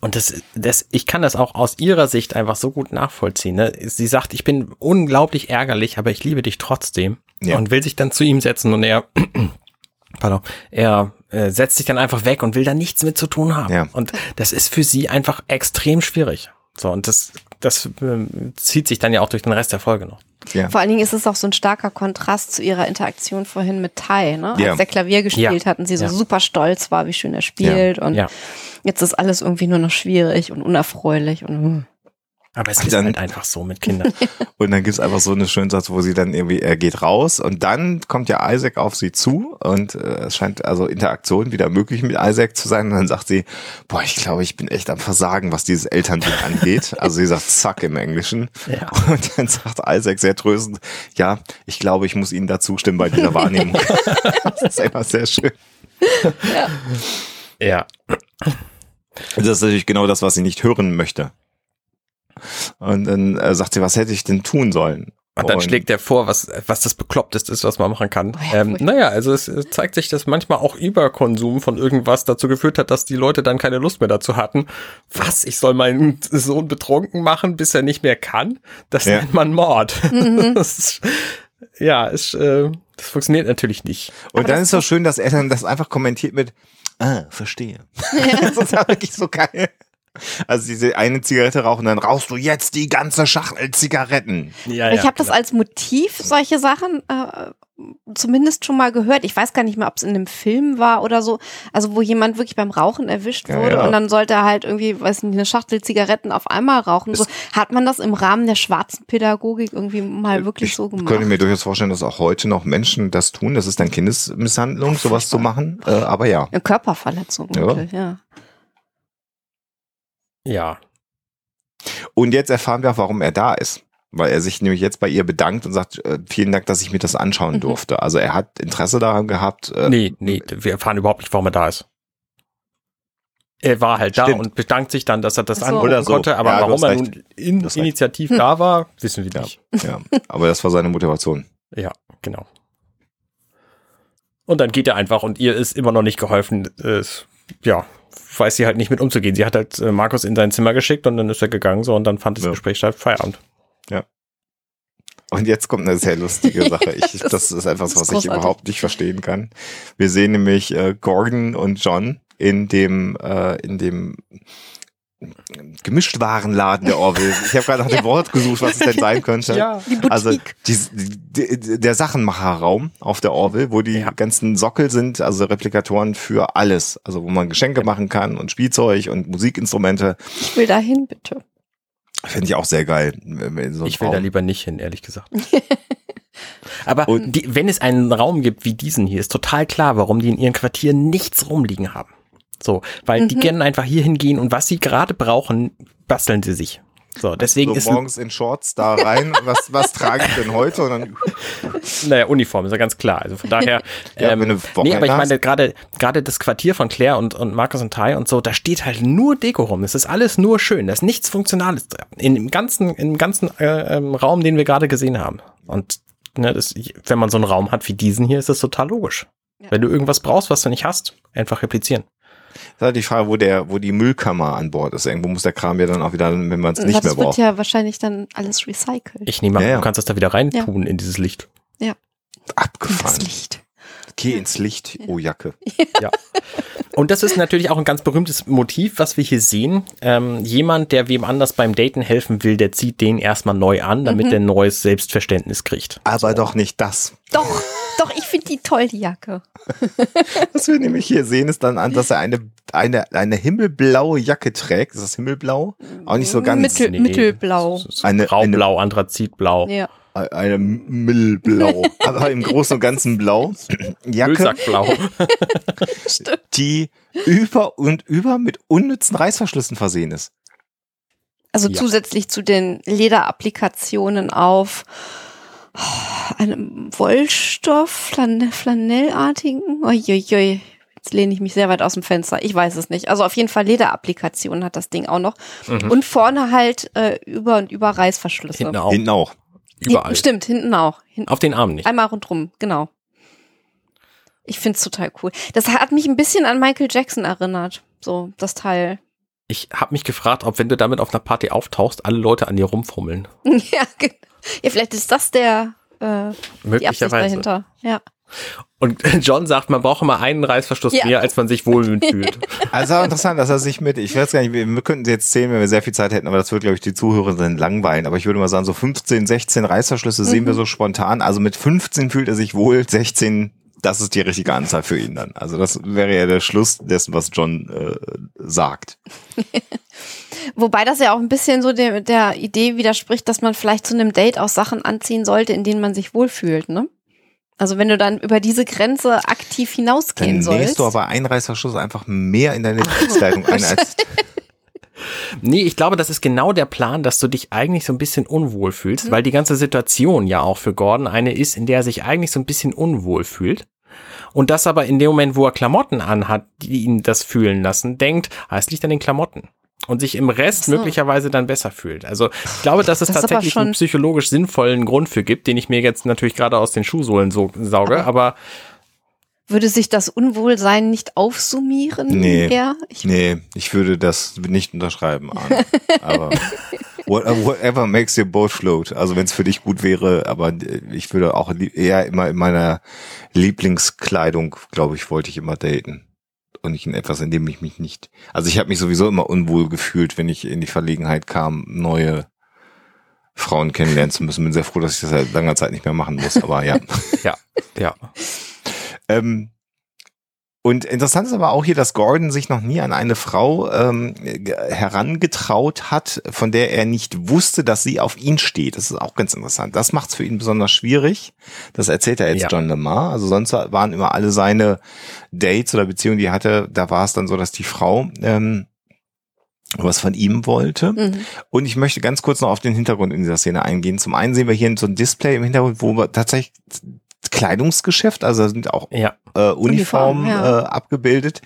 Und das, das, ich kann das auch aus ihrer Sicht einfach so gut nachvollziehen. Ne? Sie sagt, ich bin unglaublich ärgerlich, aber ich liebe dich trotzdem. Ja. Und will sich dann zu ihm setzen und er, pardon, er äh, setzt sich dann einfach weg und will da nichts mit zu tun haben. Ja. Und das ist für sie einfach extrem schwierig. So, und das, das ähm, zieht sich dann ja auch durch den Rest der Folge noch. Ja. Vor allen Dingen ist es auch so ein starker Kontrast zu ihrer Interaktion vorhin mit Tai, ne? Ja. Als der Klavier gespielt Ja. hat und sie so Ja. super stolz war, wie schön er spielt. Und Ja. jetzt ist alles irgendwie nur noch schwierig und unerfreulich und hm. Aber es ist dann- halt einfach so mit Kindern. Und dann gibt's einfach so einen schönen Satz, wo sie dann irgendwie, er geht raus und dann kommt ja Isaac auf sie zu und äh, es scheint also Interaktion wieder möglich mit Isaac zu sein. Und dann sagt sie, boah, ich glaube, ich bin echt am Versagen, was dieses Elternbild angeht. Also sie sagt Zack im Englischen. Ja. Und dann sagt Isaac sehr tröstend, ja, ich glaube, ich muss Ihnen dazu stimmen bei dieser Wahrnehmung. das ist einfach sehr schön. ja. Das ist natürlich genau das, was sie nicht hören möchte. Und dann äh, sagt sie, was hätte ich denn tun sollen? Und dann schlägt er vor, was, was das Bekloppteste ist, was man machen kann. Oh ja, ähm, naja, also es zeigt sich, dass manchmal auch Überkonsum von irgendwas dazu geführt hat, dass die Leute dann keine Lust mehr dazu hatten. Was, ich soll meinen Sohn betrunken machen, bis er nicht mehr kann? Das Ja. nennt man Mord. Mhm. das ist, ja, ist, äh, das funktioniert natürlich nicht. Und dann ist so schön, dass er dann das einfach kommentiert mit, ah, verstehe. das ist ja wirklich so geil. Also diese eine Zigarette rauchen, dann rauchst du jetzt die ganze Schachtel Zigaretten. Ja, ich habe das als Motiv, solche Sachen, äh, zumindest schon mal gehört. Ich weiß gar nicht mehr, ob es in einem Film war oder so. Also wo jemand wirklich beim Rauchen erwischt Ja, wurde ja. und dann sollte er halt irgendwie, weiß nicht, eine Schachtel Zigaretten auf einmal rauchen. So, hat man das im Rahmen der schwarzen Pädagogik irgendwie mal wirklich so gemacht? könnte mir durchaus vorstellen, dass auch heute noch Menschen das tun. Das ist dann Kindesmisshandlung, sowas zu machen. Äh, aber ja. Eine Körperverletzung, Ja. wirklich, ja. Ja. Und jetzt erfahren wir auch, warum er da ist. Weil er sich nämlich jetzt bei ihr bedankt und sagt, äh, vielen Dank, dass ich mir das anschauen Mhm. durfte. Also er hat Interesse daran gehabt. äh, Nee, nee, wir erfahren überhaupt nicht, warum er da ist. Er war halt da Stimmt. und bedankt sich dann, dass er das so. angucken Oder so. konnte, aber Ja, warum er nun in, initiativ da war, wissen wir Ja. nicht. Ja, aber das war seine Motivation. Ja, genau. Und dann geht er einfach und ihr ist immer noch nicht geholfen. Es, ja, weiß sie halt nicht mit umzugehen. Sie hat halt äh, Markus in sein Zimmer geschickt und dann ist er gegangen so und dann fand das Ja. Gespräch statt. Feierabend. Und jetzt kommt eine sehr lustige Sache. Ich, Das- das ist etwas, ist was ich großartig. überhaupt nicht verstehen kann. Wir sehen nämlich äh, Gordon und John in dem äh, in dem Gemischtwarenladen der Orville. Ich habe gerade nach dem Ja. Wort gesucht, was es denn sein könnte. Die Boutique. Also die, die, der Sachenmacherraum auf der Orville, wo die Ja. ganzen Sockel sind, also Replikatoren für alles. Also wo man Geschenke machen kann und Spielzeug und Musikinstrumente. ich will dahin, bitte. Finde ich auch sehr geil. so Ich will da Raum- lieber nicht hin, ehrlich gesagt. Aber Und- die, wenn es einen Raum gibt wie diesen hier, ist total klar, warum die in ihren Quartieren nichts rumliegen haben. So, weil die können einfach hier hingehen und was sie gerade brauchen, basteln sie sich. So, deswegen so ist, morgens in Shorts da rein. was, was trage ich denn heute? Und dann naja, Uniform, ist ja ganz klar. Also von daher, Ja, ähm, wenn du nee, aber ich meine, gerade, gerade das Quartier von Claire und, und Markus und Ty und so, da steht halt nur Deko rum. Es ist alles nur schön. Da ist nichts Funktionales. In dem ganzen, im ganzen äh, ähm, Raum, den wir gerade gesehen haben. Und ne, das, wenn man so einen Raum hat wie diesen hier, ist das total logisch. Ja. Wenn du irgendwas brauchst, was du nicht hast, einfach replizieren. Ist halt die Frage, wo der, wo die Müllkammer an Bord ist. Irgendwo muss der Kram ja dann auch wieder, wenn man es nicht das mehr wird braucht. ja wahrscheinlich dann alles recycelt. Ich nehme an, Ja, ja. du kannst das da wieder rein tun in dieses Licht. das Abgefahren. Licht. Geh ins Licht, oh Jacke. Ja. Und das ist natürlich auch ein ganz berühmtes Motiv, was wir hier sehen. Ähm, jemand, der wem anders beim Daten helfen will, der zieht den erstmal neu an, damit der neues Selbstverständnis kriegt. Aber doch nicht das. Doch, doch, ich finde die toll, die Jacke. Was wir nämlich hier sehen, ist dann an, dass er eine, eine, eine himmelblaue Jacke trägt. Ist das himmelblau? Auch nicht so ganz. Mittel, Nee, mittelblau. Eine- Graublau, Anthrazitblau. Ja. Eine Mittelblau. Aber im Großen und Ganzen blau. Jacke, Müllsackblau. die über und über mit unnützen Reißverschlüssen versehen ist. Also Ja. zusätzlich zu den Lederapplikationen auf oh, einem Wollstoff, Flan Flanellartigen. Uiuiui. Jetzt lehne ich mich sehr weit aus dem Fenster. Ich weiß es nicht. Also auf jeden Fall Lederapplikationen hat das Ding auch noch. Mhm. Und vorne halt äh, über und über Reißverschlüsse. Hinten auch. Hinten auch. Überall. Hinten, stimmt, hinten auch. Hinten, Auf den Armen nicht. einmal rundrum, genau. Ich find's total cool. Das hat mich ein bisschen an Michael Jackson erinnert. So, das Teil. Ich habe mich gefragt, ob wenn du damit auf einer Party auftauchst, alle Leute an dir rumfummeln. ja, genau. ja, vielleicht ist das der äh, die Absicht Möglicherweise. dahinter. Ja. Und John sagt, man braucht immer einen Reißverschluss Ja. mehr, als man sich wohl fühlt. Also auch interessant, dass er sich mit, ich weiß gar nicht, wir, wir könnten sie jetzt zählen, wenn wir sehr viel Zeit hätten, aber das würde, glaube ich, die Zuhörer dann langweilen. Aber ich würde mal sagen, so 15, 16 Reißverschlüsse sehen wir so spontan. Also mit 15 fühlt er sich wohl, 16, das ist die richtige Anzahl für ihn dann. Also das wäre ja der Schluss dessen, was John äh, sagt. Wobei das ja auch ein bisschen so der, der Idee widerspricht, dass man vielleicht zu einem Date auch Sachen anziehen sollte, in denen man sich wohlfühlt, ne? Also wenn du dann über diese Grenze aktiv Dann hinausgehen sollst. nähst du aber einen Reißverschluss einfach mehr in deine Dienstleitung ein als Nee, ich glaube, das ist genau der Plan, dass du dich eigentlich so ein bisschen unwohl fühlst, weil die ganze Situation ja auch für Gordon eine ist, in der er sich eigentlich so ein bisschen unwohl fühlt. Und das aber in dem Moment, wo er Klamotten anhat, die ihn das fühlen lassen, denkt, ah, es liegt an den Klamotten. Und sich im Rest so. möglicherweise dann besser fühlt. Also ich glaube, dass es Das aber tatsächlich einen psychologisch sinnvollen Grund für gibt, den ich mir jetzt natürlich gerade aus den Schuhsohlen so sauge, aber Würde sich das Unwohlsein nicht aufsummieren? Nee. Ja, ich, Nee, ich würde das nicht unterschreiben, Arne. Aber what- whatever makes your boat float. Also wenn es für dich gut wäre, aber ich würde auch eher immer in meiner Lieblingskleidung, glaube ich, wollte ich immer daten. Und nicht in etwas, in dem ich mich nicht. Also ich habe mich sowieso immer unwohl gefühlt, wenn ich in die Verlegenheit kam, neue Frauen kennenlernen zu müssen. Bin sehr froh, dass ich das seit langer Zeit nicht mehr machen muss. Aber ja. ja, ja. Ähm, und interessant ist aber auch hier, dass Gordon sich noch nie an eine Frau ähm, ge- herangetraut hat, von der er nicht wusste, dass sie auf ihn steht. Das ist auch ganz interessant. Das macht es für ihn besonders schwierig. Das erzählt er jetzt Ja. John Lamar. Also sonst waren immer alle seine Dates oder Beziehungen, die er hatte, da war es dann so, dass die Frau ähm, was von ihm wollte. mhm. Und ich möchte ganz kurz noch auf den Hintergrund in dieser Szene eingehen. Zum einen sehen wir hier so ein Display im Hintergrund, wo wir tatsächlich Kleidungsgeschäft, also sind auch Ja, äh, Uniformen Uniform, ja. äh, abgebildet.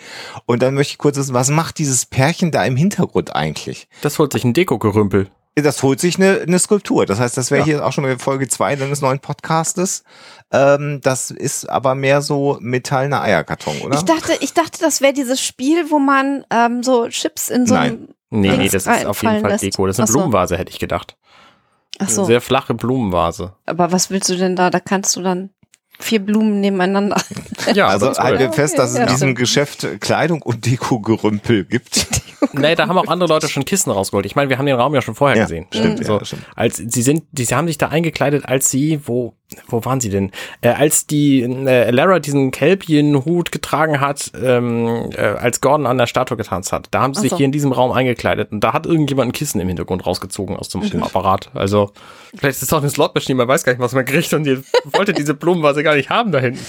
Und dann möchte ich kurz wissen, was macht dieses Pärchen da im Hintergrund eigentlich? das holt sich ein Deko-Gerümpel. Das holt sich eine, eine Skulptur. Das heißt, das wäre Ja. hier auch schon mal Folge zwei deines neuen Podcastes. Ähm, das ist aber mehr so metallener Eierkarton, oder? ich dachte, ich dachte, das wäre dieses Spiel, wo man ähm, so Chips in so einem. Nee, nee, Links das ist auf jeden Fall lässt. Deko. Das ist eine Ach so. Blumenvase, hätte ich gedacht. Ach Eine so. sehr flache Blumenvase. Aber was willst du denn da? Da kannst du dann vier Blumen nebeneinander. Ja, also halten wir fest, dass es in diesem Geschäft Kleidung und Deko-Gerümpel gibt. Nee, da haben auch andere Leute schon Kissen rausgeholt. Ich meine, wir haben den Raum ja schon vorher Ja, gesehen. stimmt, So, ja, stimmt. als sie sind, die, sie haben sich da eingekleidet, als sie, wo wo waren sie denn? Äh, als die äh, Lara diesen Kelpien-Hut getragen hat, ähm, äh, als Gordon an der Statue getanzt hat, da haben sie Ach sich so. hier in diesem Raum eingekleidet und da hat irgendjemand ein Kissen im Hintergrund rausgezogen aus dem Mhm. Apparat. Also vielleicht ist es auch eine Slot-Maschine, man weiß gar nicht, was man kriegt und die wollte diese Blumen, was sie gar nicht haben da hinten.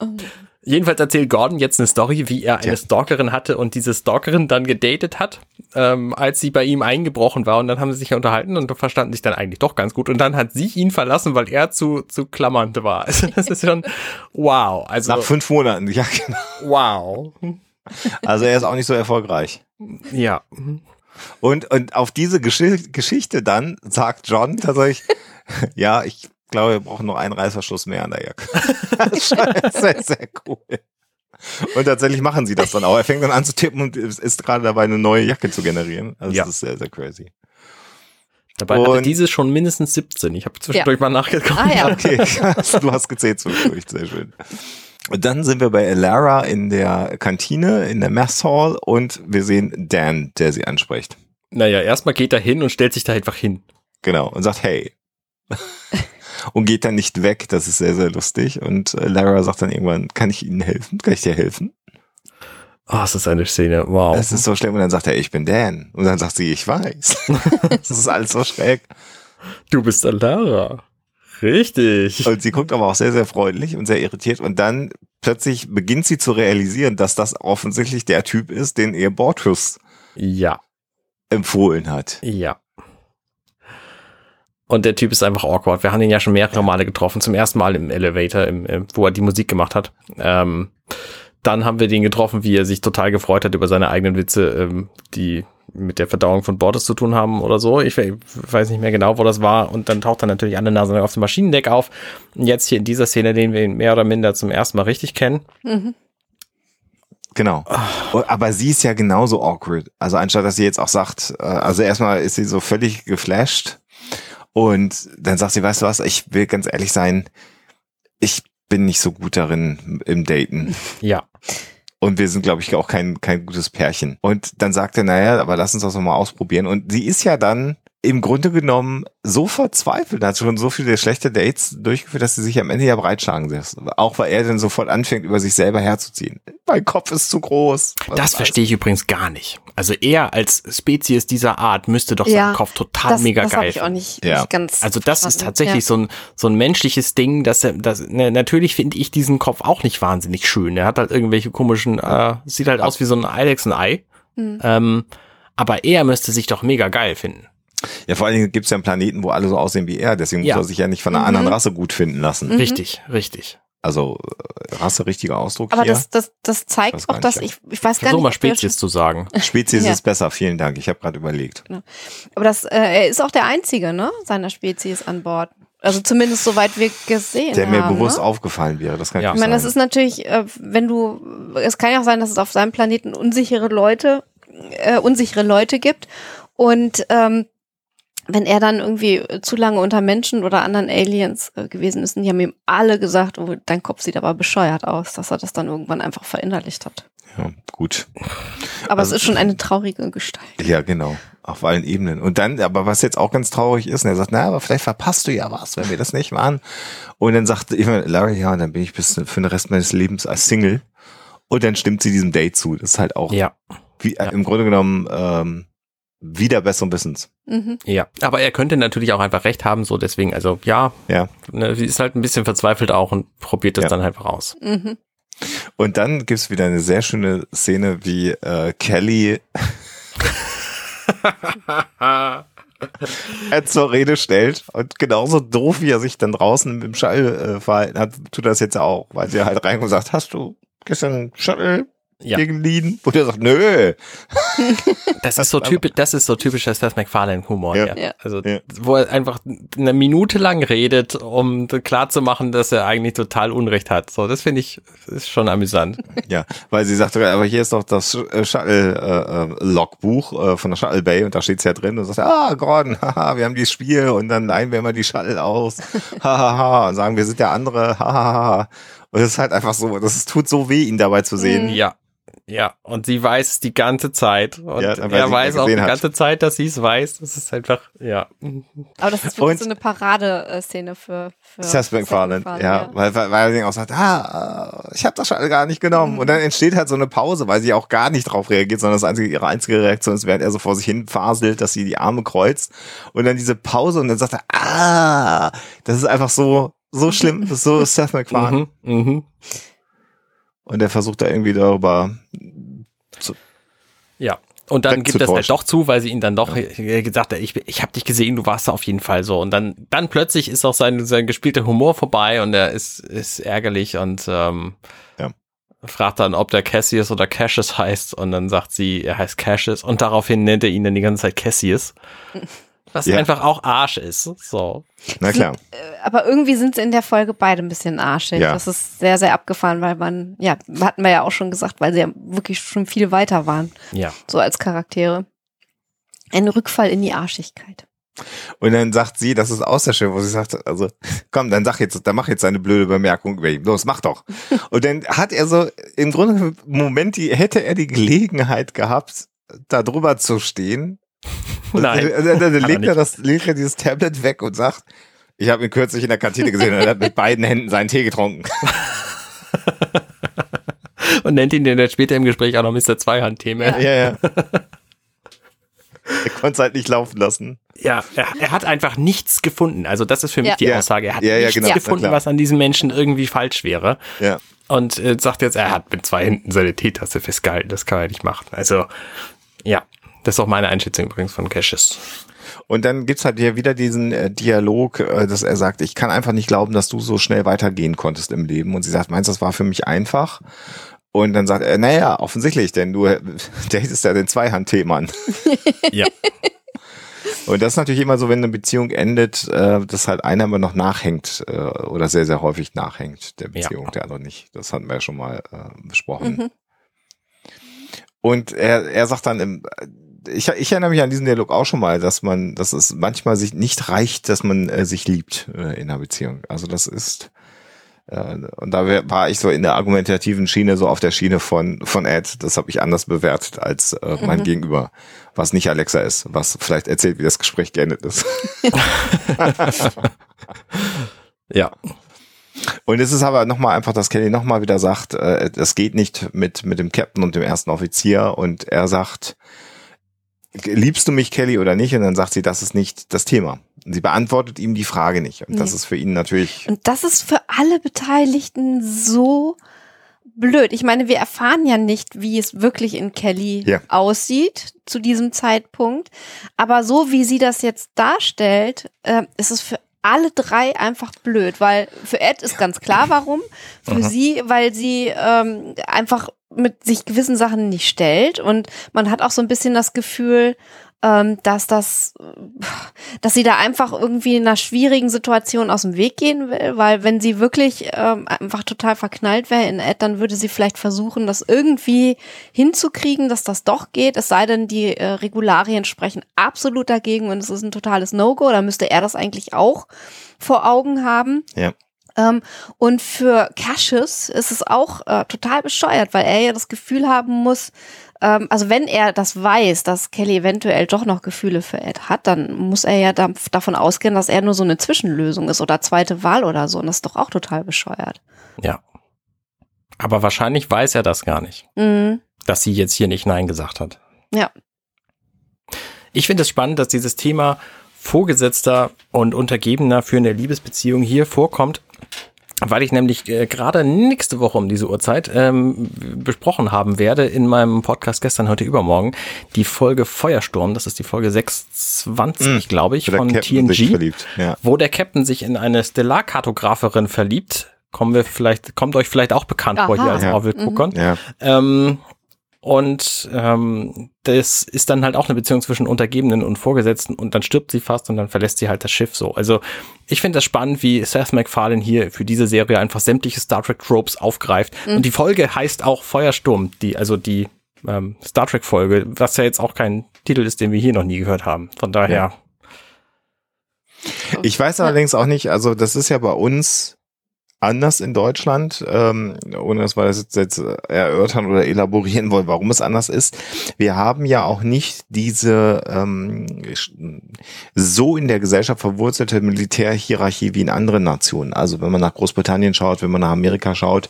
Oh. Jedenfalls erzählt Gordon jetzt eine Story, wie er eine Tja. Stalkerin hatte und diese Stalkerin dann gedatet hat, ähm, als sie bei ihm eingebrochen war und dann haben sie sich ja unterhalten und verstanden sich dann eigentlich doch ganz gut und dann hat sie ihn verlassen, weil er zu, zu klammernd war. Also das ist schon wow. Also Nach fünf Monaten, ja, genau. wow. Also er ist auch nicht so erfolgreich. Ja. Und, und auf diese Gesch Geschichte dann sagt John tatsächlich, ja, ich glaube, wir brauchen noch einen Reißverschluss mehr an der Jacke. das ist sehr, sehr cool. Und tatsächlich machen sie das dann auch. Er fängt dann an zu tippen und ist ist gerade dabei, eine neue Jacke zu generieren. Also Ja. das ist sehr, sehr crazy. Dabei hatte Und- diese schon mindestens 17. Ich habe zwischendurch mal nachgeguckt. Ah ja. Okay, du hast gezählt zwischendurch, sehr schön. Und dann sind wir bei Elara in der Kantine, in der Mess Hall und wir sehen Dan, der sie anspricht. Naja, erstmal geht er hin und stellt sich da einfach hin. Genau, und sagt hey. Und geht dann nicht weg, das ist sehr, sehr lustig. Und äh, Lara sagt dann irgendwann, kann ich Ihnen helfen? Kann ich dir helfen? Oh, es ist eine Szene. Wow. Es ist so schlimm. Und dann sagt er, ich bin Dan. Und dann sagt sie, ich weiß. das ist alles so schräg. du bist Lara. Richtig. Und sie guckt aber auch sehr, sehr freundlich und sehr irritiert. Und dann plötzlich beginnt sie zu realisieren, dass das offensichtlich der Typ ist, den ihr Bortus Ja. empfohlen hat. Ja. Und der Typ ist einfach awkward. Wir haben ihn ja schon mehrere Male getroffen. Zum ersten Mal im Elevator, im, im, wo er die Musik gemacht hat. Ähm, dann haben wir den getroffen, wie er sich total gefreut hat über seine eigenen Witze, ähm, die mit der Verdauung von Bordes zu tun haben oder so. Ich we- weiß nicht mehr genau, wo das war. Und dann taucht er natürlich alle Nase auf dem Maschinendeck auf. Und jetzt hier in dieser Szene, den wir ihn mehr oder minder zum ersten Mal richtig kennen. Mhm. Genau. Aber sie ist ja genauso awkward. Also anstatt, dass sie jetzt auch sagt, äh, also erstmal ist sie so völlig geflasht und dann sagt sie, weißt du was, ich will ganz ehrlich sein, ich bin nicht so gut darin im Daten. Ja. Und wir sind, glaube ich, auch kein, kein gutes Pärchen. Und dann sagt er, naja, aber lass uns das doch mal ausprobieren. Und sie ist ja dann im Grunde genommen so verzweifelt, hat schon so viele schlechte Dates durchgeführt, dass sie sich am Ende ja breitschlagen lässt. Auch weil er dann sofort anfängt, über sich selber herzuziehen. Mein Kopf ist zu groß. Das verstehe ich übrigens gar nicht. Also er als Spezies dieser Art müsste doch Ja, seinen Kopf total Das, mega das geil ich auch nicht, Ja. nicht ganz. Also das ist tatsächlich so ein so ein menschliches Ding, dass er das ne, natürlich finde ich diesen Kopf auch nicht wahnsinnig schön. Er hat halt irgendwelche komischen äh, sieht halt aus wie so ein Eidechsenei. Hm. Ähm, aber er müsste sich doch mega geil finden. Ja, vor allen Dingen gibt es ja einen Planeten, wo alle so aussehen wie er. Deswegen Ja. muss er sich ja nicht von einer Mhm. anderen Rasse gut finden lassen. Richtig, richtig. Also äh, Rasse, richtiger Ausdruck Aber hier. das, das, das zeigt gar auch, dass ich, ich weiß gar Versuch nicht. mal Spezies zu sagen. Spezies Ja. ist besser, vielen Dank. Ich habe gerade überlegt. schon- Aber das, äh, er ist auch der einzige, ne, seiner Spezies an Bord. Also zumindest soweit wir gesehen Der mir haben. bewusst ne? aufgefallen wäre. Das kann Ja. ich Ich meine, das ist natürlich, äh, wenn du, es kann ja auch sein, dass es auf seinem Planeten unsichere Leute, äh, unsichere Leute gibt und ähm, wenn er dann irgendwie äh, zu lange unter Menschen oder anderen Aliens äh, gewesen ist, und die haben ihm alle gesagt, oh, dein Kopf sieht aber bescheuert aus, dass er das dann irgendwann einfach verinnerlicht hat. ja, gut. Aber Also- es ist schon eine traurige Gestalt. Ja, genau. Auf allen Ebenen. Und dann, aber was jetzt auch ganz traurig ist, und er sagt, na, aber vielleicht verpasst du ja was, wenn wir das nicht machen. Und dann sagt immer Larry, ja, dann bin ich bis für den Rest meines Lebens als Single. Und dann stimmt sie diesem Date zu. Das ist halt auch Ja, wie, äh, Ja. im Grunde genommen ähm, wieder besseren Wissens. Mhm. ja. Aber er könnte natürlich auch einfach recht haben, so deswegen, also ja, Ja. ne, sie ist halt ein bisschen verzweifelt auch und probiert das Ja. dann einfach aus. Mhm. Und dann gibt's wieder eine sehr schöne Szene, wie äh, Kelly er zur Rede stellt und genauso doof, wie er sich dann draußen dem Shuttle äh, verhalten hat, tut er das jetzt auch, weil sie halt reinkommt und sagt, hast du gestern Shuttle Ja. dir geliehen? Und er sagt, nö. Das ist so typisch, das ist so typischer Seth MacFarlane Humor. Ja. Ja. Also, Ja. wo er einfach eine Minute lang redet, um klar zu machen, dass er eigentlich total Unrecht hat. So, das finde ich, ist schon amüsant. Ja, weil sie sagt, aber hier ist doch das äh, Shuttle-Logbuch äh, von der Shuttle Bay und da steht's ja drin und sagt, ah, Gordon, haha, wir haben dieses Spiel und dann leihen wir immer die Shuttle aus, hahaha, und sagen, wir sind der andere, hahaha. Und es ist halt einfach so, das tut so weh, ihn dabei zu sehen. Ja. Ja, und sie weiß es die ganze Zeit. Und Ja, weil er sie weiß auch die gesehen hat. ganze Zeit, dass sie es weiß. Das ist einfach, ja. Aber das ist wirklich Und- so eine Paradeszene für, für Seth MacFarlane, ja, Weil, weil, weil er dann auch sagt, ah, äh, ich habe das schon gar nicht genommen. Und dann entsteht halt so eine Pause, weil sie auch gar nicht drauf reagiert, sondern das einzige, ihre einzige Reaktion ist, während er so vor sich hin faselt, dass sie die Arme kreuzt. Und dann diese Pause und dann sagt er, ah, das ist einfach so, so schlimm, das ist so Seth MacFarlane. Mhm, mhm. Und er versucht da irgendwie darüber, Ja. Und dann gibt das halt doch zu, weil sie ihn dann doch äh, gesagt hat, ich, ich habe dich gesehen, du warst da auf jeden Fall so. Und dann, dann plötzlich ist auch sein, sein gespielter Humor vorbei und er ist, ist ärgerlich und ähm, Ja. fragt dann, ob der Cassius oder Cassius heißt. Und dann sagt sie, er heißt Cassius und daraufhin nennt er ihn dann die ganze Zeit Cassius. Was Ja. einfach auch Arsch ist. So. na klar. Aber irgendwie sind sie in der Folge beide ein bisschen arschig. Ja. Das ist sehr, sehr abgefahren, weil man, ja, hatten wir ja auch schon gesagt, weil sie ja wirklich schon viel weiter waren, Ja. so als Charaktere. Ein Rückfall in die Arschigkeit. Und dann sagt sie, das ist auch sehr schön, wo sie sagt, also, komm, dann sag jetzt, dann mach jetzt eine blöde Bemerkung über ihn. Los, mach doch. Und dann hat er so, im Grunde, im Moment, die, hätte er die Gelegenheit gehabt, da drüber zu stehen. Nein, Dann, er legt, er das, legt er dieses Tablet weg und sagt, ich habe ihn kürzlich in der Kantine gesehen und er hat mit beiden Händen seinen Tee getrunken. Und nennt ihn dann später im Gespräch auch noch Mr. Zweihand-Thema. ja, ja. Er konnte es halt nicht laufen lassen. Ja, er, er hat einfach nichts gefunden. Also das ist für mich Ja. die Ja. Aussage. Er hat Ja, ja, nichts genau. Na gefunden, was an diesem Menschen irgendwie falsch wäre. Ja. Und äh, sagt jetzt, er hat mit zwei Händen seine Teetasse festgehalten. Das kann er nicht machen. Also, ja. Das ist auch meine Einschätzung übrigens von Cassius. Und dann gibt's halt hier wieder diesen äh, Dialog, äh, dass er sagt, ich kann einfach nicht glauben, dass du so schnell weitergehen konntest im Leben. Und sie sagt, meinst du, das war für mich einfach? Und dann sagt er, naja, offensichtlich, denn du äh, datest ja den Zweihand-Themann. Ja. Und das ist natürlich immer so, wenn eine Beziehung endet, äh, dass halt einer immer noch nachhängt äh, oder sehr, sehr häufig nachhängt der Ja. Beziehung, der andere nicht. Das hatten wir ja schon mal äh, besprochen. Und er, er sagt dann, im, ich, ich erinnere mich an diesen Dialog auch schon mal, dass man, dass es manchmal sich nicht reicht, dass man äh, sich liebt äh, in einer Beziehung. Also das ist äh, und da wär- war ich so in der argumentativen Schiene, so auf der Schiene von, von Ed. Das habe ich anders bewertet als äh, mein Gegenüber, was nicht Alexa ist, was vielleicht erzählt, wie das Gespräch geendet ist. Ja. Und es ist aber nochmal einfach, dass Kelly nochmal wieder sagt, äh, das geht nicht mit, mit dem Captain und dem ersten Offizier. Und er sagt, liebst du mich, Kelly, oder nicht? Und dann sagt sie, das ist nicht das Thema. Und sie beantwortet ihm die Frage nicht. Und das Nee. ist für ihn natürlich, Und das ist für alle Beteiligten so blöd. Ich meine, wir erfahren ja nicht, wie es wirklich in Kelly Ja. aussieht zu diesem Zeitpunkt. Aber so wie sie das jetzt darstellt, äh, ist es für alle drei einfach blöd, weil für Ed ist ganz klar, warum. Für sie, weil sie ähm, einfach mit sich gewissen Sachen nicht stellt und man hat auch so ein bisschen das Gefühl, ähm, dass das, dass sie da einfach irgendwie in einer schwierigen Situation aus dem Weg gehen will, weil wenn sie wirklich ähm, einfach total verknallt wäre in Ed, dann würde sie vielleicht versuchen, das irgendwie hinzukriegen, dass das doch geht. Es sei denn, die äh, Regularien sprechen absolut dagegen und es ist ein totales No-Go. Da müsste er das eigentlich auch vor Augen haben. ja. Ähm, und für Cassius ist es auch äh, total bescheuert, weil er ja das Gefühl haben muss, ähm, also wenn er das weiß, dass Kelly eventuell doch noch Gefühle für Ed hat, dann muss er ja da, davon ausgehen, dass er nur so eine Zwischenlösung ist oder zweite Wahl oder so. Und das ist doch auch total bescheuert. Ja. Aber wahrscheinlich weiß er das gar nicht, Mhm. dass sie jetzt hier nicht Nein gesagt hat. Ja. Ich finde es spannend, dass dieses Thema Vorgesetzter und Untergebener für eine Liebesbeziehung hier vorkommt, weil ich nämlich äh, gerade nächste Woche um diese Uhrzeit ähm, besprochen haben werde in meinem Podcast gestern, heute, übermorgen, die Folge Feuersturm, das ist die Folge 620, glaube ich, von TNG, verliebt. Ja. wo der Captain sich in eine Stellarkartograferin verliebt. Kommen wir vielleicht, kommt euch vielleicht auch bekannt vor Aha. hier als Ja. Orville guckern. Ja. Ähm, und ähm, das ist dann halt auch eine Beziehung zwischen Untergebenen und Vorgesetzten und dann stirbt sie fast und dann verlässt sie halt das Schiff so. Also ich finde das spannend, wie Seth MacFarlane hier für diese Serie einfach sämtliche Star Trek Tropes aufgreift. Und die Folge heißt auch Feuersturm, die, also die ähm, Star Trek Folge, was ja jetzt auch kein Titel ist, den wir hier noch nie gehört haben. Von daher, Ich weiß allerdings auch nicht, also das ist ja bei uns anders in Deutschland, ähm, ohne dass wir das jetzt, jetzt erörtern oder elaborieren wollen, warum es anders ist. Wir haben ja auch nicht diese ähm, so in der Gesellschaft verwurzelte Militärhierarchie wie in anderen Nationen. Also wenn man nach Großbritannien schaut, wenn man nach Amerika schaut,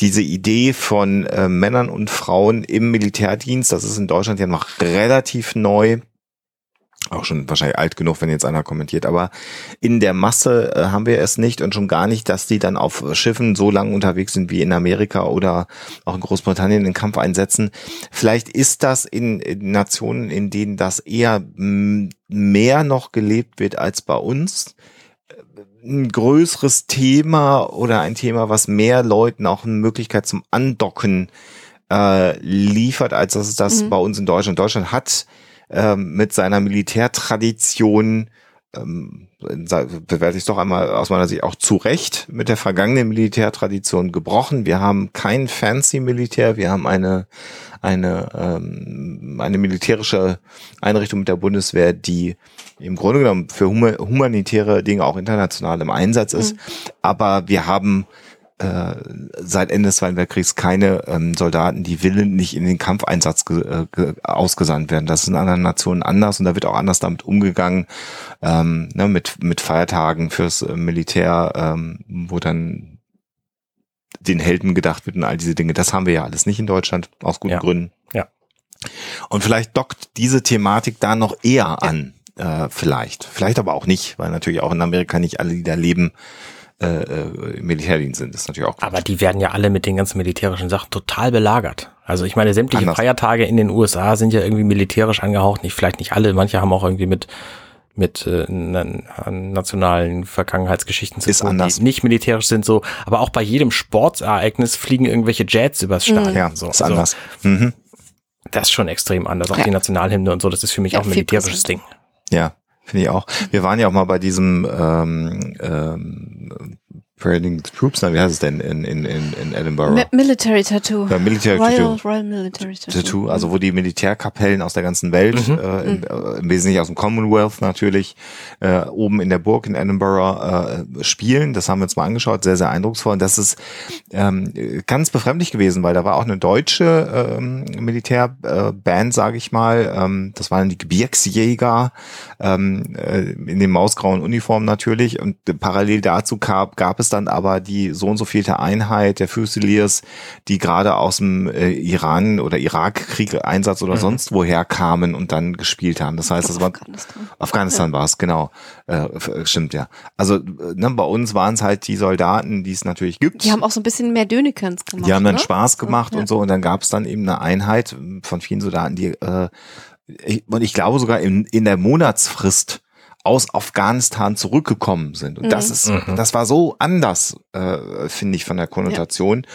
diese Idee von äh, Männern und Frauen im Militärdienst, das ist in Deutschland ja noch relativ neu auch schon wahrscheinlich alt genug, wenn jetzt einer kommentiert, aber in der Masse äh, haben wir es nicht und schon gar nicht, dass die dann auf Schiffen so lang unterwegs sind wie in Amerika oder auch in Großbritannien in Kampfeinsätzen. Vielleicht ist das in, in Nationen, in denen das eher mehr noch gelebt wird als bei uns, äh, ein größeres Thema oder ein Thema, was mehr Leuten auch eine Möglichkeit zum Andocken äh, liefert, als dass es das mhm. bei uns in Deutschland. Deutschland hat ähm, mit seiner Militärtradition ähm, bewerte ich es doch einmal aus meiner Sicht auch zu Recht mit der vergangenen Militärtradition gebrochen. Wir haben kein fancy Militär, wir haben eine eine ähm, eine militärische Einrichtung mit der Bundeswehr, die im Grunde genommen für humanitäre Dinge auch international im Einsatz ist. Mhm. Aber wir haben äh, seit Ende des Zweiten Weltkriegs keine ähm, Soldaten, die willen nicht in den Kampfeinsatz äh, ausgesandt werden. Das ist in anderen Nationen anders und da wird auch anders damit umgegangen, ähm, ne, mit, mit Feiertagen fürs äh, Militär, ähm, wo dann den Helden gedacht wird und all diese Dinge. Das haben wir ja alles nicht in Deutschland, aus guten ja. Gründen. Ja. Und vielleicht dockt diese Thematik da noch eher an. Äh, vielleicht. Vielleicht aber auch nicht, weil natürlich auch in Amerika nicht alle, die da leben, äh, äh, Militärdienst sind. Das ist natürlich auch gut. Aber die werden ja alle mit den ganzen militärischen Sachen total belagert. Also ich meine, sämtliche Anders. Feiertage in den USA sind ja irgendwie militärisch angehaucht. Nicht, vielleicht nicht alle, manche haben auch irgendwie mit mit äh, nationalen Vergangenheitsgeschichten zu tun, die nicht militärisch sind, so. Aber auch bei jedem Sportereignis fliegen irgendwelche Jets übers Stadion. Mhm. Ja, so. ist anders. Also, mhm. Das ist schon extrem anders. Auch ja. die Nationalhymne und so, das ist für mich ja, auch ein militärisches Ding. Ja, Finde ich auch. Wir waren ja auch mal bei diesem ähm, ähm, Parading the Troops, na, wie heißt es denn in, in, in, in Edinburgh? Mi Military Tattoo. Ja, Military Royal, Tattoo. Royal Military Tattoo. Tattoo. Also wo die Militärkapellen aus der ganzen Welt, mhm. äh, im, äh, im Wesentlichen aus dem Commonwealth natürlich, äh, oben in der Burg in Edinburgh äh, spielen. Das haben wir uns mal angeschaut, sehr, sehr eindrucksvoll. Und das ist ähm, ganz befremdlich gewesen, weil da war auch eine deutsche ähm, Militärband, äh, sage ich mal. Ähm, das waren die Gebirgsjäger ähm, äh, in den mausgrauen Uniformen natürlich. Und parallel dazu gab, gab es dann aber die so und so vielte Einheit der Fusiliers, die gerade aus dem äh, Iran oder Irakkrieg Einsatz oder mhm. sonst woher kamen und dann gespielt haben. Das heißt, das war Afghanistan, Afghanistan ja. war es, genau. Äh, stimmt, ja. Also ne, bei uns waren es halt die Soldaten, die es natürlich gibt. Die haben auch so ein bisschen mehr Dönekens gemacht. Die haben dann ne? Spaß gemacht ja. und so und dann gab es dann eben eine Einheit von vielen Soldaten, die äh, und ich glaube sogar in, in der Monatsfrist aus Afghanistan zurückgekommen sind. Und mhm. das ist, mhm. das war so anders, äh, finde ich, von der Konnotation.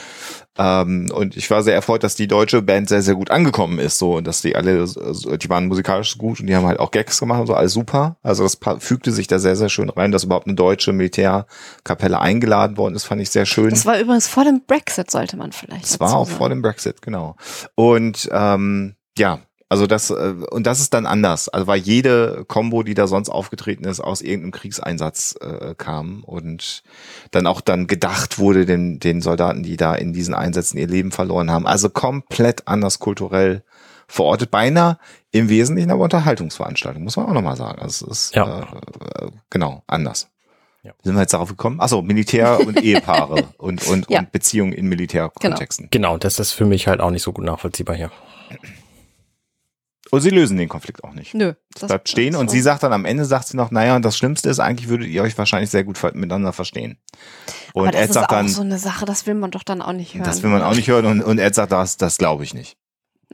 Ja. Ähm, und ich war sehr erfreut, dass die deutsche Band sehr, sehr gut angekommen ist, so, und dass die alle, die waren musikalisch gut und die haben halt auch Gags gemacht und so, alles super. Also das fügte sich da sehr, sehr schön rein, dass überhaupt eine deutsche Militärkapelle eingeladen worden ist, fand ich sehr schön. Das war übrigens vor dem Brexit, sollte man vielleicht. Das war auch sagen. vor dem Brexit, genau. Und ähm, ja, also das, äh, und das ist dann anders. Also weil jede Combo, die da sonst aufgetreten ist, aus irgendeinem Kriegseinsatz äh, kam und dann auch dann gedacht wurde den, den Soldaten, die da in diesen Einsätzen ihr Leben verloren haben. Also komplett anders kulturell verortet, beinahe im Wesentlichen aber Unterhaltungsveranstaltung, muss man auch nochmal sagen. Also es ist ja. äh, genau anders. Ja. Sind wir jetzt darauf gekommen? Achso, Militär und Ehepaare und, und, ja. und Beziehungen in Militärkontexten. Genau. genau, das ist für mich halt auch nicht so gut nachvollziehbar hier. Und sie lösen den Konflikt auch nicht. Nö. Das bleibt stehen und sie sagt dann am Ende, sagt sie noch, naja, und das Schlimmste ist, eigentlich würdet ihr euch wahrscheinlich sehr gut miteinander verstehen. Und Aber das Ed sagt ist auch dann, so eine Sache, das will man doch dann auch nicht hören. Das will man auch nicht hören und, und Ed sagt, das, das glaube ich nicht.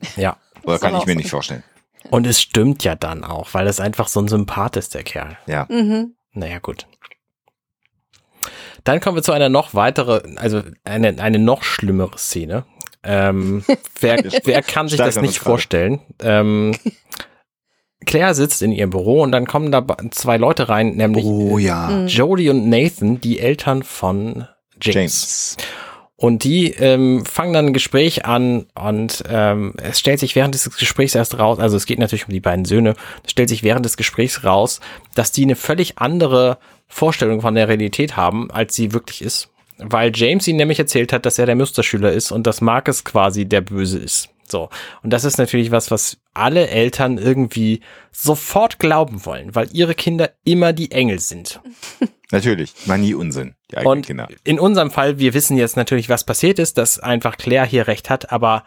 Ja. Oder kann ich mir so nicht vorstellen. Und es stimmt ja dann auch, weil es einfach so ein Sympath ist, der Kerl. Ja. Mhm. Naja, gut. Dann kommen wir zu einer noch weitere, also eine, eine noch schlimmere Szene. Ähm, wer, wer kann sich das nicht vorstellen? Ähm, Claire sitzt in ihrem Büro und dann kommen da zwei Leute rein, nämlich oh, ja. Mhm. Jodie und Nathan, die Eltern von James. James. Und die ähm, fangen dann ein Gespräch an und ähm, es stellt sich während des Gesprächs erst raus, also es geht natürlich um die beiden Söhne, es stellt sich während des Gesprächs raus, dass die eine völlig andere Vorstellung von der Realität haben, als sie wirklich ist. Weil James ihm nämlich erzählt hat, dass er der Musterschüler ist und dass Marcus quasi der Böse ist. So. Und das ist natürlich was, was alle Eltern irgendwie sofort glauben wollen, weil ihre Kinder immer die Engel sind. Natürlich, war nie Unsinn, die eigenen Und Kinder. in unserem Fall, wir wissen jetzt natürlich, was passiert ist, dass einfach Claire hier recht hat, aber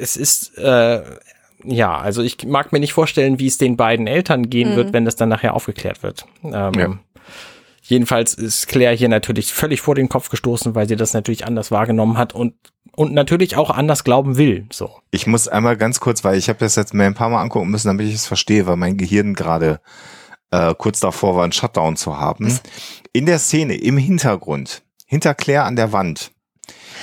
es ist, äh, ja, also ich mag mir nicht vorstellen, wie es den beiden Eltern gehen wird, wenn das dann nachher aufgeklärt wird. Ähm, Ja. Jedenfalls ist Claire hier natürlich völlig vor den Kopf gestoßen, weil sie das natürlich anders wahrgenommen hat und, und natürlich auch anders glauben will. So. Ich muss einmal ganz kurz, weil ich habe das jetzt mir ein paar Mal angucken müssen, damit ich es verstehe, weil mein Gehirn gerade äh, kurz davor war, einen Shutdown zu haben. In der Szene im Hintergrund, hinter Claire an der Wand,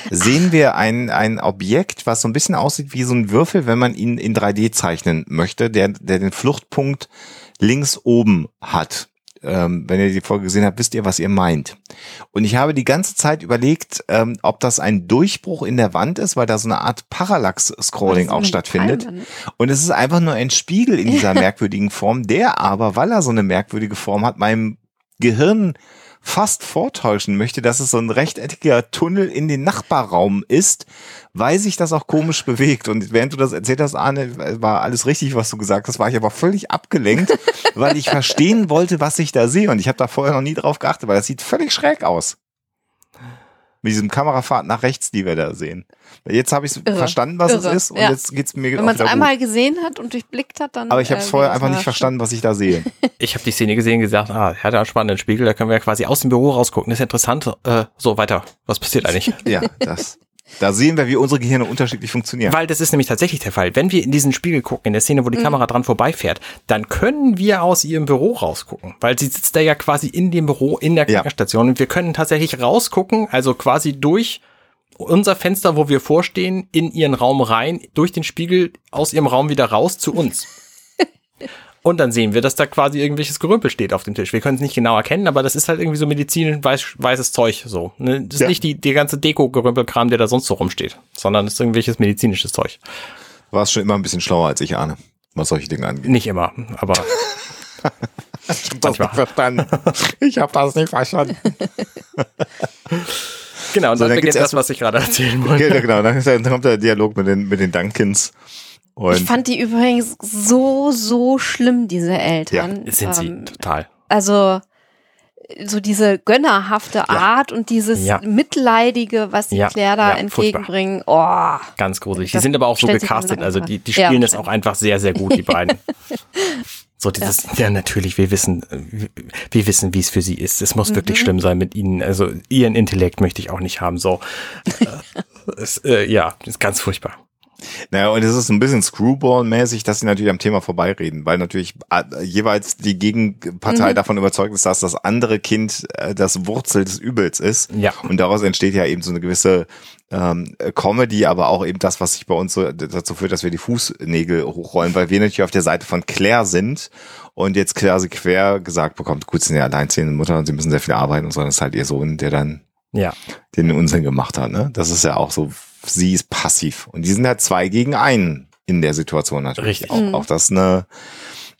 sehen wir ein, ein Objekt, was so ein bisschen aussieht wie so ein Würfel, wenn man ihn in 3D zeichnen möchte, der, der den Fluchtpunkt links oben hat. Ähm, wenn ihr die Folge gesehen habt, wisst ihr, was ihr meint. Und ich habe die ganze Zeit überlegt, ähm, ob das ein Durchbruch in der Wand ist, weil da so eine Art Parallax-Scrolling auch stattfindet. Metallmann. Und es ist einfach nur ein Spiegel in dieser merkwürdigen Form, der aber, weil er so eine merkwürdige Form hat, meinem Gehirn fast vortäuschen möchte, dass es so ein rechteckiger Tunnel in den Nachbarraum ist, weil sich das auch komisch bewegt. Und während du das erzählt hast, Arne, war alles richtig, was du gesagt hast, war ich aber völlig abgelenkt, weil ich verstehen wollte, was ich da sehe. Und ich habe da vorher noch nie drauf geachtet, weil das sieht völlig schräg aus. Mit diesem Kamerafahrt nach rechts, die wir da sehen. Jetzt habe ich verstanden, was Irre. es ist und Ja. jetzt geht's mir Wenn man es wieder gut. einmal gesehen hat und durchblickt hat, dann. Aber ich habe es äh, vorher einfach nicht verstanden, was ich da sehe. Ich habe die Szene gesehen und gesagt, ah, er hat einen spannenden Spiegel, da können wir quasi aus dem Büro rausgucken. Das ist interessant. Äh, so, weiter. Was passiert eigentlich? ja, das. Da sehen wir, wie unsere Gehirne unterschiedlich funktionieren. Weil das ist nämlich tatsächlich der Fall. Wenn wir in diesen Spiegel gucken, in der Szene, Mhm. wo die Kamera dran vorbeifährt, dann können wir aus ihrem Büro rausgucken. Weil sie sitzt da ja quasi in dem Büro in der Ja. Krankenstation und wir können tatsächlich rausgucken, also quasi durch unser Fenster, wo wir vorstehen, in ihren Raum rein, durch den Spiegel aus ihrem Raum wieder raus zu uns. Und dann sehen wir, dass da quasi irgendwelches Gerümpel steht auf dem Tisch. Wir können es nicht genau erkennen, aber das ist halt irgendwie so medizinisch weiß, weißes Zeug so. Ne? Das ist Ja. nicht die, die ganze Deko-Gerümpelkram, der da sonst so rumsteht, sondern es ist irgendwelches medizinisches Zeug. Warst schon immer ein bisschen schlauer als ich, Arne, was solche Dinge angeht. Nicht immer, aber Ich hab das nicht verstanden. Ich habe das nicht verstanden. genau, und So, dann, dann beginnt das, was ich gerade erzählen wollte. Genau, dann, dann kommt der Dialog mit den, mit den Dunkins. Und Ich fand die übrigens so, so schlimm, diese Eltern. Sind sie, Ähm, total. Also so diese gönnerhafte Art und dieses Ja. mitleidige, was die Ja, Claire da ja, entgegenbringen. Oh, Ganz gruselig. Die das sind aber auch so gecastet, also die, die Ja, spielen es stimmt. auch einfach sehr, sehr gut, die beiden. So dieses, ja. natürlich, wir wissen, äh, wir- wir wissen, wie es für sie ist. Es muss Mhm. wirklich schlimm sein mit ihnen. Also ihren Intellekt möchte ich auch nicht haben. So, äh, es, äh, ja, ist ganz furchtbar. Naja, und es ist ein bisschen Screwball-mäßig, dass sie natürlich am Thema vorbeireden, weil natürlich äh, jeweils die Gegenpartei davon überzeugt ist, dass das andere Kind äh, das Wurzel des Übels ist. Ja. Und daraus entsteht ja eben so eine gewisse ähm, Comedy, aber auch eben das, was sich bei uns so dazu führt, dass wir die Fußnägel hochrollen, weil wir natürlich auf der Seite von Claire sind und jetzt Claire sie quer gesagt bekommt, gut, sie sind ja alleinziehende Mutter und sie müssen sehr viel arbeiten und so, das ist halt ihr Sohn, der dann Ja, den Unsinn gemacht hat. Ne? Das ist ja auch so, sie ist passiv. Und die sind halt zwei gegen einen in der Situation natürlich. Richtig. Auch, auch das ist eine,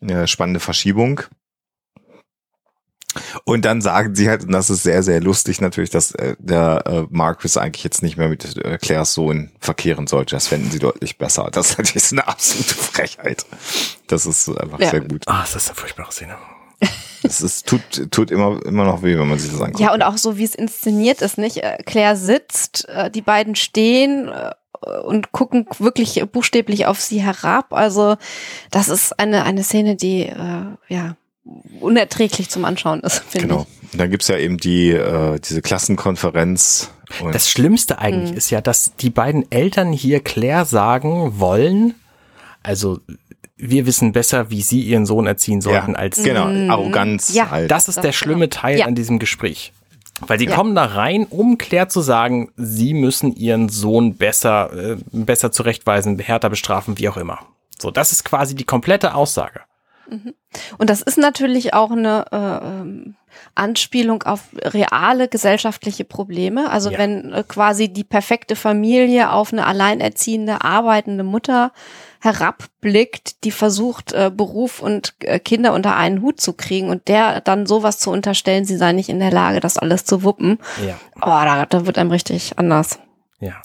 eine spannende Verschiebung. Und dann sagen sie halt, und das ist sehr, sehr lustig natürlich, dass äh, der äh, Marcus eigentlich jetzt nicht mehr mit äh, Claires Sohn verkehren sollte. Das fänden sie deutlich besser. Das ist natürlich eine absolute Frechheit. Das ist einfach Ja. sehr gut. ah, das ist eine furchtbare Szene. Es ist, tut, tut immer, immer noch weh, wenn man sich das anguckt. Ja, und auch so, wie es inszeniert ist, nicht? Äh, Claire sitzt, äh, die beiden stehen äh, und gucken wirklich buchstäblich auf sie herab. Also, das ist eine, eine Szene, die, äh, ja, unerträglich zum Anschauen ist, finde Genau. Und dann gibt's ja eben die, äh, diese Klassenkonferenz. Und Das Schlimmste eigentlich Mhm. ist ja, dass die beiden Eltern hier Claire sagen wollen, also wir wissen besser, wie sie ihren Sohn erziehen sollten ja, als genau, Arroganz Ja. halt. Das ist Das der genau. schlimme Teil Ja. an diesem Gespräch. Weil sie Ja. kommen da rein, um Claire zu sagen, sie müssen ihren Sohn besser, äh, besser zurechtweisen, härter bestrafen, wie auch immer. So, das ist quasi die komplette Aussage. Und das ist natürlich auch eine äh, ähm, Anspielung auf reale gesellschaftliche Probleme. Also Ja. wenn äh, quasi die perfekte Familie auf eine alleinerziehende, arbeitende Mutter herabblickt, die versucht, äh, Beruf und äh, Kinder unter einen Hut zu kriegen und der dann sowas zu unterstellen, sie sei nicht in der Lage, das alles zu wuppen. Ja. Oh, da, da wird einem richtig anders. Ja.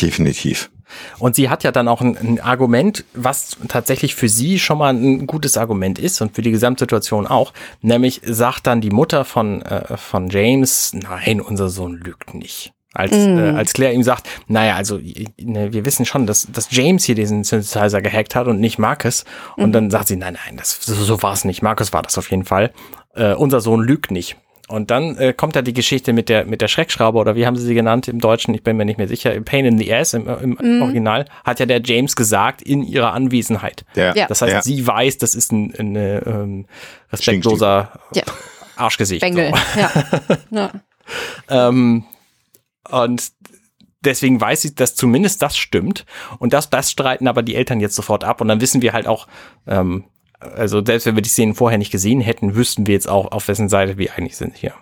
Definitiv. Und sie hat ja dann auch ein, ein Argument, was tatsächlich für sie schon mal ein gutes Argument ist und für die Gesamtsituation auch. Nämlich sagt dann die Mutter von, äh, von James, nein, unser Sohn lügt nicht. Als, Mm. äh, als Claire ihm sagt, naja, also ne, wir wissen schon, dass, dass James hier diesen Synthesizer gehackt hat und nicht Marcus. Und dann sagt sie, nein, nein, das, so, so war es nicht. Marcus war das auf jeden Fall. Äh, unser Sohn lügt nicht. Und dann äh, kommt da die Geschichte mit der mit der Schreckschraube oder wie haben sie sie genannt im Deutschen? Ich bin mir nicht mehr sicher. Pain in the Ass im, im Original hat ja der James gesagt in ihrer Anwesenheit. Ja. Ja. Das heißt, Ja. sie weiß, das ist ein, ein äh, ähm, respektloser Ja. Arschgesicht. Bengel. So. Ja. ja. Ähm, und deswegen weiß ich, dass zumindest das stimmt. Und das, das streiten aber die Eltern jetzt sofort ab. Und dann wissen wir halt auch, ähm, also selbst wenn wir die Szenen vorher nicht gesehen hätten, wüssten wir jetzt auch, auf wessen Seite wir eigentlich sind hier.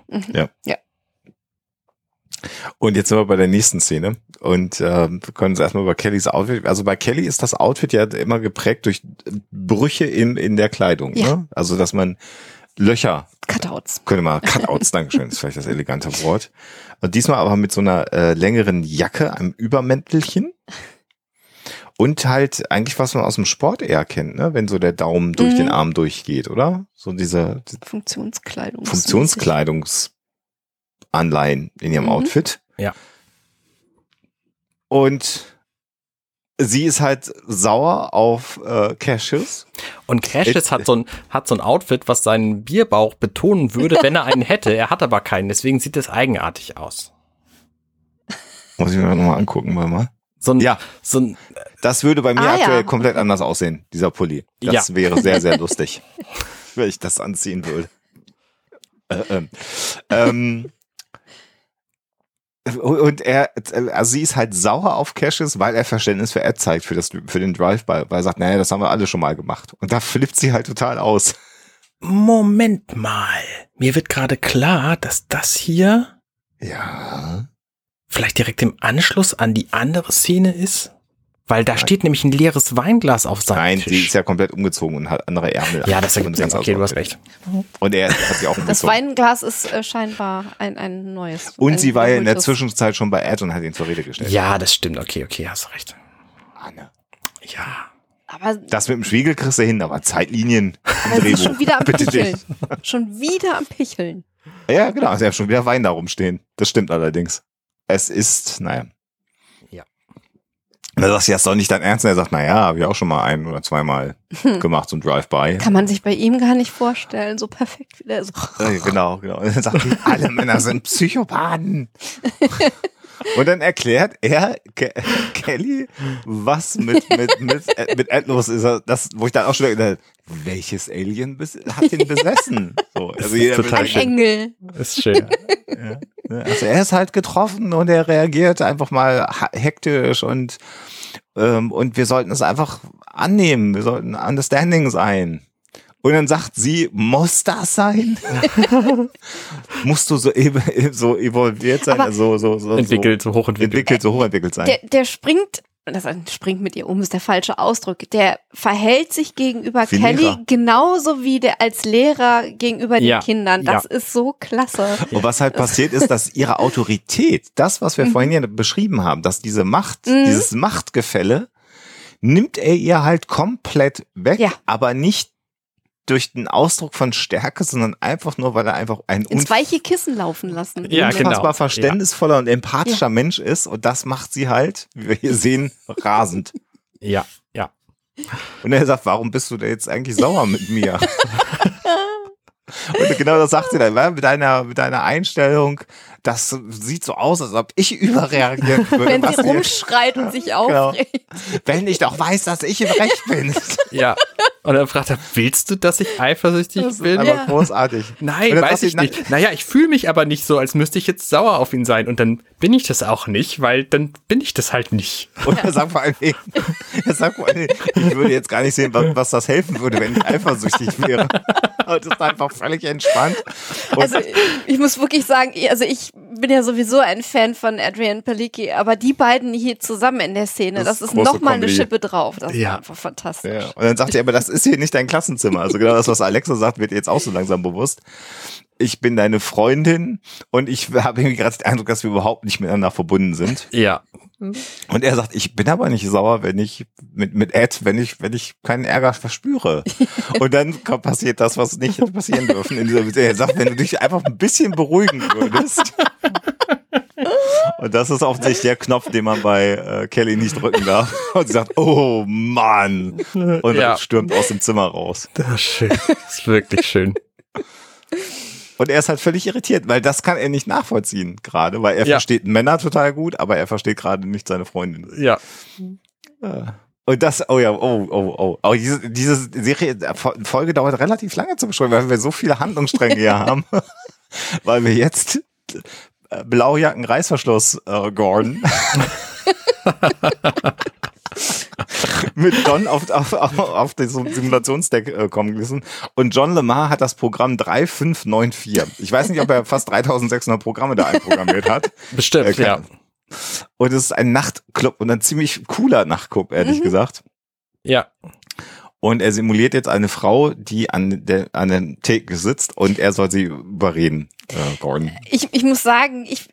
Und jetzt sind wir bei der nächsten Szene und ähm, wir können uns erstmal über Kellys Outfit. Also bei Kelly ist das Outfit ja immer geprägt durch Brüche in, in der Kleidung. Ja. Ne? Also dass man Löcher, Cutouts. könnte man, Cutouts, Dankeschön, ist vielleicht das elegante Wort. Und diesmal aber mit so einer äh, längeren Jacke, einem Übermäntelchen. Und halt eigentlich, was man aus dem Sport eher kennt, ne? wenn so der Daumen durch Mhm. den Arm durchgeht, oder? So diese, Funktionskleidung. Funktionskleidungsanleihen in ihrem Mhm. Outfit. Ja. Und sie ist halt sauer auf äh, Cassius. Und Cassius hat so ein, hat so ein Outfit, was seinen Bierbauch betonen würde, wenn er einen hätte. Er hat aber keinen, deswegen sieht es eigenartig aus. Muss ich mir nochmal angucken, mal mal. So ein, Ja. so ein, Das würde bei mir Ah, aktuell ja. komplett anders aussehen, dieser Pulli. Das Ja. wäre sehr, sehr lustig, wenn ich das anziehen würde. Äh, ähm, ähm, und er, also sie ist halt sauer auf Cassius, weil er Verständnis für Ed zeigt, für, das, für den Drive-By, weil er sagt, naja, das haben wir alle schon mal gemacht. Und da flippt sie halt total aus. Moment mal. Mir wird gerade klar, dass das hier Ja. vielleicht direkt im Anschluss an die andere Szene ist. Weil da steht nämlich ein leeres Weinglas auf seinem Nein, Tisch. sie ist ja komplett umgezogen und hat andere Ärmel. ja, das ergibt ganz. Okay, du hast recht. Und er hat sie auch Das umgezogen. Weinglas ist äh, scheinbar ein, ein neues. Und ein sie war ja in der. Zwischenzeit schon bei Ed und hat ihn zur Rede gestellt. Ja, das stimmt. Okay, okay, hast recht. Anne. Ja. Aber Das mit dem Spiegel kriegst du hin, aber Zeitlinien ist Drehbuch. schon wieder am Bitte Picheln. dich. Schon wieder am Picheln. Ja, genau. Also er hat schon wieder Wein da rumstehen. Das stimmt allerdings. Es ist, naja. Und da sagst du, ja, ist doch nicht dein Ernst. Und er sagt, naja, habe ich auch schon mal ein oder zweimal gemacht, so ein Drive-By. Kann man sich bei ihm gar nicht vorstellen. So perfekt wie der so. Äh, Genau, genau. Und dann sagt sie, alle Männer sind Psychopathen. Und dann erklärt er Ke Kelly, was mit, mit, mit, äh, mit los ist. Er- Das, wo ich dann auch schon gedacht habe, welches Alien hat ihn besessen? So, also jeder total Ein schön. Engel. Ist schön. Ne? Also er ist halt getroffen und er reagiert einfach mal hektisch und ähm, und wir sollten es einfach annehmen. Wir sollten understanding sein. Und dann sagt sie, muss das sein? Musst du so, ev- so evolviert sein, Aber- also so, so, Entwickelt, so so hochentwickelt. entwickelt, so hochentwickelt sein? Der, der springt, das springt mit ihr um, ist der falsche Ausdruck. Der verhält sich gegenüber Wie Kelly Lehrer. genauso wie der als Lehrer gegenüber Ja, den Kindern. Das ja. ist so klasse. Und was halt passiert ist, dass ihre Autorität, das, was wir vorhin ja beschrieben haben, dass diese Macht, Mhm. dieses Machtgefälle, nimmt er ihr halt komplett weg, Ja. aber nicht durch den Ausdruck von Stärke, sondern einfach nur, weil er einfach ein Ins weiche Kissen laufen lassen. Ja, unfassbar genau. verständnisvoller und empathischer Mensch ist und das macht sie halt, wie wir hier sehen, rasend. Ja, ja. Und er sagt, warum bist du da jetzt eigentlich sauer mit mir? Und genau das sagt sie dann, weil mit deiner, mit deiner Einstellung, das sieht so aus, als ob ich überreagieren würde. Wenn sie rumschreit und sich Genau. aufregt. wenn ich doch weiß, dass ich im Recht bin. Ja. Und dann fragt er, willst du, dass ich eifersüchtig Das ist bin? einfach Ja. großartig. Nein, weiß ich nicht. Naja, ich fühle mich aber nicht so, als müsste ich jetzt sauer auf ihn sein. Und dann bin ich das auch nicht, weil dann bin ich das halt nicht. Und er sagt vor er sagt Dingen, ich würde jetzt gar nicht sehen, was, was das helfen würde, wenn ich eifersüchtig wäre. Und ist einfach völlig entspannt. Und Also ich muss wirklich sagen, also ich bin ja sowieso ein Fan von Adrian Palicki, aber die beiden hier zusammen in der Szene, Das das, ist ist große noch mal eine. Schippe drauf. Das Ja. ist einfach fantastisch. Ja. Und dann sagt er, aber das ist hier nicht dein Klassenzimmer. Also genau das, was Alexa sagt, wird jetzt auch so langsam bewusst. Ich bin deine Freundin und ich habe irgendwie gerade den Eindruck, dass wir überhaupt nicht miteinander verbunden sind. Ja. Und er sagt, ich bin aber nicht sauer, wenn ich mit, mit Ed, wenn ich, wenn ich keinen Ärger verspüre. Und dann kommt, passiert das, was nicht hätte passieren dürfen in dieser Beziehung. Er sagt, wenn du dich einfach ein bisschen beruhigen würdest. Und das ist offensichtlich der Knopf, den man bei äh, Kelly nicht drücken darf. Und sie sagt, oh Mann. Und Ja. stürmt aus dem Zimmer raus. Das ist schön. Das ist wirklich schön. Und er ist halt völlig irritiert, weil das kann er nicht nachvollziehen gerade, weil er Ja. versteht Männer total gut, aber er versteht gerade nicht seine Freundin. Ja. Und das, oh ja, oh, oh, oh. Aber diese, diese Serie, äh, Folge dauert relativ lange zu beschreiben, weil wir so viele Handlungsstränge hier haben. Weil wir jetzt äh, Blaujacken, Reißverschluss, äh, Gordon. mit John auf, auf, auf, auf den Simulationsdeck äh, kommen müssen. Und John Lemar hat das Programm 3594. Ich weiß nicht, ob er fast 3600 Programme da einprogrammiert hat. Bestimmt, Okay. ja. Und es ist ein Nachtclub und ein ziemlich cooler Nachtclub, ehrlich gesagt. Ja. Und er simuliert jetzt eine Frau, die an der, an der Theke sitzt und er soll sie überreden, äh, Gordon. Ich, ich muss sagen, ich,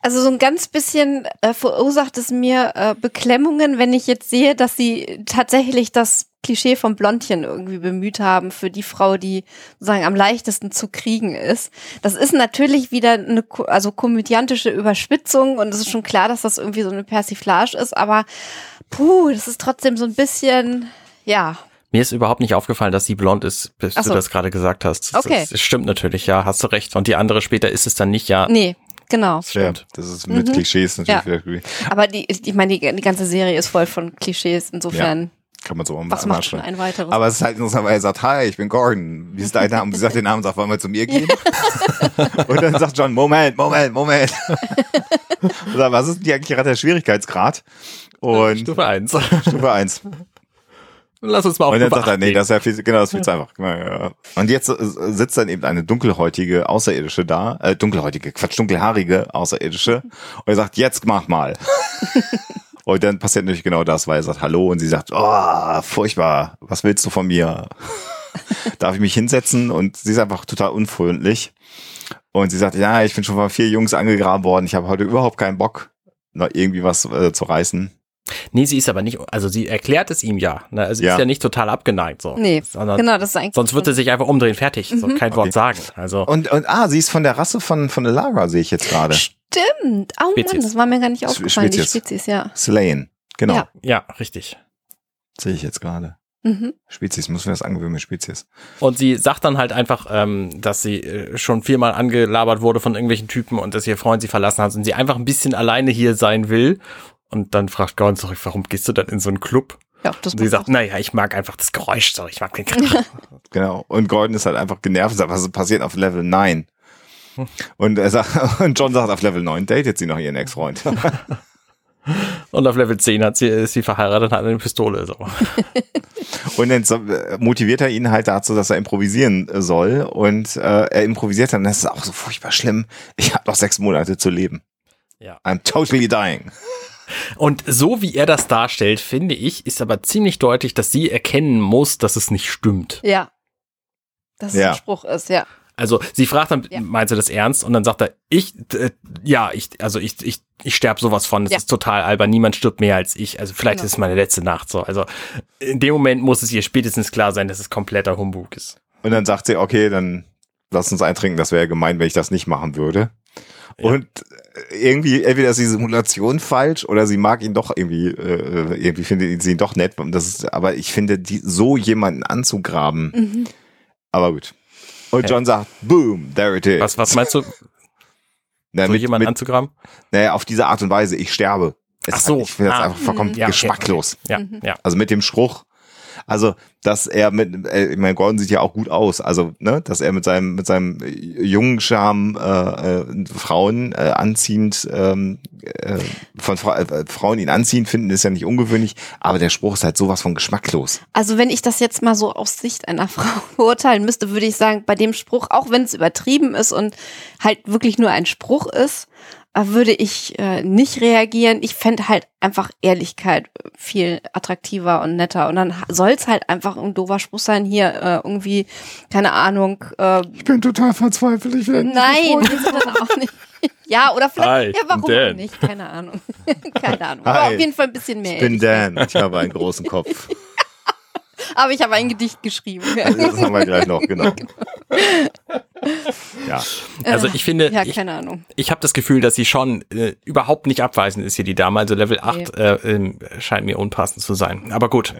also so ein ganz bisschen äh, verursacht es mir äh, Beklemmungen, wenn ich jetzt sehe, dass sie tatsächlich das Klischee vom Blondchen irgendwie bemüht haben für die Frau, die sozusagen am leichtesten zu kriegen ist. Das ist natürlich wieder eine also komödiantische Überspitzung und es ist schon klar, dass das irgendwie so eine Persiflage ist, aber puh, das ist trotzdem so ein bisschen, ja, Mir ist überhaupt nicht aufgefallen, dass sie blond ist, bis Ach du so. das gerade gesagt hast. Das, Okay. das stimmt natürlich, ja, hast du recht. Und die andere später ist es dann nicht, ja. nee, genau. Stimmt. das ist mit Klischees natürlich Ja. Aber die, ich meine, die, die ganze Serie ist voll von Klischees, insofern. kann man so mal Was macht schon ein weiteres? Aber es ist halt interessant, weil er sagt, hi, ich bin Gordon. Wie ist dein Name? Und sie sagt den Namen sagt, wollen wir zu mir gehen? und dann sagt John, Moment, Moment, Moment. sagt, was ist denn hier eigentlich gerade der Schwierigkeitsgrad? Und Stufe 1. Stufe 1. Lass uns mal auf Und dann sagt er, 8 nee, das ist ja viel, genau, das ist viel zu einfach. Ja, ja. Und jetzt äh, sitzt dann eben eine dunkelhäutige Außerirdische da, äh, dunkelhäutige, Quatsch, dunkelhaarige Außerirdische. Und er sagt, jetzt mach mal. und dann passiert natürlich genau das, weil er sagt Hallo und sie sagt, oh, furchtbar, was willst du von mir? Darf ich mich hinsetzen? Und sie ist einfach total unfreundlich. Und sie sagt, ja, ich bin schon von vier Jungs angegraben worden, ich habe heute überhaupt keinen Bock, noch irgendwie was äh, zu reißen. Nee, sie ist aber nicht, also sie erklärt es ihm ja. Ne? Also sie Ja. ist ja nicht total abgeneigt, so. Nee, Sondern, genau, das ist eigentlich. Sonst wird sie sich einfach umdrehen, fertig. So, kein Okay. Wort sagen. Also, Und, und ah, sie ist von der Rasse von, von Elara, sehe ich jetzt gerade. Stimmt. Oh Mann, Spezies. das war mir gar nicht aufgefallen, die Spezies. Spezies, ja. Slain. Genau. Ja. ja, richtig. Sehe ich jetzt gerade. Mhm. Spezies, muss mir das angewöhnen mit Spezies. Und sie sagt dann halt einfach, ähm, dass sie äh, schon viermal angelabert wurde von irgendwelchen Typen und dass ihr Freund sie verlassen hat und sie einfach ein bisschen alleine hier sein will. Und dann fragt Gordon zurück, warum gehst du dann in so einen Club? Ja, das Und sie sagt, naja, ich mag einfach das Geräusch, so, ich mag den Krach. Genau. Und Gordon ist halt einfach genervt und sagt, was passiert auf Level 9? Und er sagt, und John sagt auf Level 9 datet sie noch ihren Ex-Freund. Und auf Level 10 hat sie, ist sie verheiratet und hat eine Pistole. So. Und dann äh, motiviert er ihn halt dazu, dass er improvisieren äh, soll. Und äh, er improvisiert dann, das ist auch so furchtbar schlimm. Ich habe noch sechs Monate zu leben. Ja. I'm totally dying. Und so wie er das darstellt, finde ich, ist aber ziemlich deutlich, dass sie erkennen muss, dass es nicht stimmt. Ja. Dass es Ja. ein Spruch ist, ja. Also sie fragt dann, Ja. meinst du das ernst? Und dann sagt er, ich, äh, ja, ich, also ich, ich, ich sterb sowas von. Das Ja. ist total albern. Niemand stirbt mehr als ich. Also vielleicht Genau. ist es meine letzte Nacht so. Also in dem Moment muss es ihr spätestens klar sein, dass es kompletter Humbug ist. Und dann sagt sie, okay, dann lass uns eintrinken, das wäre gemein, wenn ich das nicht machen würde. Ja. Und irgendwie, entweder ist die Simulation falsch oder sie mag ihn doch irgendwie, äh, irgendwie findet sie ihn doch nett. Das ist, aber ich finde, die, so jemanden anzugraben, Mhm. aber gut. Und John sagt, boom, there it is. Was, was meinst du, Na, so mit, jemanden mit, anzugraben? naja, auf diese Art und Weise, ich sterbe. Es Ach ist so. Ich finde das Ah. einfach vollkommen Ja, okay, geschmacklos. Ja, ja. Also mit dem Spruch, also dass er mit, äh, ich meine, Gordon sieht ja auch gut aus, also ne, dass er mit seinem mit seinem äh, jungen Charme äh, äh, Frauen äh, anziehend ähm, äh, von Fra äh, Frauen ihn anziehend finden, ist ja nicht ungewöhnlich, aber der Spruch ist halt sowas von geschmacklos. Also wenn ich das jetzt mal so aus Sicht einer Frau beurteilen müsste, würde ich sagen, bei dem Spruch, auch wenn es übertrieben ist und halt wirklich nur ein Spruch ist, würde ich äh, nicht reagieren. Ich fände halt einfach Ehrlichkeit viel attraktiver und netter. Und dann soll es halt einfach ein doofer Spruch sein, hier äh, irgendwie, keine Ahnung, äh, Ich bin total verzweifelt, ich werde nein, ist dann auch nicht. Ja, oder vielleicht, Hi, ja, warum Dan. nicht? Keine Ahnung. Keine Ahnung. Aber Hi, auf jeden Fall ein bisschen mehr. Ich bin. Dan, ich habe einen großen Kopf. Aber ich habe ein Gedicht geschrieben. Das haben wir gleich noch, genau. Ja, Also ich finde, Ja, ich, keine Ahnung. ich habe das Gefühl, dass sie schon äh, überhaupt nicht abweisend ist hier, die Dame. Also Level 8 äh, ähm, scheint mir unpassend zu sein. Aber gut.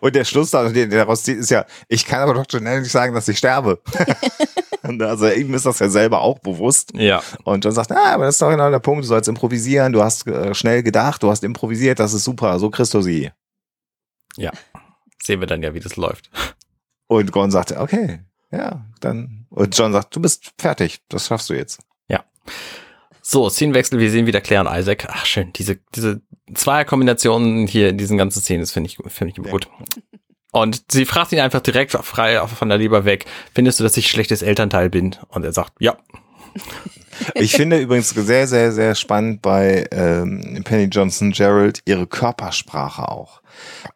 Und der Schluss, daraus zieht, ist ja, ich kann aber Dr. Nell nicht sagen, dass ich sterbe. Also ihm ist das ja selber auch bewusst. Ja. Und John sagt, ah, aber das ist doch genau der Punkt, du sollst improvisieren, du hast äh, schnell gedacht, du hast improvisiert, das ist super, so kriegst du sie. Sehen wir dann ja, wie das läuft. Und Gordon sagt, okay, ja, dann. Und John sagt, du bist fertig, das schaffst du jetzt. So, Szenenwechsel, wir sehen wieder Claire und Isaac. Ach schön, diese, diese Zweierkombinationen hier in diesen ganzen Szenen, das finde ich, finde ich immer gut. Und sie fragt ihn einfach direkt frei von der Leber weg, findest du, dass ich schlechtes Elternteil bin? Und er sagt, ja. Ich finde übrigens sehr, sehr, sehr spannend bei ähm, Penny Johnson Gerald ihre Körpersprache auch.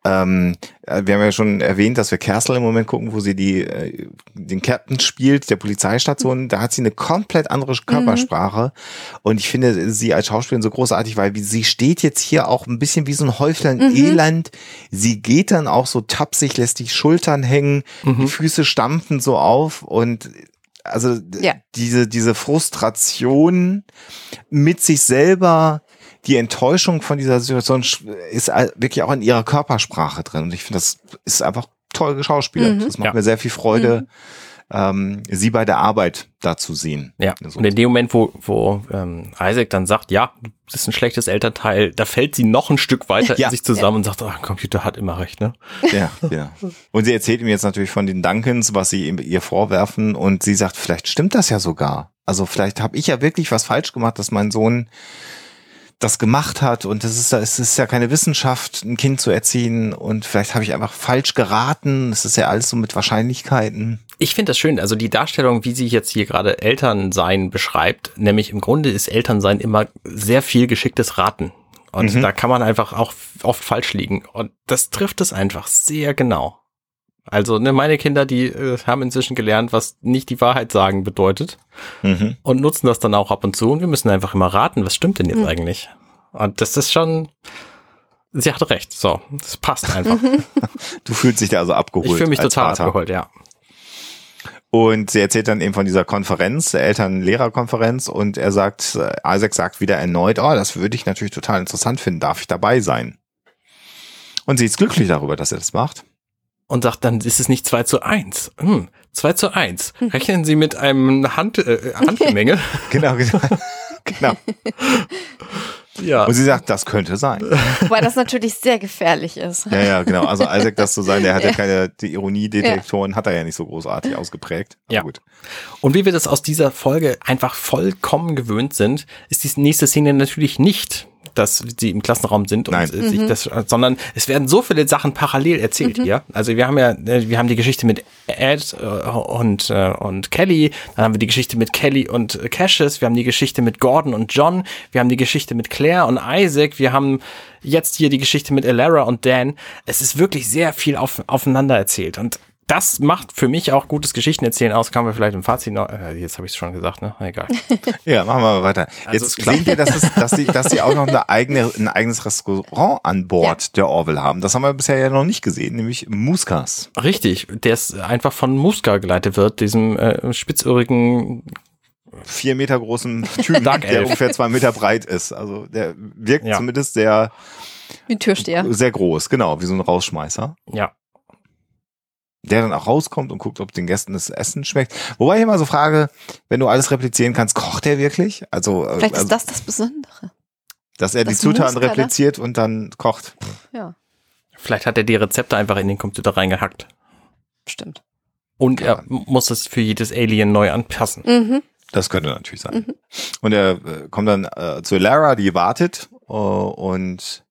Ähm, äh, wir haben ja schon erwähnt, dass wir Castle im Moment gucken, wo sie die äh, den Captain spielt, der Polizeistation. Da hat sie eine komplett andere Körpersprache. Und ich finde sie als Schauspielerin so großartig, weil sie steht jetzt hier auch ein bisschen wie so ein Häuflein Elend. Sie geht dann auch so tapsig, lässt die Schultern hängen, die Füße stampfen so auf und also Ja. diese, diese Frustration mit sich selber, die Enttäuschung von dieser Situation ist wirklich auch in ihrer Körpersprache drin. Und ich finde, das ist einfach toll geschauspielert. Mhm. Das macht Ja. mir sehr viel Freude, ähm, sie bei der Arbeit da zu sehen. Ja, und in dem Moment, wo, wo ähm, Isaac dann sagt, ja, das ist ein schlechtes Elternteil, da fällt sie noch ein Stück weiter Ja. in sich zusammen und sagt, oh, Computer hat immer recht, ne? Ja, ja. Und sie erzählt ihm jetzt natürlich von den Duncans, was sie ihm- ihr vorwerfen. Und sie sagt, vielleicht stimmt das ja sogar. Also vielleicht habe ich ja wirklich was falsch gemacht, dass mein Sohn das gemacht hat. Und das ist, es ist ja keine Wissenschaft, ein Kind zu erziehen. Und vielleicht habe ich einfach falsch geraten. Es ist ja alles so mit Wahrscheinlichkeiten. Ich finde das schön, also die Darstellung, wie sie jetzt hier gerade Elternsein beschreibt, nämlich im Grunde ist Elternsein immer sehr viel geschicktes Raten. Und Mhm. da kann man einfach auch oft falsch liegen. Und das trifft es einfach sehr genau. Also ne, meine Kinder, die äh, haben inzwischen gelernt, was nicht die Wahrheit sagen bedeutet Mhm. und nutzen das dann auch ab und zu. Und wir müssen einfach immer raten, was stimmt denn jetzt eigentlich? Und das ist schon, sie hatte recht. So, das passt einfach. Du fühlst dich da also abgeholt. ich fühle mich total Vater. abgeholt, ja. Und sie erzählt dann eben von dieser Konferenz, der Eltern-Lehrer-Konferenz. Und er sagt, äh, Isaac sagt wieder erneut, oh, das würde ich natürlich total interessant finden. Darf ich dabei sein? Und sie ist glücklich darüber, dass er das macht. Und sagt, dann ist es nicht 2 zu 1. Hm, 2 zu 1. Rechnen Sie mit einem Hand, äh, Handgemenge. Genau, genau. genau. ja. Und sie sagt, das könnte sein. Wobei das natürlich sehr gefährlich ist. Ja, ja, genau. Also Isaac das zu sein, der hat ja keine, die Ironiedetektoren hat er ja nicht so großartig ausgeprägt. Aber Ja. gut. Und wie wir das aus dieser Folge einfach vollkommen gewöhnt sind, ist die nächste Szene natürlich nicht, dass sie im Klassenraum sind und Nein. äh, sich das, sondern es werden so viele Sachen parallel erzählt hier. Also wir haben ja, äh, wir haben die Geschichte mit Ed äh, und äh, und Kelly, dann haben wir die Geschichte mit Kelly und Cassius, wir haben die Geschichte mit Gordon und John, wir haben die Geschichte mit Claire und Isaac, wir haben jetzt hier die Geschichte mit Elara und Dan. Es ist wirklich sehr viel auf, aufeinander erzählt und das macht für mich auch gutes Geschichtenerzählen aus. Kann man vielleicht im Fazit noch, äh, jetzt habe ich es schon gesagt, ne? Egal. Ja, machen wir mal weiter. Also Jetzt sehen wir, dass, es, dass, sie, dass sie auch noch eine eigene, ein eigenes Restaurant an Bord der Orville haben. Das haben wir bisher ja noch nicht gesehen, nämlich Muskas. Richtig, der ist einfach von Muska geleitet wird, diesem äh, spitzohrigen Vier Meter großen Typen, Dark der Elf. ungefähr zwei Meter breit ist. Also der wirkt Ja. zumindest sehr, Wie Türsteher. sehr groß, genau, wie so ein Rausschmeißer. Ja. Der dann auch rauskommt und guckt, ob den Gästen das Essen schmeckt. Wobei ich immer so frage, wenn du alles replizieren kannst, kocht er wirklich? Also, äh, Vielleicht also ist das das Besondere. dass er die das Zutaten Muster, ne? repliziert und dann kocht. Ja, Vielleicht hat er die Rezepte einfach in den Computer reingehackt. stimmt. Und er muss es für jedes Alien neu anpassen. Mhm. Das könnte natürlich sein. Und er äh, kommt dann äh, zu Lara, die wartet äh, und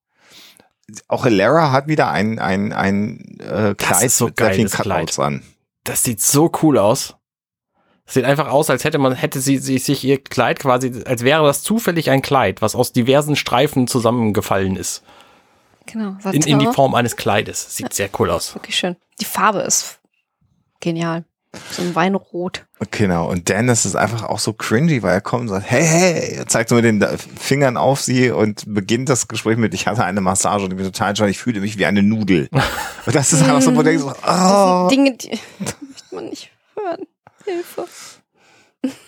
auch Lara hat wieder ein ein ein äh, Kleid ist so mit sehr vielen. Cutouts an. Das sieht so cool aus. Das sieht einfach aus, als hätte man, hätte sie, sie sich ihr Kleid quasi, als wäre das zufällig ein Kleid, was aus diversen Streifen zusammengefallen ist. Genau. In, in die. Form eines Kleides. Sieht sehr cool aus. Wirklich schön. Die Farbe ist genial. So ein Weinrot. Genau. Und Dennis ist einfach auch so cringy, weil er kommt und sagt, hey, hey, er zeigt so mit den Fingern auf sie und beginnt das Gespräch mit, ich hatte eine Massage und ich bin total entspannt, ich fühle mich wie eine Nudel. Und das ist einfach so, wo du denkst, so, oh. Dinge, die möchte man nicht hören. Hilfe.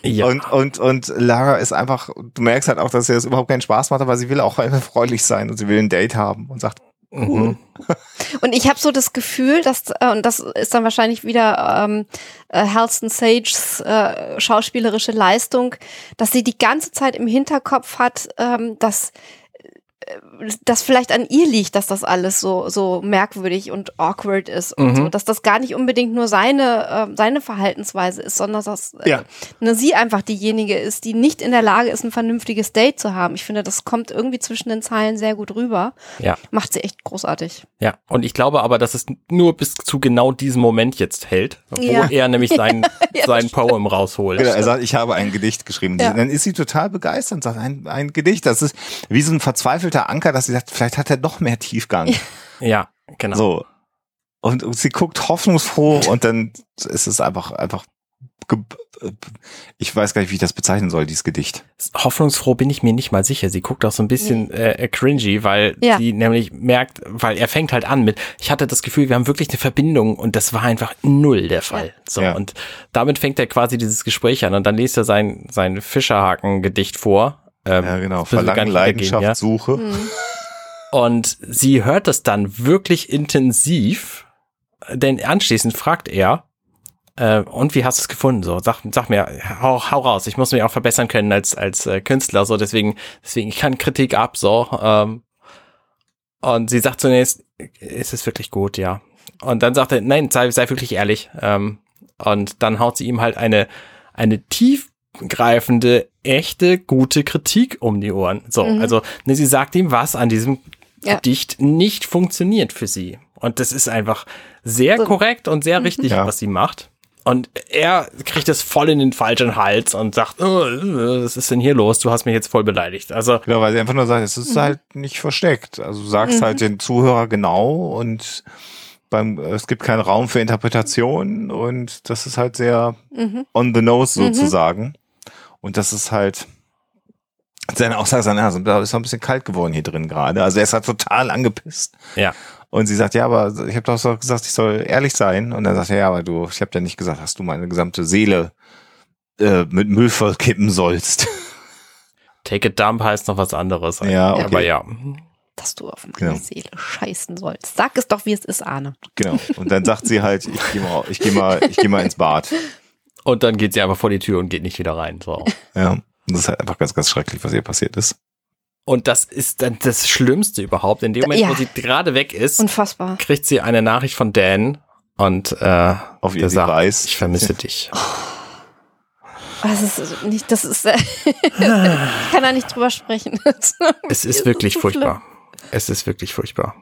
Ja. Und, und, und Lara ist einfach, du merkst halt auch, dass ihr das überhaupt keinen Spaß macht, aber sie will auch einfach freundlich sein und sie will ein Date haben und sagt, Mhm. Und ich habe so das Gefühl, dass, äh, und das ist dann wahrscheinlich wieder ähm, äh, Halston Sages äh, schauspielerische Leistung, dass sie die ganze Zeit im Hinterkopf hat, ähm, dass das vielleicht an ihr liegt, dass das alles so so merkwürdig und awkward ist und Mhm. so, dass das gar nicht unbedingt nur seine äh, seine Verhaltensweise ist, sondern dass äh, Ja. ne, sie einfach diejenige ist, die nicht in der Lage ist, ein vernünftiges Date zu haben. Ich finde, das kommt irgendwie zwischen den Zeilen sehr gut rüber. Ja. Macht sie echt großartig. Ja, und ich glaube aber, dass es nur bis zu genau diesem Moment jetzt hält, wo Ja. er nämlich sein, sein Poem rausholt. Genau, er sagt, ich habe ein Gedicht geschrieben. Ja. Dann ist sie total begeistert und sagt, ein, ein Gedicht. Das ist wie so ein verzweifelter Anker, dass sie sagt, vielleicht hat er doch mehr Tiefgang. Ja, genau. So. Und, und sie guckt hoffnungsfroh und dann ist es einfach, einfach, ge- ich weiß gar nicht, wie ich das bezeichnen soll, dieses Gedicht. Hoffnungsfroh bin ich mir nicht mal sicher. Sie guckt auch so ein bisschen äh, cringy, weil Ja. sie nämlich merkt, weil er fängt halt an mit, ich hatte das Gefühl, wir haben wirklich eine Verbindung und das war einfach null der Fall. So, Ja. und damit fängt er quasi dieses Gespräch an und dann liest er sein, sein Fischerhaken-Gedicht vor. Ähm, Ja, genau. Verlangen, Leidenschaft, ja. Suche. Und sie hört das dann wirklich intensiv, denn anschließend fragt er, äh, und wie hast du es gefunden? So, sag, sag mir, hau, hau raus. Ich muss mich auch verbessern können als als äh, Künstler. So, deswegen, deswegen ich kann Kritik ab. So, ähm, und sie sagt zunächst, ist es wirklich gut, ja. Und dann sagt er, nein, sei, sei wirklich ehrlich. Ähm, und dann haut sie ihm halt eine eine tiefgreifende, echte, gute Kritik um die Ohren. So, Mhm. also ne, sie sagt ihm, was an diesem Ja. Gedicht nicht funktioniert für sie. Und das ist einfach sehr So. korrekt und sehr richtig, Ja. was sie macht. Und er kriegt es voll in den falschen Hals und sagt, oh, was ist denn hier los? Du hast mich jetzt voll beleidigt. Also, Genau, weil sie einfach nur sagt, es ist halt nicht versteckt. Also du sagst halt den Zuhörer genau und beim, es gibt keinen Raum für Interpretation und das ist halt sehr Mhm. on the nose sozusagen. Und das ist halt seine Aussage, ist dann, ja, da ist noch ein bisschen kalt geworden hier drin gerade. Also er ist halt total angepisst. ja. Und sie sagt, ja, aber ich habe doch gesagt, ich soll ehrlich sein. Und dann sagt er, ja, aber du, ich habe dir nicht gesagt, dass du meine gesamte Seele äh, mit Müll verkippen sollst. Take a dump heißt noch was anderes. Ja, okay. Aber ja. Dass du auf meine Genau. Seele scheißen sollst. Sag es doch, wie es ist, Arne. genau. Und dann sagt sie halt, ich gehe mal, ich gehe mal, ich gehe mal ins Bad. Und dann geht sie einfach vor die Tür und geht nicht wieder rein. So. Ja. Das ist halt einfach ganz, ganz schrecklich, was ihr passiert ist. Und das ist dann das Schlimmste überhaupt. In dem Moment, Ja. wo sie gerade weg ist, Unfassbar. kriegt sie eine Nachricht von Dan und äh, Auf ihr der sagt, Device. ich vermisse dich. Das ist nicht, das ist, ich kann da nicht drüber sprechen. Es ist wirklich furchtbar. Es ist wirklich furchtbar.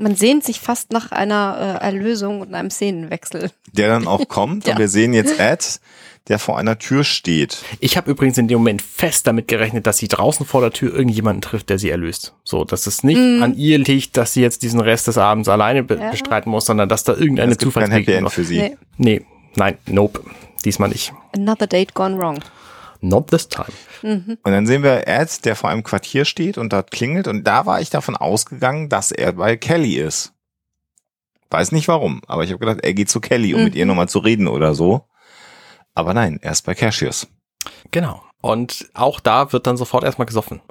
Man sehnt sich fast nach einer äh, Erlösung und einem Szenenwechsel. Der dann auch kommt Ja. und wir sehen jetzt Ed, der vor einer Tür steht. Ich habe übrigens in dem Moment fest damit gerechnet, dass sie draußen vor der Tür irgendjemanden trifft, der sie erlöst. So, dass es nicht Mhm. an ihr liegt, dass sie jetzt diesen Rest des Abends alleine be Ja. bestreiten muss, sondern dass da irgendeine kein Happy Zufallsbegegnung End für sie. Nee. Nee, nein, nope. Diesmal nicht. Another date gone wrong. Not this time. Und dann sehen wir Ed, der vor einem Quartier steht und dort klingelt. Und da war ich davon ausgegangen, dass er bei Kelly ist. Weiß nicht warum, aber ich habe gedacht, er geht zu Kelly, um Mhm. mit ihr nochmal zu reden oder so. Aber nein, er ist bei Cassius. Genau. Und auch da wird dann sofort erstmal gesoffen.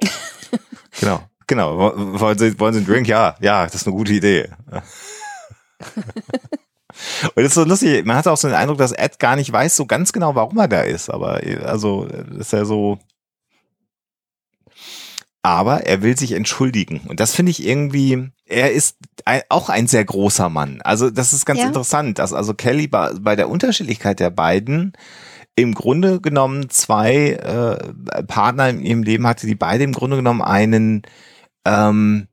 Genau, genau. Wo- Wollen Sie, wollen Sie einen Drink? Ja, ja, das ist eine gute Idee. Und das ist so lustig, man hat auch so den Eindruck, dass Ed gar nicht weiß so ganz genau, warum er da ist. Aber also ist er so. Aber er will sich entschuldigen. Und das finde ich irgendwie, er ist ein, auch ein sehr großer Mann. Also das ist ganz Ja. interessant, dass also Kelly bei, bei der Unterschiedlichkeit der beiden im Grunde genommen zwei äh, Partner in ihrem Leben hatte, die beide im Grunde genommen einen ähm,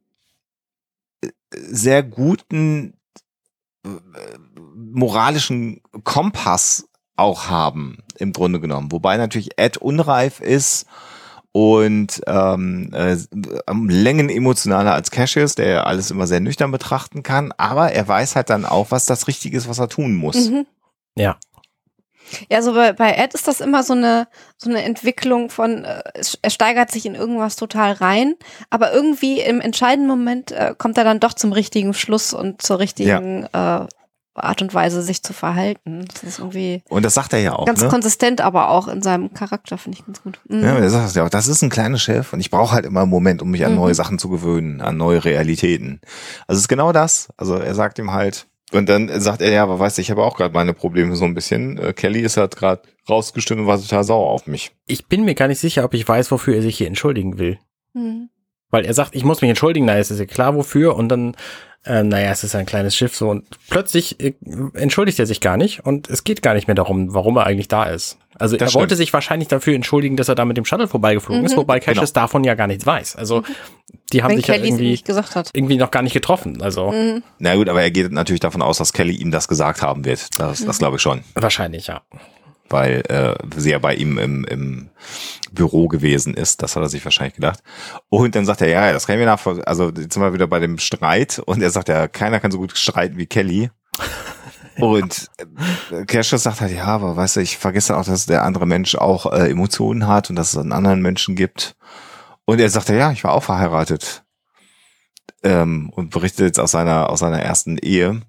sehr guten äh, moralischen Kompass auch haben, im Grunde genommen. Wobei natürlich Ed unreif ist und ähm, äh, am Längen emotionaler als Cassius, der ja alles immer sehr nüchtern betrachten kann, aber er weiß halt dann auch, was das Richtige ist, was er tun muss. Mhm. Ja. Ja, so bei, bei Ed ist das immer so eine, so eine Entwicklung von, äh, es- er steigert sich in irgendwas total rein, aber irgendwie im entscheidenden Moment äh, kommt er dann doch zum richtigen Schluss und zur richtigen äh, Art und Weise, sich zu verhalten. Das ist irgendwie Und das sagt er ja auch. ganz ne? konsistent, aber auch in seinem Charakter, finde ich ganz gut. Mhm. Ja, er sagt es ja auch, das ist ein kleiner Chef und ich brauche halt immer einen Moment, um mich an Mhm. neue Sachen zu gewöhnen, an neue Realitäten. Also es ist genau das. Also er sagt ihm halt, und dann sagt er, ja, aber weißt du, ich habe auch gerade meine Probleme so ein bisschen. Äh, Kelly ist halt gerade rausgestimmt und war total sauer auf mich. Ich bin mir gar nicht sicher, ob ich weiß, wofür er sich hier entschuldigen will. Mhm. Weil er sagt, ich muss mich entschuldigen, na, es ist ja klar wofür. Und dann, äh, naja, es ist ein kleines Schiff so. Und plötzlich äh, entschuldigt er sich gar nicht. Und es geht gar nicht mehr darum, warum er eigentlich da ist. Also Das er wollte stimmt. sich wahrscheinlich dafür entschuldigen, dass er da mit dem Shuttle vorbeigeflogen ist, Mhm. wobei Cassius davon ja gar nichts weiß. Also die haben Wenn sich ja ihm irgendwie, nicht gesagt hat. irgendwie noch gar nicht getroffen. Also Mhm. Na gut, aber er geht natürlich davon aus, dass Kelly ihm das gesagt haben wird. Das, das glaube ich schon. wahrscheinlich, ja. Weil äh, sie ja bei ihm im, im Büro gewesen ist. Das hat er sich wahrscheinlich gedacht. Und dann sagt er, ja, ja, das kann ich mir nachvollziehen. Also jetzt sind wir wieder bei dem Streit und er sagt ja, keiner kann so gut streiten wie Kelly. Und äh, Cassius sagt halt, ja, aber weißt du, ich vergesse auch, dass der andere Mensch auch äh, Emotionen hat und dass es einen anderen Menschen gibt. Und er sagt ja, ich war auch verheiratet. Ähm, und berichtet jetzt aus seiner, aus seiner ersten Ehe.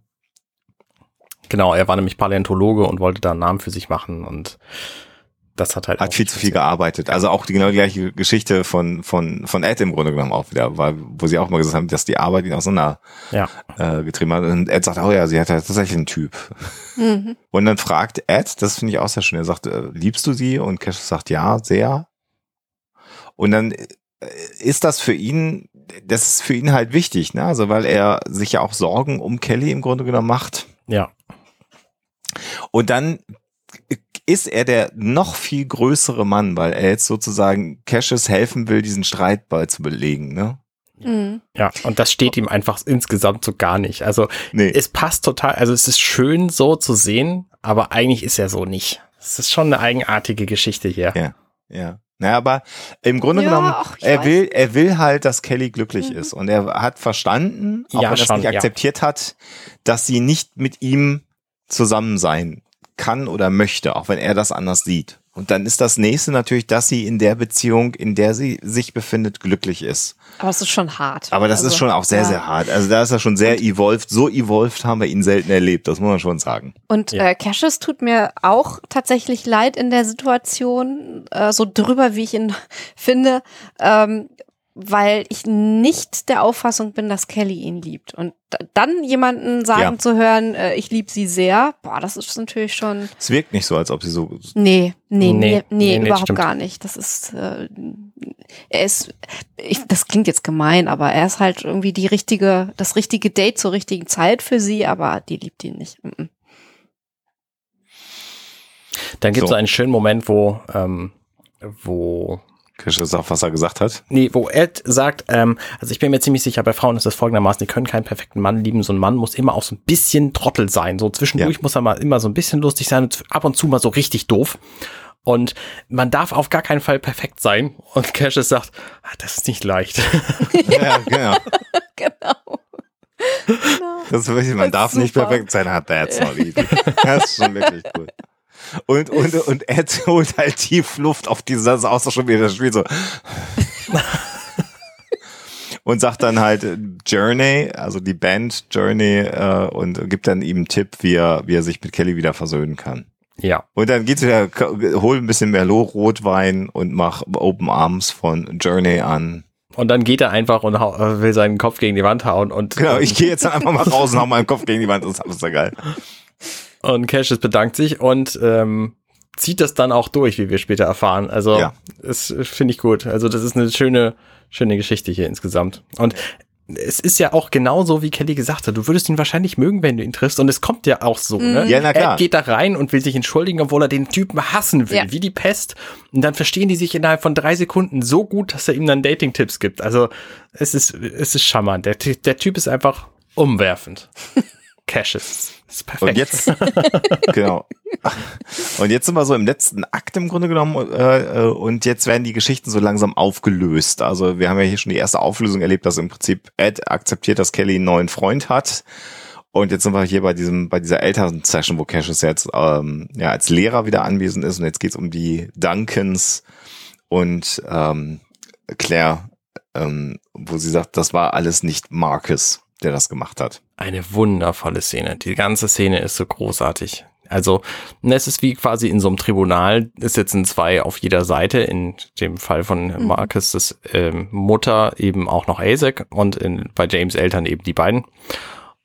Genau, er war nämlich Paläontologe und wollte da einen Namen für sich machen und das hat halt Hat viel zu viel gearbeitet. Also auch die genau die gleiche Geschichte von, von, von Ed im Grunde genommen auch wieder, weil, wo sie auch mal gesagt haben, dass die Arbeit ihn auseinander Ja. äh, getrieben hat. Und Ed sagt, oh ja, sie hat ja tatsächlich einen Typ. Mhm. Und dann fragt Ed, das finde ich auch sehr schön, er sagt, äh, liebst du sie? Und Cash sagt, ja, sehr. Und dann äh, ist das für ihn, das ist für ihn halt wichtig, ne? Also weil er sich ja auch Sorgen um Kelly im Grunde genommen macht. Ja. Und dann ist er der noch viel größere Mann, weil er jetzt sozusagen Cassius helfen will, diesen Streit bald zu belegen, ne? Mhm. Ja, und das steht ihm einfach insgesamt so gar nicht. Also Nee. es passt total, also es ist schön so zu sehen, aber eigentlich ist er so nicht. Es ist schon eine eigenartige Geschichte hier. Ja. Ja. Naja, aber im Grunde Ja, genommen, ach, er weiß will, er will halt, dass Kelly glücklich Mhm. ist. Und er hat verstanden, auch Ja, wenn er es nicht ja. akzeptiert hat, dass sie nicht mit ihm zusammen sein kann oder möchte, auch wenn er das anders sieht. Und dann ist das nächste natürlich, dass sie in der Beziehung, in der sie sich befindet, glücklich ist. Aber es ist schon hart. Aber das Also, ist schon auch sehr, ja. sehr hart. Also da ist er schon sehr evolved. So evolved haben wir ihn selten erlebt, das muss man schon sagen. Und Ja. äh, Cassius tut mir auch tatsächlich leid in der Situation, äh, so drüber, wie ich ihn finde, ähm, weil ich nicht der Auffassung bin, dass Kelly ihn liebt. Und da- dann jemanden sagen Ja. zu hören, äh, ich liebe sie sehr, boah, das ist natürlich schon. Es wirkt nicht so, als ob sie so. Nee, nee, nee, Nee, nee, nee, nee, überhaupt stimmt. gar nicht. Das ist, äh, er ist, ich, das klingt jetzt gemein, aber er ist halt irgendwie die richtige, das richtige Date zur richtigen Zeit für sie, aber die liebt ihn nicht. Mhm. Dann gibt es so einen schönen Moment, wo, ähm, wo Cassius sagt, was er gesagt hat. Nee, wo Ed sagt, ähm, also ich bin mir ziemlich sicher, bei Frauen ist das folgendermaßen, die können keinen perfekten Mann lieben. So ein Mann muss immer auch so ein bisschen Trottel sein. So zwischendurch Ja. muss er mal immer so ein bisschen lustig sein und ab und zu mal so richtig doof. Und man darf auf gar keinen Fall perfekt sein. Und Cassius sagt, ah, das ist nicht leicht. Ja, genau. Genau. Das ist wirklich, man Das darf nicht super. perfekt sein, hat that's not easy. Das ist schon wirklich cool. Und, und, und Ed holt halt tief Luft auf diese, das ist auch so schon wieder das Spiel so. Und sagt dann halt äh, Journey, also die Band Journey, äh, und gibt dann ihm einen Tipp, wie er, wie er sich mit Kelly wieder versöhnen kann. ja. Und dann geht's wieder, hol ein bisschen Merlot Rotwein und mach Open Arms von Journey an. Und dann geht er einfach und äh, will seinen Kopf gegen die Wand hauen und Genau, ich gehe jetzt einfach mal raus und hau meinen Kopf gegen die Wand. Das ist ja geil. Und Cassius bedankt sich und ähm, zieht das dann auch durch, wie wir später erfahren. Also Ja. das finde ich gut. Also das ist eine schöne, schöne Geschichte hier insgesamt. Und es ist ja auch genauso, wie Kelly gesagt hat. Du würdest ihn wahrscheinlich mögen, wenn du ihn triffst. Und es kommt ja auch so. Ne? Ja, na klar. Er geht da rein und will sich entschuldigen, obwohl er den Typen hassen will, Ja. wie die Pest. Und dann verstehen die sich innerhalb von drei Sekunden so gut, dass er ihm dann Dating-Tipps gibt. Also es ist, es ist charmant. Der, der Typ ist einfach umwerfend. Cassius. Ist perfekt. Und jetzt, genau. Und jetzt sind wir so im letzten Akt im Grunde genommen äh, äh, und jetzt werden die Geschichten so langsam aufgelöst. Also wir haben ja hier schon die erste Auflösung erlebt, dass im Prinzip Ed akzeptiert, dass Kelly einen neuen Freund hat. Und jetzt sind wir hier bei diesem, bei dieser Eltern-Session, wo Cassius jetzt ähm, ja als Lehrer wieder anwesend ist. Und jetzt geht's um die Duncans und ähm, Claire, ähm, wo sie sagt, das war alles nicht Marcus, der das gemacht hat. Eine wundervolle Szene. Die ganze Szene ist so großartig. Also, ne, es ist wie quasi in so einem Tribunal. Es sitzen zwei auf jeder Seite. In dem Fall von Marcus ist ähm, Mutter eben auch noch Isaac und in, bei James Eltern eben die beiden.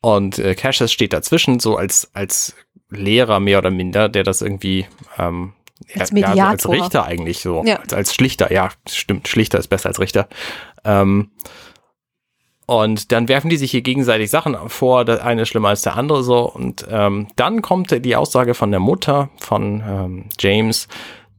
Und äh, Cassius steht dazwischen, so als, als Lehrer mehr oder minder, der das irgendwie ähm, Als ja, ja, als Mediator. Richter eigentlich so. Ja. Als, als Schlichter, ja, stimmt. Schlichter ist besser als Richter. Ähm, und dann werfen die sich hier gegenseitig Sachen vor, der eine ist schlimmer als der andere so. Und ähm, dann kommt die Aussage von der Mutter von ähm, James,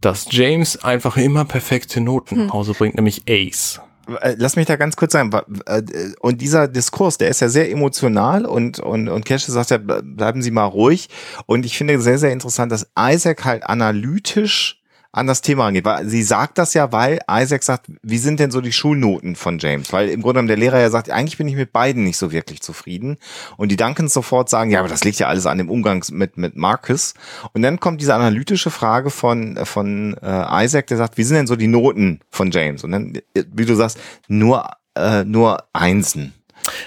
dass James einfach immer perfekte Noten Hm. nach Hause bringt, nämlich Ace. Äh, Lass mich da ganz kurz sagen. wa- äh, Und dieser Diskurs, der ist ja sehr emotional und, und, und Cash sagt ja, ble- bleiben Sie mal ruhig. Und ich finde sehr, sehr interessant, dass Isaac halt analytisch an das Thema rangeht. Weil sie sagt das ja, weil Isaac sagt, wie sind denn so die Schulnoten von James? Weil im Grunde genommen der Lehrer ja sagt, eigentlich bin ich mit beiden nicht so wirklich zufrieden. Und die Duncans sofort sagen, ja, aber das liegt ja alles an dem Umgang mit, mit Marcus. Und dann kommt diese analytische Frage von, von äh, Isaac, der sagt, wie sind denn so die Noten von James? Und dann, äh, wie du sagst, nur, äh, nur Einsen.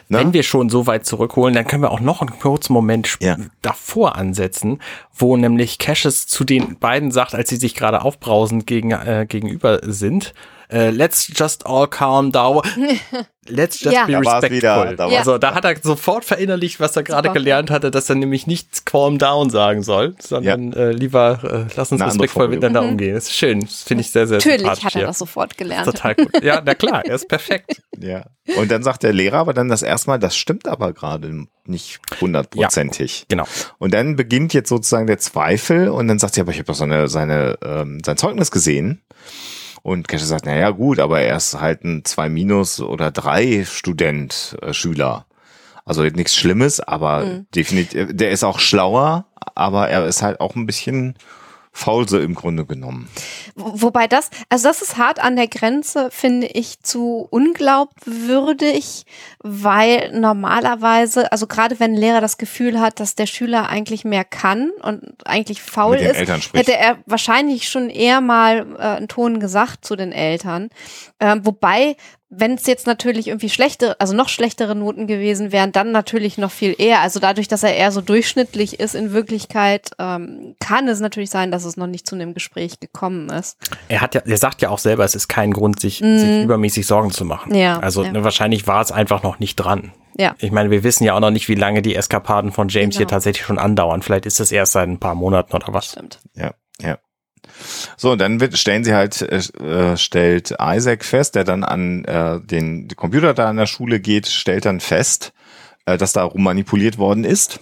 Ne? Wenn wir schon so weit zurückholen, dann können wir auch noch einen kurzen Moment Ja. davor ansetzen, wo nämlich Cassius zu den beiden sagt, als sie sich gerade aufbrausend gegen, äh, gegenüber sind, äh, let's just all calm down. Let's just Ja. be Da war's respectful. wieder, da also da hat er sofort verinnerlicht, was er gerade gelernt hatte, dass er nämlich nicht calm down sagen soll, sondern äh, lieber äh, lass uns Eine respektvoll miteinander umgehen. Das ist schön. Das finde ich sehr, sehr Natürlich hat er hier. das sofort gelernt. Total gut. Ja, na klar, er ist perfekt. Ja. Und dann sagt der Lehrer aber dann das erstmal, das stimmt aber gerade nicht hundertprozentig. Genau. Und dann beginnt jetzt sozusagen der Zweifel und dann sagt sie, aber ich habe doch seine, seine, ähm, sein Zeugnis gesehen. Und Keshe sagt, na ja, gut, aber er ist halt ein 2 minus oder 3 Student, äh, Schüler. Also nichts Schlimmes, aber definitiv, der ist auch schlauer, aber er ist halt auch ein bisschen faul so im Grunde genommen. Wo- Wobei das, also das ist hart an der Grenze, finde ich, zu unglaubwürdig, weil normalerweise, also gerade wenn ein Lehrer das Gefühl hat, dass der Schüler eigentlich mehr kann und eigentlich faul ist, hätte er wahrscheinlich schon eher mal äh, einen Ton gesagt zu den Eltern. Ähm, wobei, wenn es jetzt natürlich irgendwie schlechte, also noch schlechtere Noten gewesen wären, dann natürlich noch viel eher. Also dadurch, dass er eher so durchschnittlich ist in Wirklichkeit, ähm, kann es natürlich sein, dass es noch nicht zu einem Gespräch gekommen ist. Er hat ja, er sagt ja auch selber, es ist kein Grund, sich, sich übermäßig Sorgen zu machen. Ja, Also ja. Ne, wahrscheinlich war es einfach noch nicht dran. Ja. Ich meine, wir wissen ja auch noch nicht, wie lange die Eskapaden von James hier Genau. tatsächlich schon andauern. Vielleicht ist es erst seit ein paar Monaten oder was. Stimmt. Ja. So, und dann wird, stellen sie halt, äh, stellt Isaac fest, der dann an äh, den Computer da an der Schule geht, stellt dann fest, äh, dass da rummanipuliert worden ist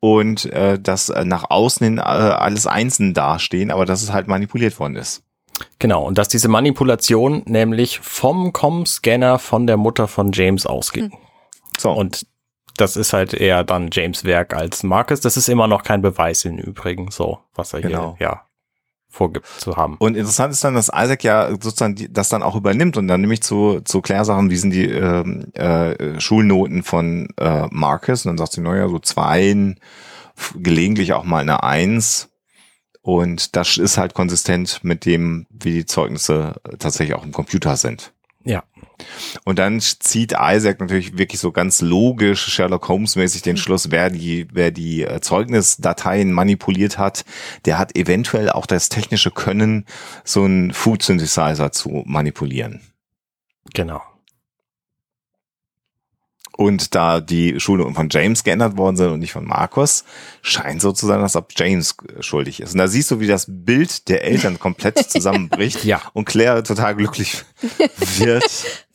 und äh, dass äh, nach außen hin äh, alles einzeln dastehen, aber dass es halt manipuliert worden ist. Genau. Und dass diese Manipulation nämlich vom Com-Scanner von der Mutter von James ausging. So, Und das ist halt eher dann James Werk als Marcus. Das ist immer noch kein Beweis im Übrigen, so, was er Genau. hier, ja, vorgibt zu haben. Und interessant ist dann, dass Isaac ja sozusagen die, das dann auch übernimmt und dann nämlich zu, zu Claire Sachen, wie sind die ähm, äh, Schulnoten von äh, Marcus? Und dann sagt sie, naja, so Zweien, gelegentlich auch mal eine Eins. Und das ist halt konsistent mit dem, wie die Zeugnisse tatsächlich auch im Computer sind. Ja. Und dann zieht Isaac natürlich wirklich so ganz logisch Sherlock Holmes mäßig den Schluss, wer die, wer die äh, Zeugnisdateien manipuliert hat, der hat eventuell auch das technische Können, so einen Food Synthesizer zu manipulieren. Genau. Und da die Schulnoten von James geändert worden sind und nicht von Markus, scheint so zu sein, als ob James äh, schuldig ist. Und da siehst du, wie das Bild der Eltern komplett zusammenbricht Ja. und Claire total glücklich wird.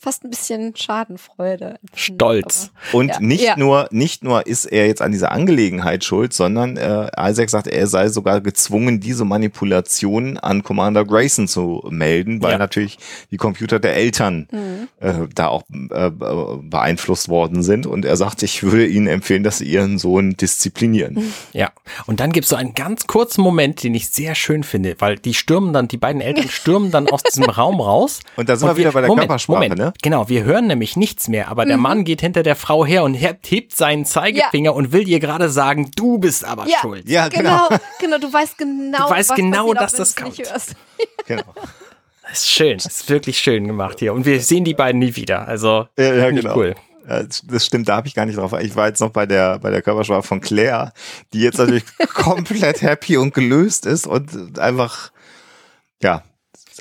Fast ein bisschen Schadenfreude. Stolz. Und Ja. nicht Ja. nur, nicht nur ist er jetzt an dieser Angelegenheit schuld, sondern äh, Isaac sagt, er sei sogar gezwungen, diese Manipulation an Commander Grayson zu melden, weil Ja. natürlich die Computer der Eltern Mhm. äh, da auch äh, beeinflusst worden sind. Und er sagt, ich würde ihnen empfehlen, dass sie ihren Sohn disziplinieren. Ja. Und dann gibt's so einen ganz kurzen Moment, den ich sehr schön finde, weil die stürmen dann, die beiden Eltern stürmen dann aus diesem Raum raus. Und da sind wir wieder bei der Körpersprache, Moment, ne? Genau, wir hören nämlich nichts mehr, aber der Mann geht hinter der Frau her und hebt seinen Zeigefinger und will ihr gerade sagen, du bist aber Ja. schuld. Ja, genau. Genau, genau, du weißt genau, Du weißt was genau, passiert, dass auch wenn das es nicht kommt. hörst. genau. Das ist schön, das ist wirklich schön gemacht hier. Und wir sehen die beiden nie wieder. Also, Ja, ja, genau. cool. Ja, das- Das stimmt, da habe ich gar nicht drauf. Ich war jetzt noch bei der bei der Körpersprache von Claire, die jetzt natürlich komplett happy und gelöst ist und einfach ja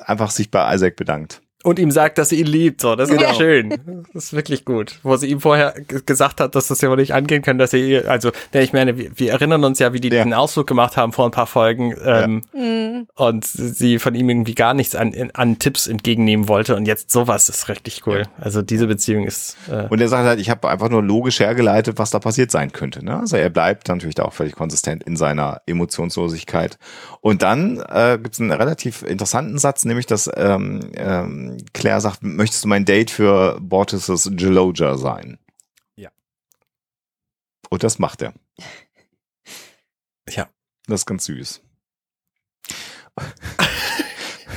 einfach sich bei Isaac bedankt. Und ihm sagt, dass sie ihn liebt. So, das ist Genau. schön. Das ist wirklich gut. Wo sie ihm vorher gesagt hat, dass das ja wohl nicht angehen kann, dass sie, also, ja, ich meine, wir, wir erinnern uns ja, wie die Ja. diesen Ausflug gemacht haben vor ein paar Folgen ähm, Mhm. und sie von ihm irgendwie gar nichts an, an Tipps entgegennehmen wollte und jetzt sowas ist richtig cool. Also diese Beziehung ist äh, Und er sagt halt, ich habe einfach nur logisch hergeleitet, was da passiert sein könnte. Ne? Also er bleibt natürlich da auch völlig konsistent in seiner Emotionslosigkeit. Und dann äh, gibt es einen relativ interessanten Satz, nämlich dass ähm, ähm, Claire sagt, möchtest du mein Date für Bortis' Geloja sein? Ja. Und das macht er. ja. Das ist ganz süß.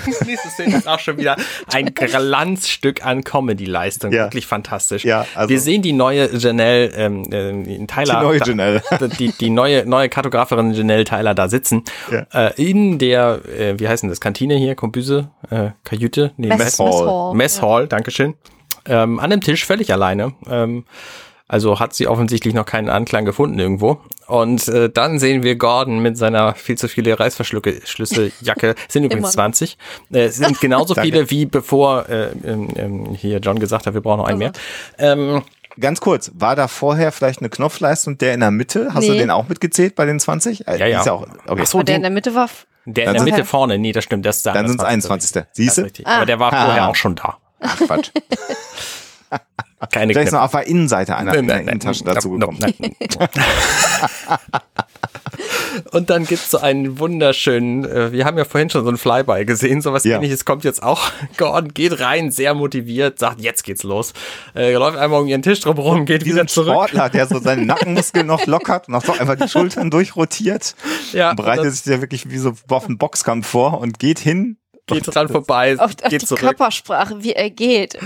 Nächste Szene ist auch schon wieder ein Glanzstück an Comedy-Leistung. Ja. Wirklich fantastisch. Ja, also Wir sehen die neue Janelle, ähm, äh, Tyler. die neue da- Janelle. die, die neue, neue Kartografin Janelle Tyler da sitzen. Ja. Äh, in der, äh, wie heißt denn das, Kantine hier, Kombüse, äh, Kajüte? Nee, Mess, Mess. Hall. Mess Hall, Dankeschön. Ähm, an dem Tisch völlig alleine. Ähm, also hat sie offensichtlich noch keinen Anklang gefunden irgendwo. Und äh, dann sehen wir Gordon mit seiner viel zu viele Reißverschlüsse-Jacke. Sind übrigens Immer. 20. Äh, es sind genauso viele wie bevor äh, ähm, ähm, hier John gesagt hat, wir brauchen noch einen mehr. Ähm, Ganz kurz, war da vorher vielleicht eine Knopfleistung, der in der Mitte? Hast du Nee. den auch mitgezählt bei den 20? Äh, Ja, ja. Ist auch, okay. Ach so, Und der in der Mitte war. der in der Mitte vorne. Nee, das stimmt. Das ist der Dann sind es 21. 21. Siehst du? richtig. Aber der war Ah. vorher auch schon da. Ach, Quatsch. Keine Vielleicht ist Knöpfe. noch auf der Innenseite einer Nein, nein, nein, dazu nein, gekommen. nein, nein. Und dann gibt's so einen wunderschönen, äh, wir haben ja vorhin schon so ein Flyby gesehen, sowas Ja. ähnliches kommt jetzt auch. Gordon geht rein, sehr motiviert, sagt, jetzt geht's los. Äh, läuft einmal um ihren Tisch drum rum, geht Wie so wieder ein zurück. Sportler, der so seine Nackenmuskeln noch lockert und auch so einfach die Schultern durchrotiert. Ja, bereitet sich ja wirklich wie so auf einen Boxkampf vor und geht hin. geht dran vorbei, Auf, auf geht die zurück, Körpersprache, wie er geht.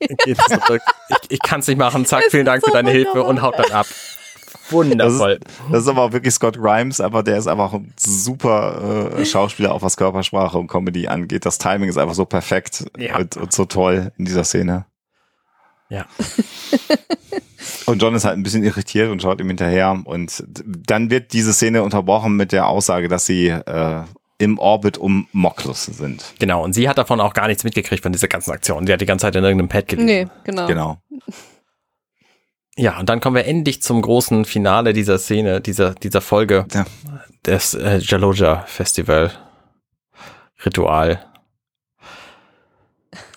geht zurück. Ich, ich kann's nicht machen, zack, Das vielen Dank für so deine Hilfe und haut dann ab. Das Wundervoll. ist, das ist aber auch wirklich Scott Grimes, aber der ist einfach ein super äh, Schauspieler, auch was Körpersprache und Comedy angeht. Das Timing ist einfach so perfekt Ja. und, und so toll in dieser Szene. Ja. Und John ist halt ein bisschen irritiert und schaut ihm hinterher. Und dann wird diese Szene unterbrochen mit der Aussage, dass sie äh, im Orbit um Moklus sind. Genau, und sie hat davon auch gar nichts mitgekriegt von dieser ganzen Aktion. Sie hat die ganze Zeit in irgendeinem Pad gelesen. nee, genau. Genau. Ja, und dann kommen wir endlich zum großen Finale dieser Szene, dieser, dieser Folge Ja. des äh, Jaloja Festival Ritual.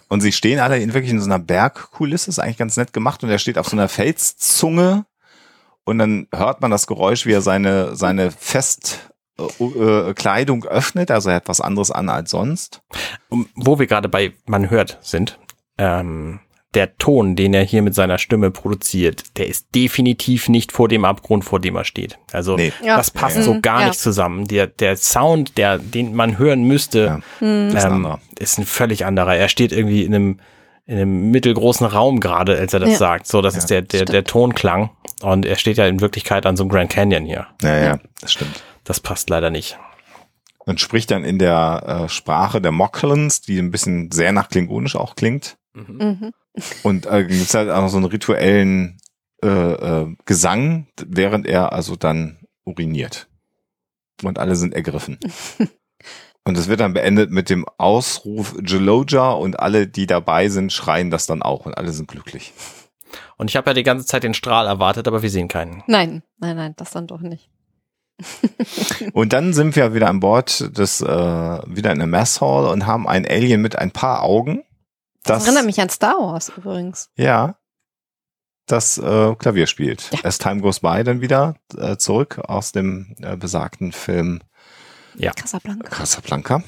Und sie stehen alle in wirklich in so einer Bergkulisse, ist eigentlich ganz nett gemacht. Und er steht auf so einer Felszunge und dann hört man das Geräusch, wie er seine, seine Fest äh, äh, Kleidung öffnet, also er hat was anderes an als sonst. Wo wir gerade bei man hört sind, ähm, der Ton, den er hier mit seiner Stimme produziert, der ist definitiv nicht vor dem Abgrund, vor dem er steht. Also Nee. Ja. das passt Ja. so gar Ja. nicht zusammen. Der, der Sound, der, den man hören müsste, Ja. ist ein ähm, ist ein völlig anderer. Er steht irgendwie in einem, in einem mittelgroßen Raum gerade, als er das Ja. sagt. So, das ist der, der, der Tonklang. Und er steht ja in Wirklichkeit an so einem Grand Canyon hier. Ja, ja, das stimmt. Das passt leider nicht. Und spricht dann in der äh, Sprache der Moklans, die ein bisschen sehr nach Klingonisch auch klingt. Mhm. Und äh, gibt's halt auch noch so einen rituellen äh, äh, Gesang, während er also dann uriniert. Und alle sind ergriffen. Und es wird dann beendet mit dem Ausruf Geloja und alle, die dabei sind, schreien das dann auch und alle sind glücklich. Und ich habe ja die ganze Zeit den Strahl erwartet, aber wir sehen keinen. Nein, nein, nein, das dann doch nicht. Und dann sind wir wieder an Bord des, äh, wieder in der Mess Hall und haben ein Alien mit ein paar Augen. Das, erinnert mich an Star Wars übrigens. Ja. Das äh, Klavier spielt. Ja. As Time Goes By dann wieder äh, zurück aus dem äh, besagten Film Casablanca. Casablanca.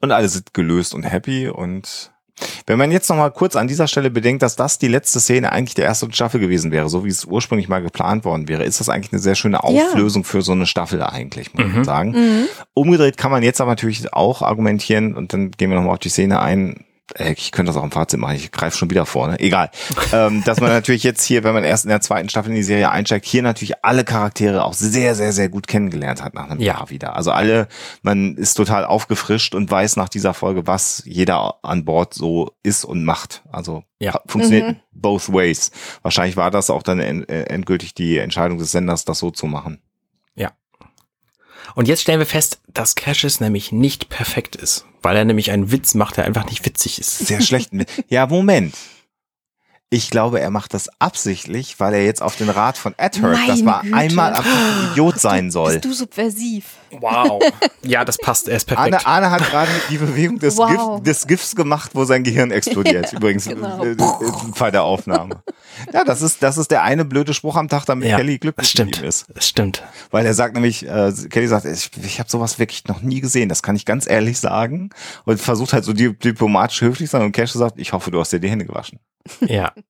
Und alle sind gelöst und happy und wenn man jetzt noch mal kurz an dieser Stelle bedenkt, dass das die letzte Szene eigentlich der ersten Staffel gewesen wäre, so wie es ursprünglich mal geplant worden wäre, ist das eigentlich eine sehr schöne Ja. Auflösung für so eine Staffel eigentlich, muss man Mhm. sagen. Mhm. Umgedreht kann man jetzt aber natürlich auch argumentieren und dann gehen wir nochmal auf die Szene ein. Äh, Ich könnte das auch im Fazit machen, ich greife schon wieder vor, ne? Egal. ähm, dass man natürlich jetzt hier, wenn man erst in der zweiten Staffel in die Serie einsteigt, hier natürlich alle Charaktere auch sehr, sehr, sehr gut kennengelernt hat nach einem Ja. Jahr wieder. Also alle, man ist total aufgefrischt und weiß nach dieser Folge, was jeder an Bord so ist und macht. Also Ja. funktioniert Mhm. both ways. Wahrscheinlich war das auch dann äh, endgültig die Entscheidung des Senders, das so zu machen. Und jetzt stellen wir fest, dass Cassius nämlich nicht perfekt ist, weil er nämlich einen Witz macht, der einfach nicht witzig ist. sehr schlechten. ja, Moment. Ich glaube, er macht das absichtlich, weil er jetzt auf den Rat von Ed hört, dass Meine man Güte. einmal ein Idiot sein soll. Bist du subversiv? Wow. Ja, das passt. Er ist perfekt. Arne, Arne hat gerade die Bewegung des, Wow. Gif, des GIFs gemacht, wo sein Gehirn explodiert. Übrigens Genau. äh, äh, Fall der Aufnahme. Ja, das ist, das ist der eine blöde Spruch am Tag, damit Ja, Kelly das glücklich stimmt. mit ihm ist. Das stimmt. Weil er sagt nämlich, äh, Kelly sagt, ich, ich habe sowas wirklich noch nie gesehen, das kann ich ganz ehrlich sagen. Und versucht halt so di- diplomatisch höflich zu sein und Cash sagt, ich hoffe, du hast dir die Hände gewaschen. Ja.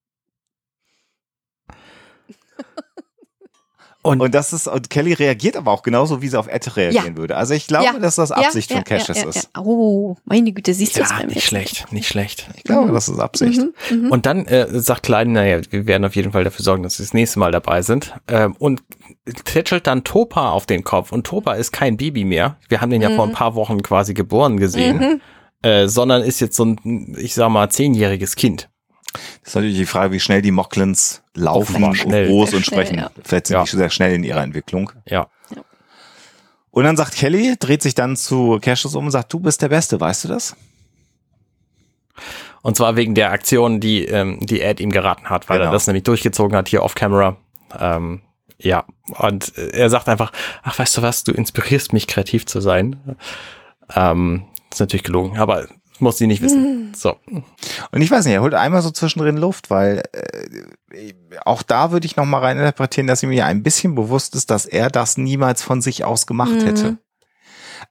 Und, Und das ist, und Kelly reagiert aber auch genauso, wie sie auf Ed reagieren würde. Also ich glaube, Ja. dass das Absicht ja, von Cassius ja, ja, ist. Ja. Oh, meine Güte, siehst du es ja, nicht schlecht, nicht schlecht. Ich glaube, das ist Absicht. Mhm, mhm. Und dann äh, sagt Klein, naja, wir werden auf jeden Fall dafür sorgen, dass sie das nächste Mal dabei sind. Ähm, und tätschelt dann Topa auf den Kopf. Und Topa ist kein Baby mehr. Wir haben den ja Mhm. vor ein paar Wochen quasi geboren gesehen. Mhm. Äh, sondern ist jetzt so ein, ich sag mal, zehnjähriges Kind. Das ist natürlich die Frage, wie schnell die Mocklins laufen und schnell. groß Sehr und schnell, sprechen. ja. Vielleicht sind Ja. die schon sehr schnell in ihrer Entwicklung. Ja. Und dann sagt Kelly, dreht sich dann zu Cassius um und sagt, du bist der Beste, weißt du das? Und zwar wegen der Aktion, die, ähm, die Ed ihm geraten hat, weil Genau. er das nämlich durchgezogen hat hier off camera. Ähm, ja, und äh, er sagt einfach, ach, weißt du was, du inspirierst mich, kreativ zu sein. Ähm, ist natürlich gelogen, aber muss sie nicht wissen. So. Und ich weiß nicht, er holt einmal so zwischendrin Luft, weil äh, auch da würde ich noch mal rein interpretieren, dass ihm ja ein bisschen bewusst ist, dass er das niemals von sich aus gemacht Mhm. hätte.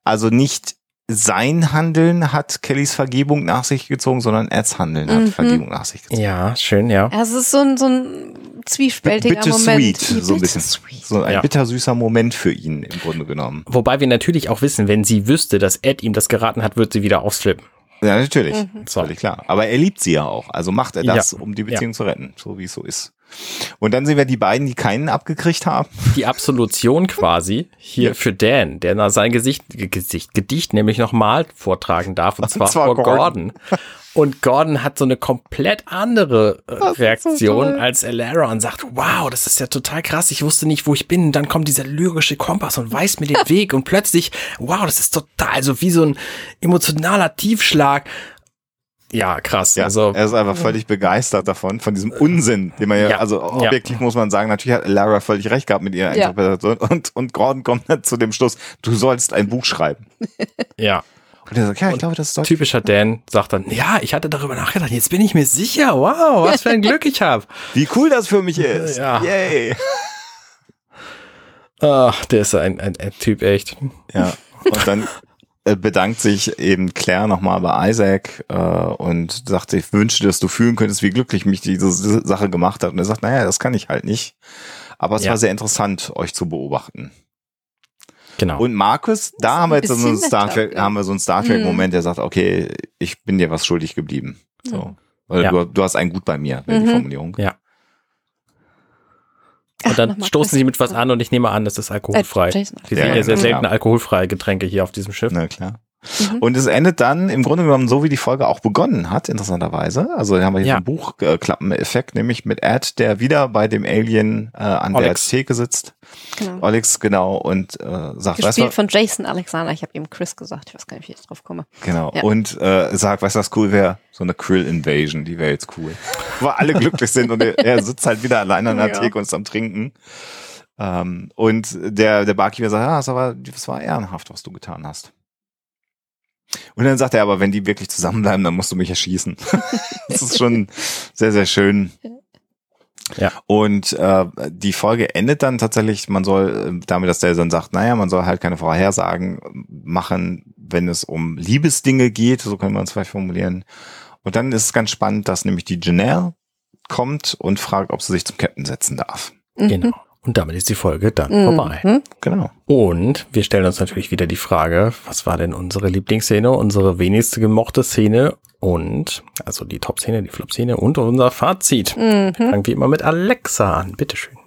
Also nicht sein Handeln hat Kellys Vergebung nach sich gezogen, sondern Eds Handeln hat Mhm. Vergebung nach sich gezogen. Ja, schön, ja. Es ist so ein, so ein zwiespältiger Bittersweet, Moment. so ein bisschen. Bittersweet. So ein Ja. bittersüßer Moment für ihn im Grunde genommen. Wobei wir natürlich auch wissen, wenn sie wüsste, dass Ed ihm das geraten hat, wird sie wieder ausflippen. Ja, natürlich. Mhm. Völlig klar. Aber er liebt sie ja auch. Also macht er das, Ja. um die Beziehung zu retten, so wie es so ist. Und dann sehen wir die beiden, die keinen abgekriegt haben. Die Absolution quasi hier Ja. für Dan, der sein Gesicht, Gesicht, Gedicht nämlich nochmal vortragen darf, und zwar, zwar vor Gordon. Gordon. Und Gordon hat so eine komplett andere äh, so Reaktion toll. als Elara und sagt, wow, das ist ja total krass, ich wusste nicht, wo ich bin. Und dann kommt dieser lyrische Kompass und weist mir den Weg und plötzlich, wow, das ist total, so wie so ein emotionaler Tiefschlag. Ja, krass. Ja, also, er ist einfach völlig begeistert davon, von diesem Unsinn, den man ja, Ja. also Ja. objektiv muss man sagen, natürlich hat Lara völlig recht gehabt mit ihrer Ja. Interpretation und, und Gordon kommt dann zu dem Schluss, du sollst ein Buch schreiben. ja. Und er sagt, ja, ich glaube, das ist doch Typischer Dan sagt dann, ja, ich hatte darüber nachgedacht, jetzt bin ich mir sicher, wow, was für ein Glück ich habe. wie cool das für mich ist. Ja. Yay. Ach, der ist ein, ein, ein Typ, echt. Ja. Und dann äh, bedankt sich eben Claire nochmal bei Isaac äh, und sagt, ich wünschte, dass du fühlen könntest, wie glücklich mich diese Sache gemacht hat. Und er sagt, naja, das kann ich halt nicht. Aber es Ja. war sehr interessant, euch zu beobachten. Genau. Und Markus, da haben wir jetzt so einen Star Trek, haben wir so einen Star Mhm. Trek Moment, der sagt, okay, ich bin dir was schuldig geblieben. So. Oder Ja. du, du hast ein Gut bei mir, wäre die Mhm. Formulierung. ja. Ach, Und dann nochmal stoßen sie mit was an und ich nehme an, das ist alkoholfrei. Äh, Jason. Wir Ja, sehen ja, ja sehr selten alkoholfreie Getränke hier auf diesem Schiff. Na klar. Mhm. Und es endet dann im Grunde genommen so, wie die Folge auch begonnen hat, interessanterweise. Also da haben wir hier Ja. einen Buchklappeneffekt, nämlich mit Ed, der wieder bei dem Alien äh, an Alex. der Theke sitzt. Genau. Alex, genau, und äh, sagt, weißt du, Gespielt von Jason Alexander. Ich habe ihm Chris gesagt. Ich weiß gar nicht, wie ich jetzt drauf komme. Genau. Ja. Und äh, sagt, weißt du, was cool wäre? So eine Krill Invasion, die wäre jetzt cool. Wo alle glücklich sind und er, sitzt halt wieder allein an der Ja. Theke und ist am Trinken. Ähm, und der, der Barkeeper sagt, ja, das, aber, das war ehrenhaft, was du getan hast. Und dann sagt er, aber wenn die wirklich zusammenbleiben, dann musst du mich erschießen. das ist schon sehr, sehr schön. Ja. Und äh, die Folge endet dann tatsächlich, man soll äh, damit, dass der dann sagt, naja, man soll halt keine Vorhersagen machen, wenn es um Liebesdinge geht, so können wir uns vielleicht formulieren. Und dann ist es ganz spannend, dass nämlich die Janelle kommt und fragt, ob sie sich zum Captain setzen darf. Genau. Und damit ist die Folge dann Mhm. vorbei. Genau. Und wir stellen uns natürlich wieder die Frage, was war denn unsere Lieblingsszene, unsere wenigste gemochte Szene und, also die Top-Szene, die Flop-Szene und unser Fazit. Mhm. Fangen wir immer mit Alexa an. Bitteschön.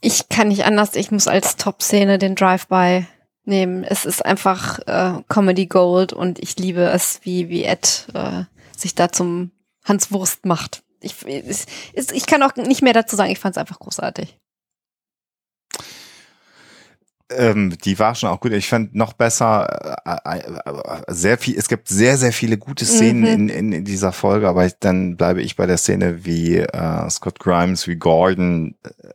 Ich kann nicht anders. Ich muss als Top-Szene den Drive-By nehmen. Es ist einfach äh, Comedy Gold und ich liebe es, wie, wie Ed äh, sich da zum Hans Wurst macht. Ich, ich, ich kann auch nicht mehr dazu sagen. Ich fand es einfach großartig. Ähm, die war schon auch gut. Ich fand noch besser äh, äh, sehr viel. Es gibt sehr sehr viele gute Szenen Mhm. in, in, in dieser Folge, aber ich, dann bleibe ich bei der Szene, wie äh, Scott Grimes, wie Gordon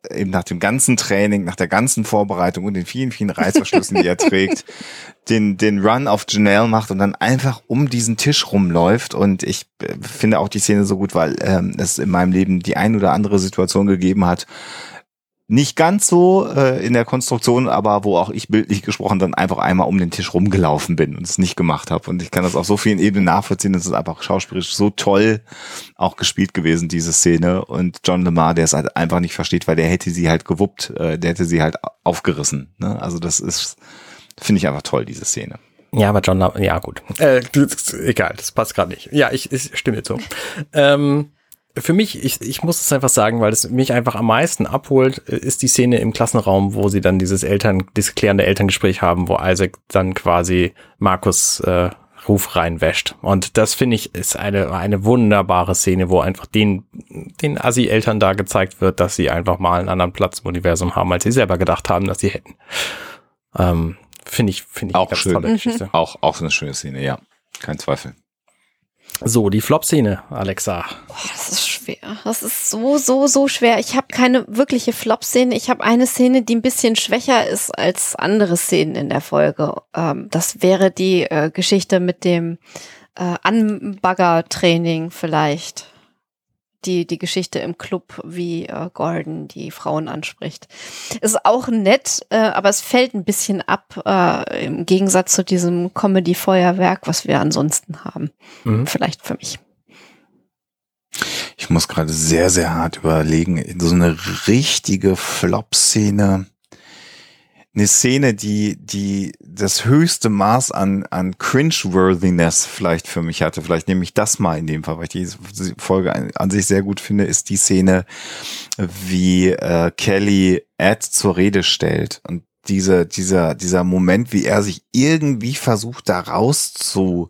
äh, eben nach dem ganzen Training, nach der ganzen Vorbereitung und den vielen vielen Reißverschlüssen, die er trägt, den den Run auf Janelle macht und dann einfach um diesen Tisch rumläuft. Und ich äh, finde auch die Szene so gut, weil ähm, es in meinem Leben die ein oder andere Situation gegeben hat, nicht ganz so äh, in der Konstruktion, aber wo auch ich bildlich gesprochen dann einfach einmal um den Tisch rumgelaufen bin und es nicht gemacht habe. Und ich kann das auf so vielen Ebenen nachvollziehen. Es ist einfach schauspielerisch so toll auch gespielt gewesen, diese Szene. Und John Lemar, der es halt einfach nicht versteht, weil der hätte sie halt gewuppt, äh, der hätte sie halt aufgerissen. Ne? Also das ist, finde ich einfach toll, diese Szene. Ja, aber John, La- ja gut. Äh, das, egal, das passt gerade nicht. Ja, ich, ich stimme zu. Ähm, für mich, ich, ich muss es einfach sagen, weil es mich einfach am meisten abholt, äh, ist die Szene im Klassenraum, wo sie dann dieses Eltern, dieses klärende Elterngespräch haben, wo Isaac dann quasi Markus äh, Ruf reinwäscht. Und das finde ich ist eine, eine wunderbare Szene, wo einfach den, den Assi-Eltern da gezeigt wird, dass sie einfach mal einen anderen Platz im Universum haben, als sie selber gedacht haben, dass sie hätten. Ähm, finde ich, finde ich Auch schön. tolle Mhm. Geschichte. Auch, auch so eine schöne Szene, ja. Kein Zweifel. So, die Flop-Szene, Alexa. Boah, das ist schwer. Das ist so, so, so schwer. Ich habe keine wirkliche Flop-Szene. Ich habe eine Szene, die ein bisschen schwächer ist als andere Szenen in der Folge. Ähm, das wäre die äh, Geschichte mit dem äh, Anbagger-Training vielleicht. Die, die Geschichte im Club, wie äh, Gordon die Frauen anspricht. Ist auch nett, äh, aber es fällt ein bisschen ab äh, im Gegensatz zu diesem Comedy-Feuerwerk, was wir ansonsten haben. Mhm. Vielleicht für mich. Ich muss gerade sehr, sehr hart überlegen. So eine richtige Flop-Szene. Eine Szene, die, die das höchste Maß an, an Cringe-Worthiness vielleicht für mich hatte. Vielleicht nehme ich das mal in dem Fall, weil ich diese Folge an, sich sehr gut finde, ist die Szene, wie äh, Kelly Ed zur Rede stellt. Und diese, dieser, dieser Moment, wie er sich irgendwie versucht, da raus zu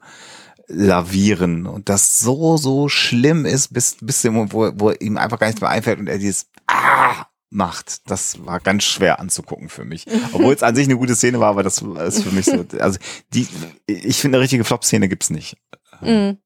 lavieren und das so, so schlimm ist, bis, bis dem Moment, wo, wo ihm einfach gar nichts mehr einfällt und er dieses Ah macht. Das war ganz schwer anzugucken für mich. Obwohl es an sich eine gute Szene war, aber das ist für mich so, also die, ich finde, eine richtige Flop-Szene gibt's nicht. Mhm.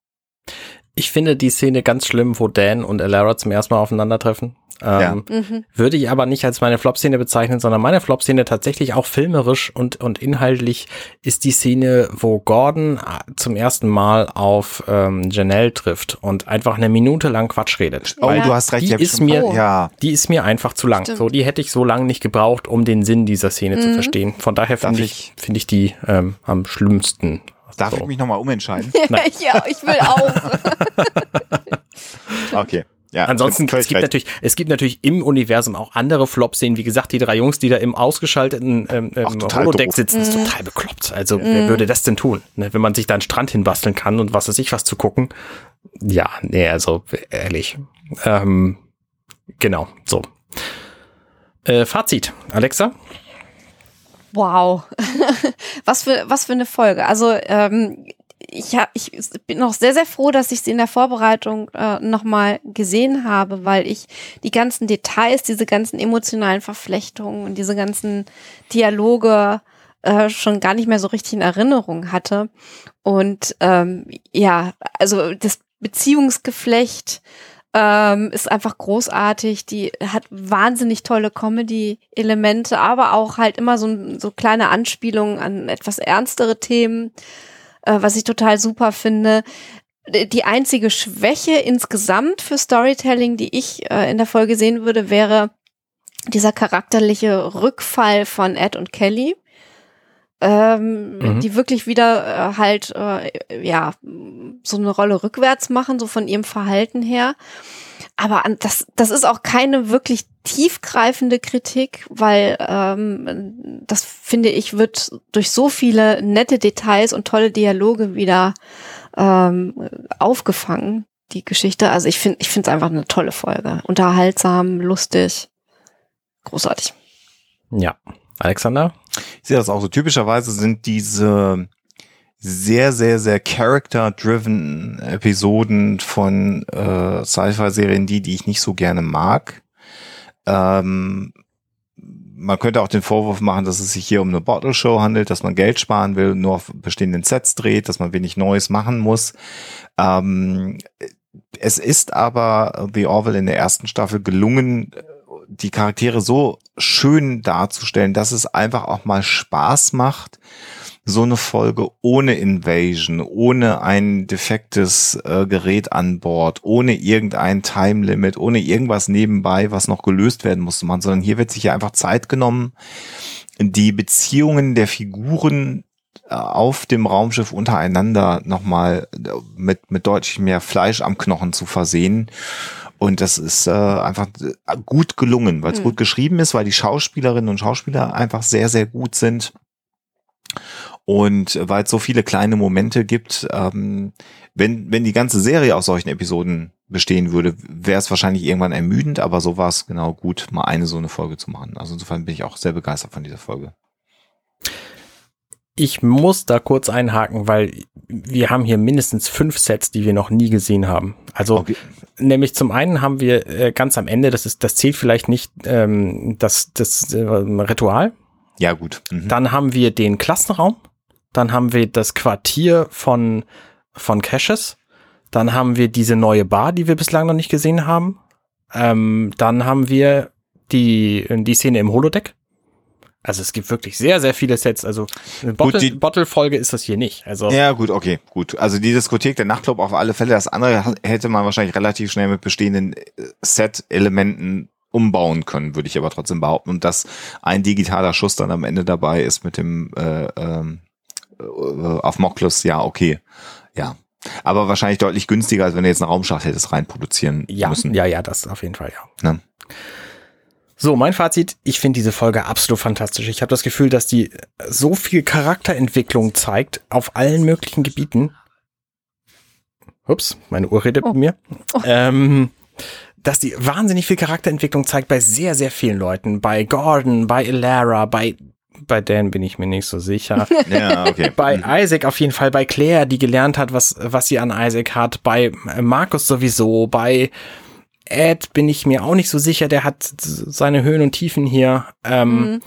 Ich finde die Szene ganz schlimm, wo Dan und Alara zum ersten Mal aufeinandertreffen. Ähm, Mhm. Würde ich aber nicht als meine Flop-Szene bezeichnen, sondern meine Flop-Szene tatsächlich auch filmerisch und, und inhaltlich ist die Szene, wo Gordon äh, zum ersten Mal auf ähm, Janelle trifft und einfach eine Minute lang Quatsch redet. Oh, Ja. du hast recht. Die ist schon- mir- Oh. ja. Die ist mir einfach zu lang. Stimmt. So, die hätte ich so lange nicht gebraucht, um den Sinn dieser Szene zu Mhm. verstehen. Von daher finde ich, finde ich die ähm, am schlimmsten. Darf so. ich mich nochmal umentscheiden? Ja, ich will auch. Okay. Ja, Ansonsten, es gibt, recht. natürlich, es gibt natürlich im Universum auch andere Flops-Szenen. Wie gesagt, die drei Jungs, die da im ausgeschalteten ähm, Auch ähm, Holodeck doof. sitzen, ist total bekloppt. Also, wer würde das denn tun? Ne, wenn man sich da einen Strand hinbasteln kann und was weiß ich was zu gucken. Ja, nee, also, ehrlich. Ähm, genau, so. Äh, Fazit, Alexa? Wow, was für was für eine Folge. Also ähm, ich, hab, ich bin noch sehr, sehr froh, dass ich sie in der Vorbereitung äh, nochmal gesehen habe, weil ich die ganzen Details, diese ganzen emotionalen Verflechtungen und diese ganzen Dialoge äh, schon gar nicht mehr so richtig in Erinnerung hatte. Und ähm, ja, also das Beziehungsgeflecht ähm, ist einfach großartig. Die hat wahnsinnig tolle Comedy-Elemente, aber auch halt immer so, so kleine Anspielungen an etwas ernstere Themen äh, was ich total super finde. Die einzige Schwäche insgesamt für Storytelling, die ich äh, in der Folge sehen würde, wäre dieser charakterliche Rückfall von Ed und Kelly. Ähm, mhm. die wirklich wieder äh, halt äh, ja so eine Rolle rückwärts machen, so von ihrem Verhalten her. Aber das, das ist auch keine wirklich tiefgreifende Kritik, weil ähm, das finde ich wird durch so viele nette Details und tolle Dialoge wieder ähm, aufgefangen, die Geschichte. Also ich finde, ich finde es einfach eine tolle Folge. Unterhaltsam, lustig, großartig. Ja. Alexander? Ich sehe das auch so. Typischerweise sind diese sehr, sehr, sehr character-driven Episoden von äh, Sci-Fi-Serien, die, die ich nicht so gerne mag. Ähm, man könnte auch den Vorwurf machen, dass es sich hier um eine Bottle-Show handelt, dass man Geld sparen will, nur auf bestehenden Sets dreht, dass man wenig Neues machen muss. Ähm, es ist aber The Orville in der ersten Staffel gelungen, die Charaktere so schön darzustellen, dass es einfach auch mal Spaß macht so eine Folge ohne Invasion, ohne ein defektes äh, Gerät an Bord, ohne irgendein Time Limit, ohne irgendwas nebenbei, was noch gelöst werden musste man, sondern hier wird sich ja einfach Zeit genommen, die Beziehungen der Figuren äh, auf dem Raumschiff untereinander nochmal äh, mit, mit deutlich mehr Fleisch am Knochen zu versehen. Und das ist äh, einfach äh, gut gelungen, weil es mhm. gut geschrieben ist, weil die Schauspielerinnen und Schauspieler einfach sehr, sehr gut sind. Und weil es so viele kleine Momente gibt, ähm, wenn, wenn die ganze Serie aus solchen Episoden bestehen würde, wäre es wahrscheinlich irgendwann ermüdend, aber so war es genau gut, mal eine so eine Folge zu machen. Also insofern bin ich auch sehr begeistert von dieser Folge. Ich muss da kurz einhaken, weil wir haben hier mindestens fünf Sets, die wir noch nie gesehen haben. Also okay. Nämlich zum einen haben wir äh, ganz am Ende, das ist, das zählt vielleicht nicht ähm, das, das äh, Ritual. Ja, gut. Mhm. Dann haben wir den Klassenraum. Dann haben wir das Quartier von, von Caches. Dann haben wir diese neue Bar, die wir bislang noch nicht gesehen haben. Ähm, dann haben wir die, die Szene im Holodeck. Also es gibt wirklich sehr, sehr viele Sets. Also eine Bottle, Bottle-Folge ist das hier nicht. Also ja, gut, okay, gut. Also die Diskothek, der Nachtclub auf alle Fälle. Das andere hätte man wahrscheinlich relativ schnell mit bestehenden äh, Set-Elementen umbauen können, würde ich aber trotzdem behaupten. Und dass ein digitaler Schuss dann am Ende dabei ist mit dem äh, ähm, äh, auf Moklus, ja, okay. Ja. Aber wahrscheinlich deutlich günstiger, als wenn du jetzt einen Raumschacht hättest reinproduzieren ja, müssen. Ja, ja, das auf jeden Fall, ja. Ne? So, mein Fazit, ich finde diese Folge absolut fantastisch. Ich habe das Gefühl, dass die so viel Charakterentwicklung zeigt auf allen möglichen Gebieten. Ups, meine Uhr redet oh. mit mir. Oh. Ähm, dass die wahnsinnig viel Charakterentwicklung zeigt bei sehr, sehr vielen Leuten. Bei Gordon, bei Elara, bei bei Dan bin ich mir nicht so sicher. ja, okay. Bei. Isaac auf jeden Fall, bei Claire, die gelernt hat, was, was sie an Isaac hat, bei Markus sowieso, bei Ed bin ich mir auch nicht so sicher, der hat seine Höhen und Tiefen hier. Ähm, mhm.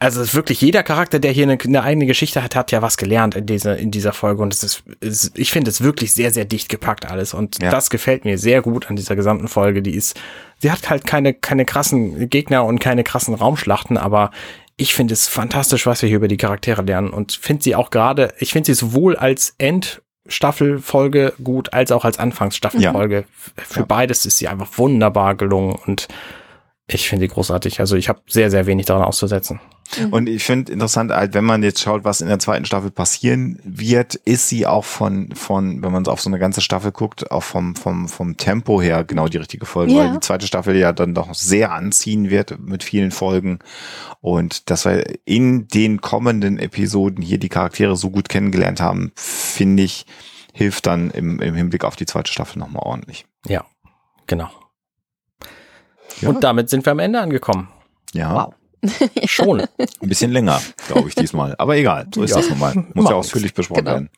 Also wirklich jeder Charakter, der hier eine, eine, eigene Geschichte hat, hat ja was gelernt in dieser in dieser Folge und es ist, ist ich finde es wirklich sehr sehr dicht gepackt alles und ja. das gefällt mir sehr gut an dieser gesamten Folge. Die ist, sie hat halt keine keine krassen Gegner und keine krassen Raumschlachten, aber ich finde es fantastisch, was wir hier über die Charaktere lernen und finde sie auch gerade, ich finde sie sowohl als Endstaffelfolge gut als auch als Anfangsstaffelfolge. Ja. Für ja. beides ist sie einfach wunderbar gelungen und ich finde die großartig. Also ich habe sehr, sehr wenig daran auszusetzen. Mhm. Und ich finde interessant, halt, wenn man jetzt schaut, was in der zweiten Staffel passieren wird, ist sie auch von, von, wenn man auf so eine ganze Staffel guckt, auch vom, vom, vom Tempo her genau die richtige Folge, ja. weil die zweite Staffel ja dann doch sehr anziehen wird mit vielen Folgen. Und dass wir in den kommenden Episoden hier die Charaktere so gut kennengelernt haben, finde ich, hilft dann im, im Hinblick auf die zweite Staffel nochmal ordentlich. Ja, genau. Ja. Und damit sind wir am Ende angekommen. Ja. Wow. Schon. Ein bisschen länger, glaube ich, diesmal. Aber egal, so ist Ja. das nun mal. Muss Macht ja ausführlich besprochen Genau. werden.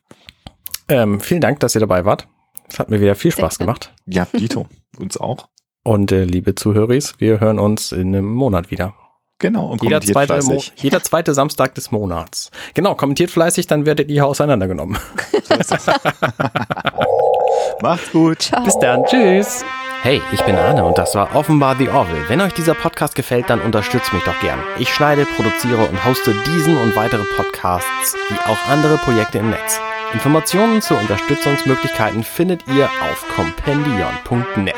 Ähm, vielen Dank, dass ihr dabei wart. Es hat mir wieder viel Spaß gemacht. Ja, Dito, uns auch. Und äh, liebe Zuhöris, wir hören uns in einem Monat wieder. Genau, und Jeder kommentiert zweite, Mo fleißig. jeder zweite Samstag des Monats. Genau, kommentiert fleißig, dann werdet ihr auseinandergenommen. Macht's gut. Ciao. Bis dann, tschüss. Hey, ich bin Arne und das war offenbar The Orville. Wenn euch dieser Podcast gefällt, dann unterstützt mich doch gern. Ich schneide, produziere und hoste diesen und weitere Podcasts, wie auch andere Projekte im Netz. Informationen zu Unterstützungsmöglichkeiten findet ihr auf compendion.net.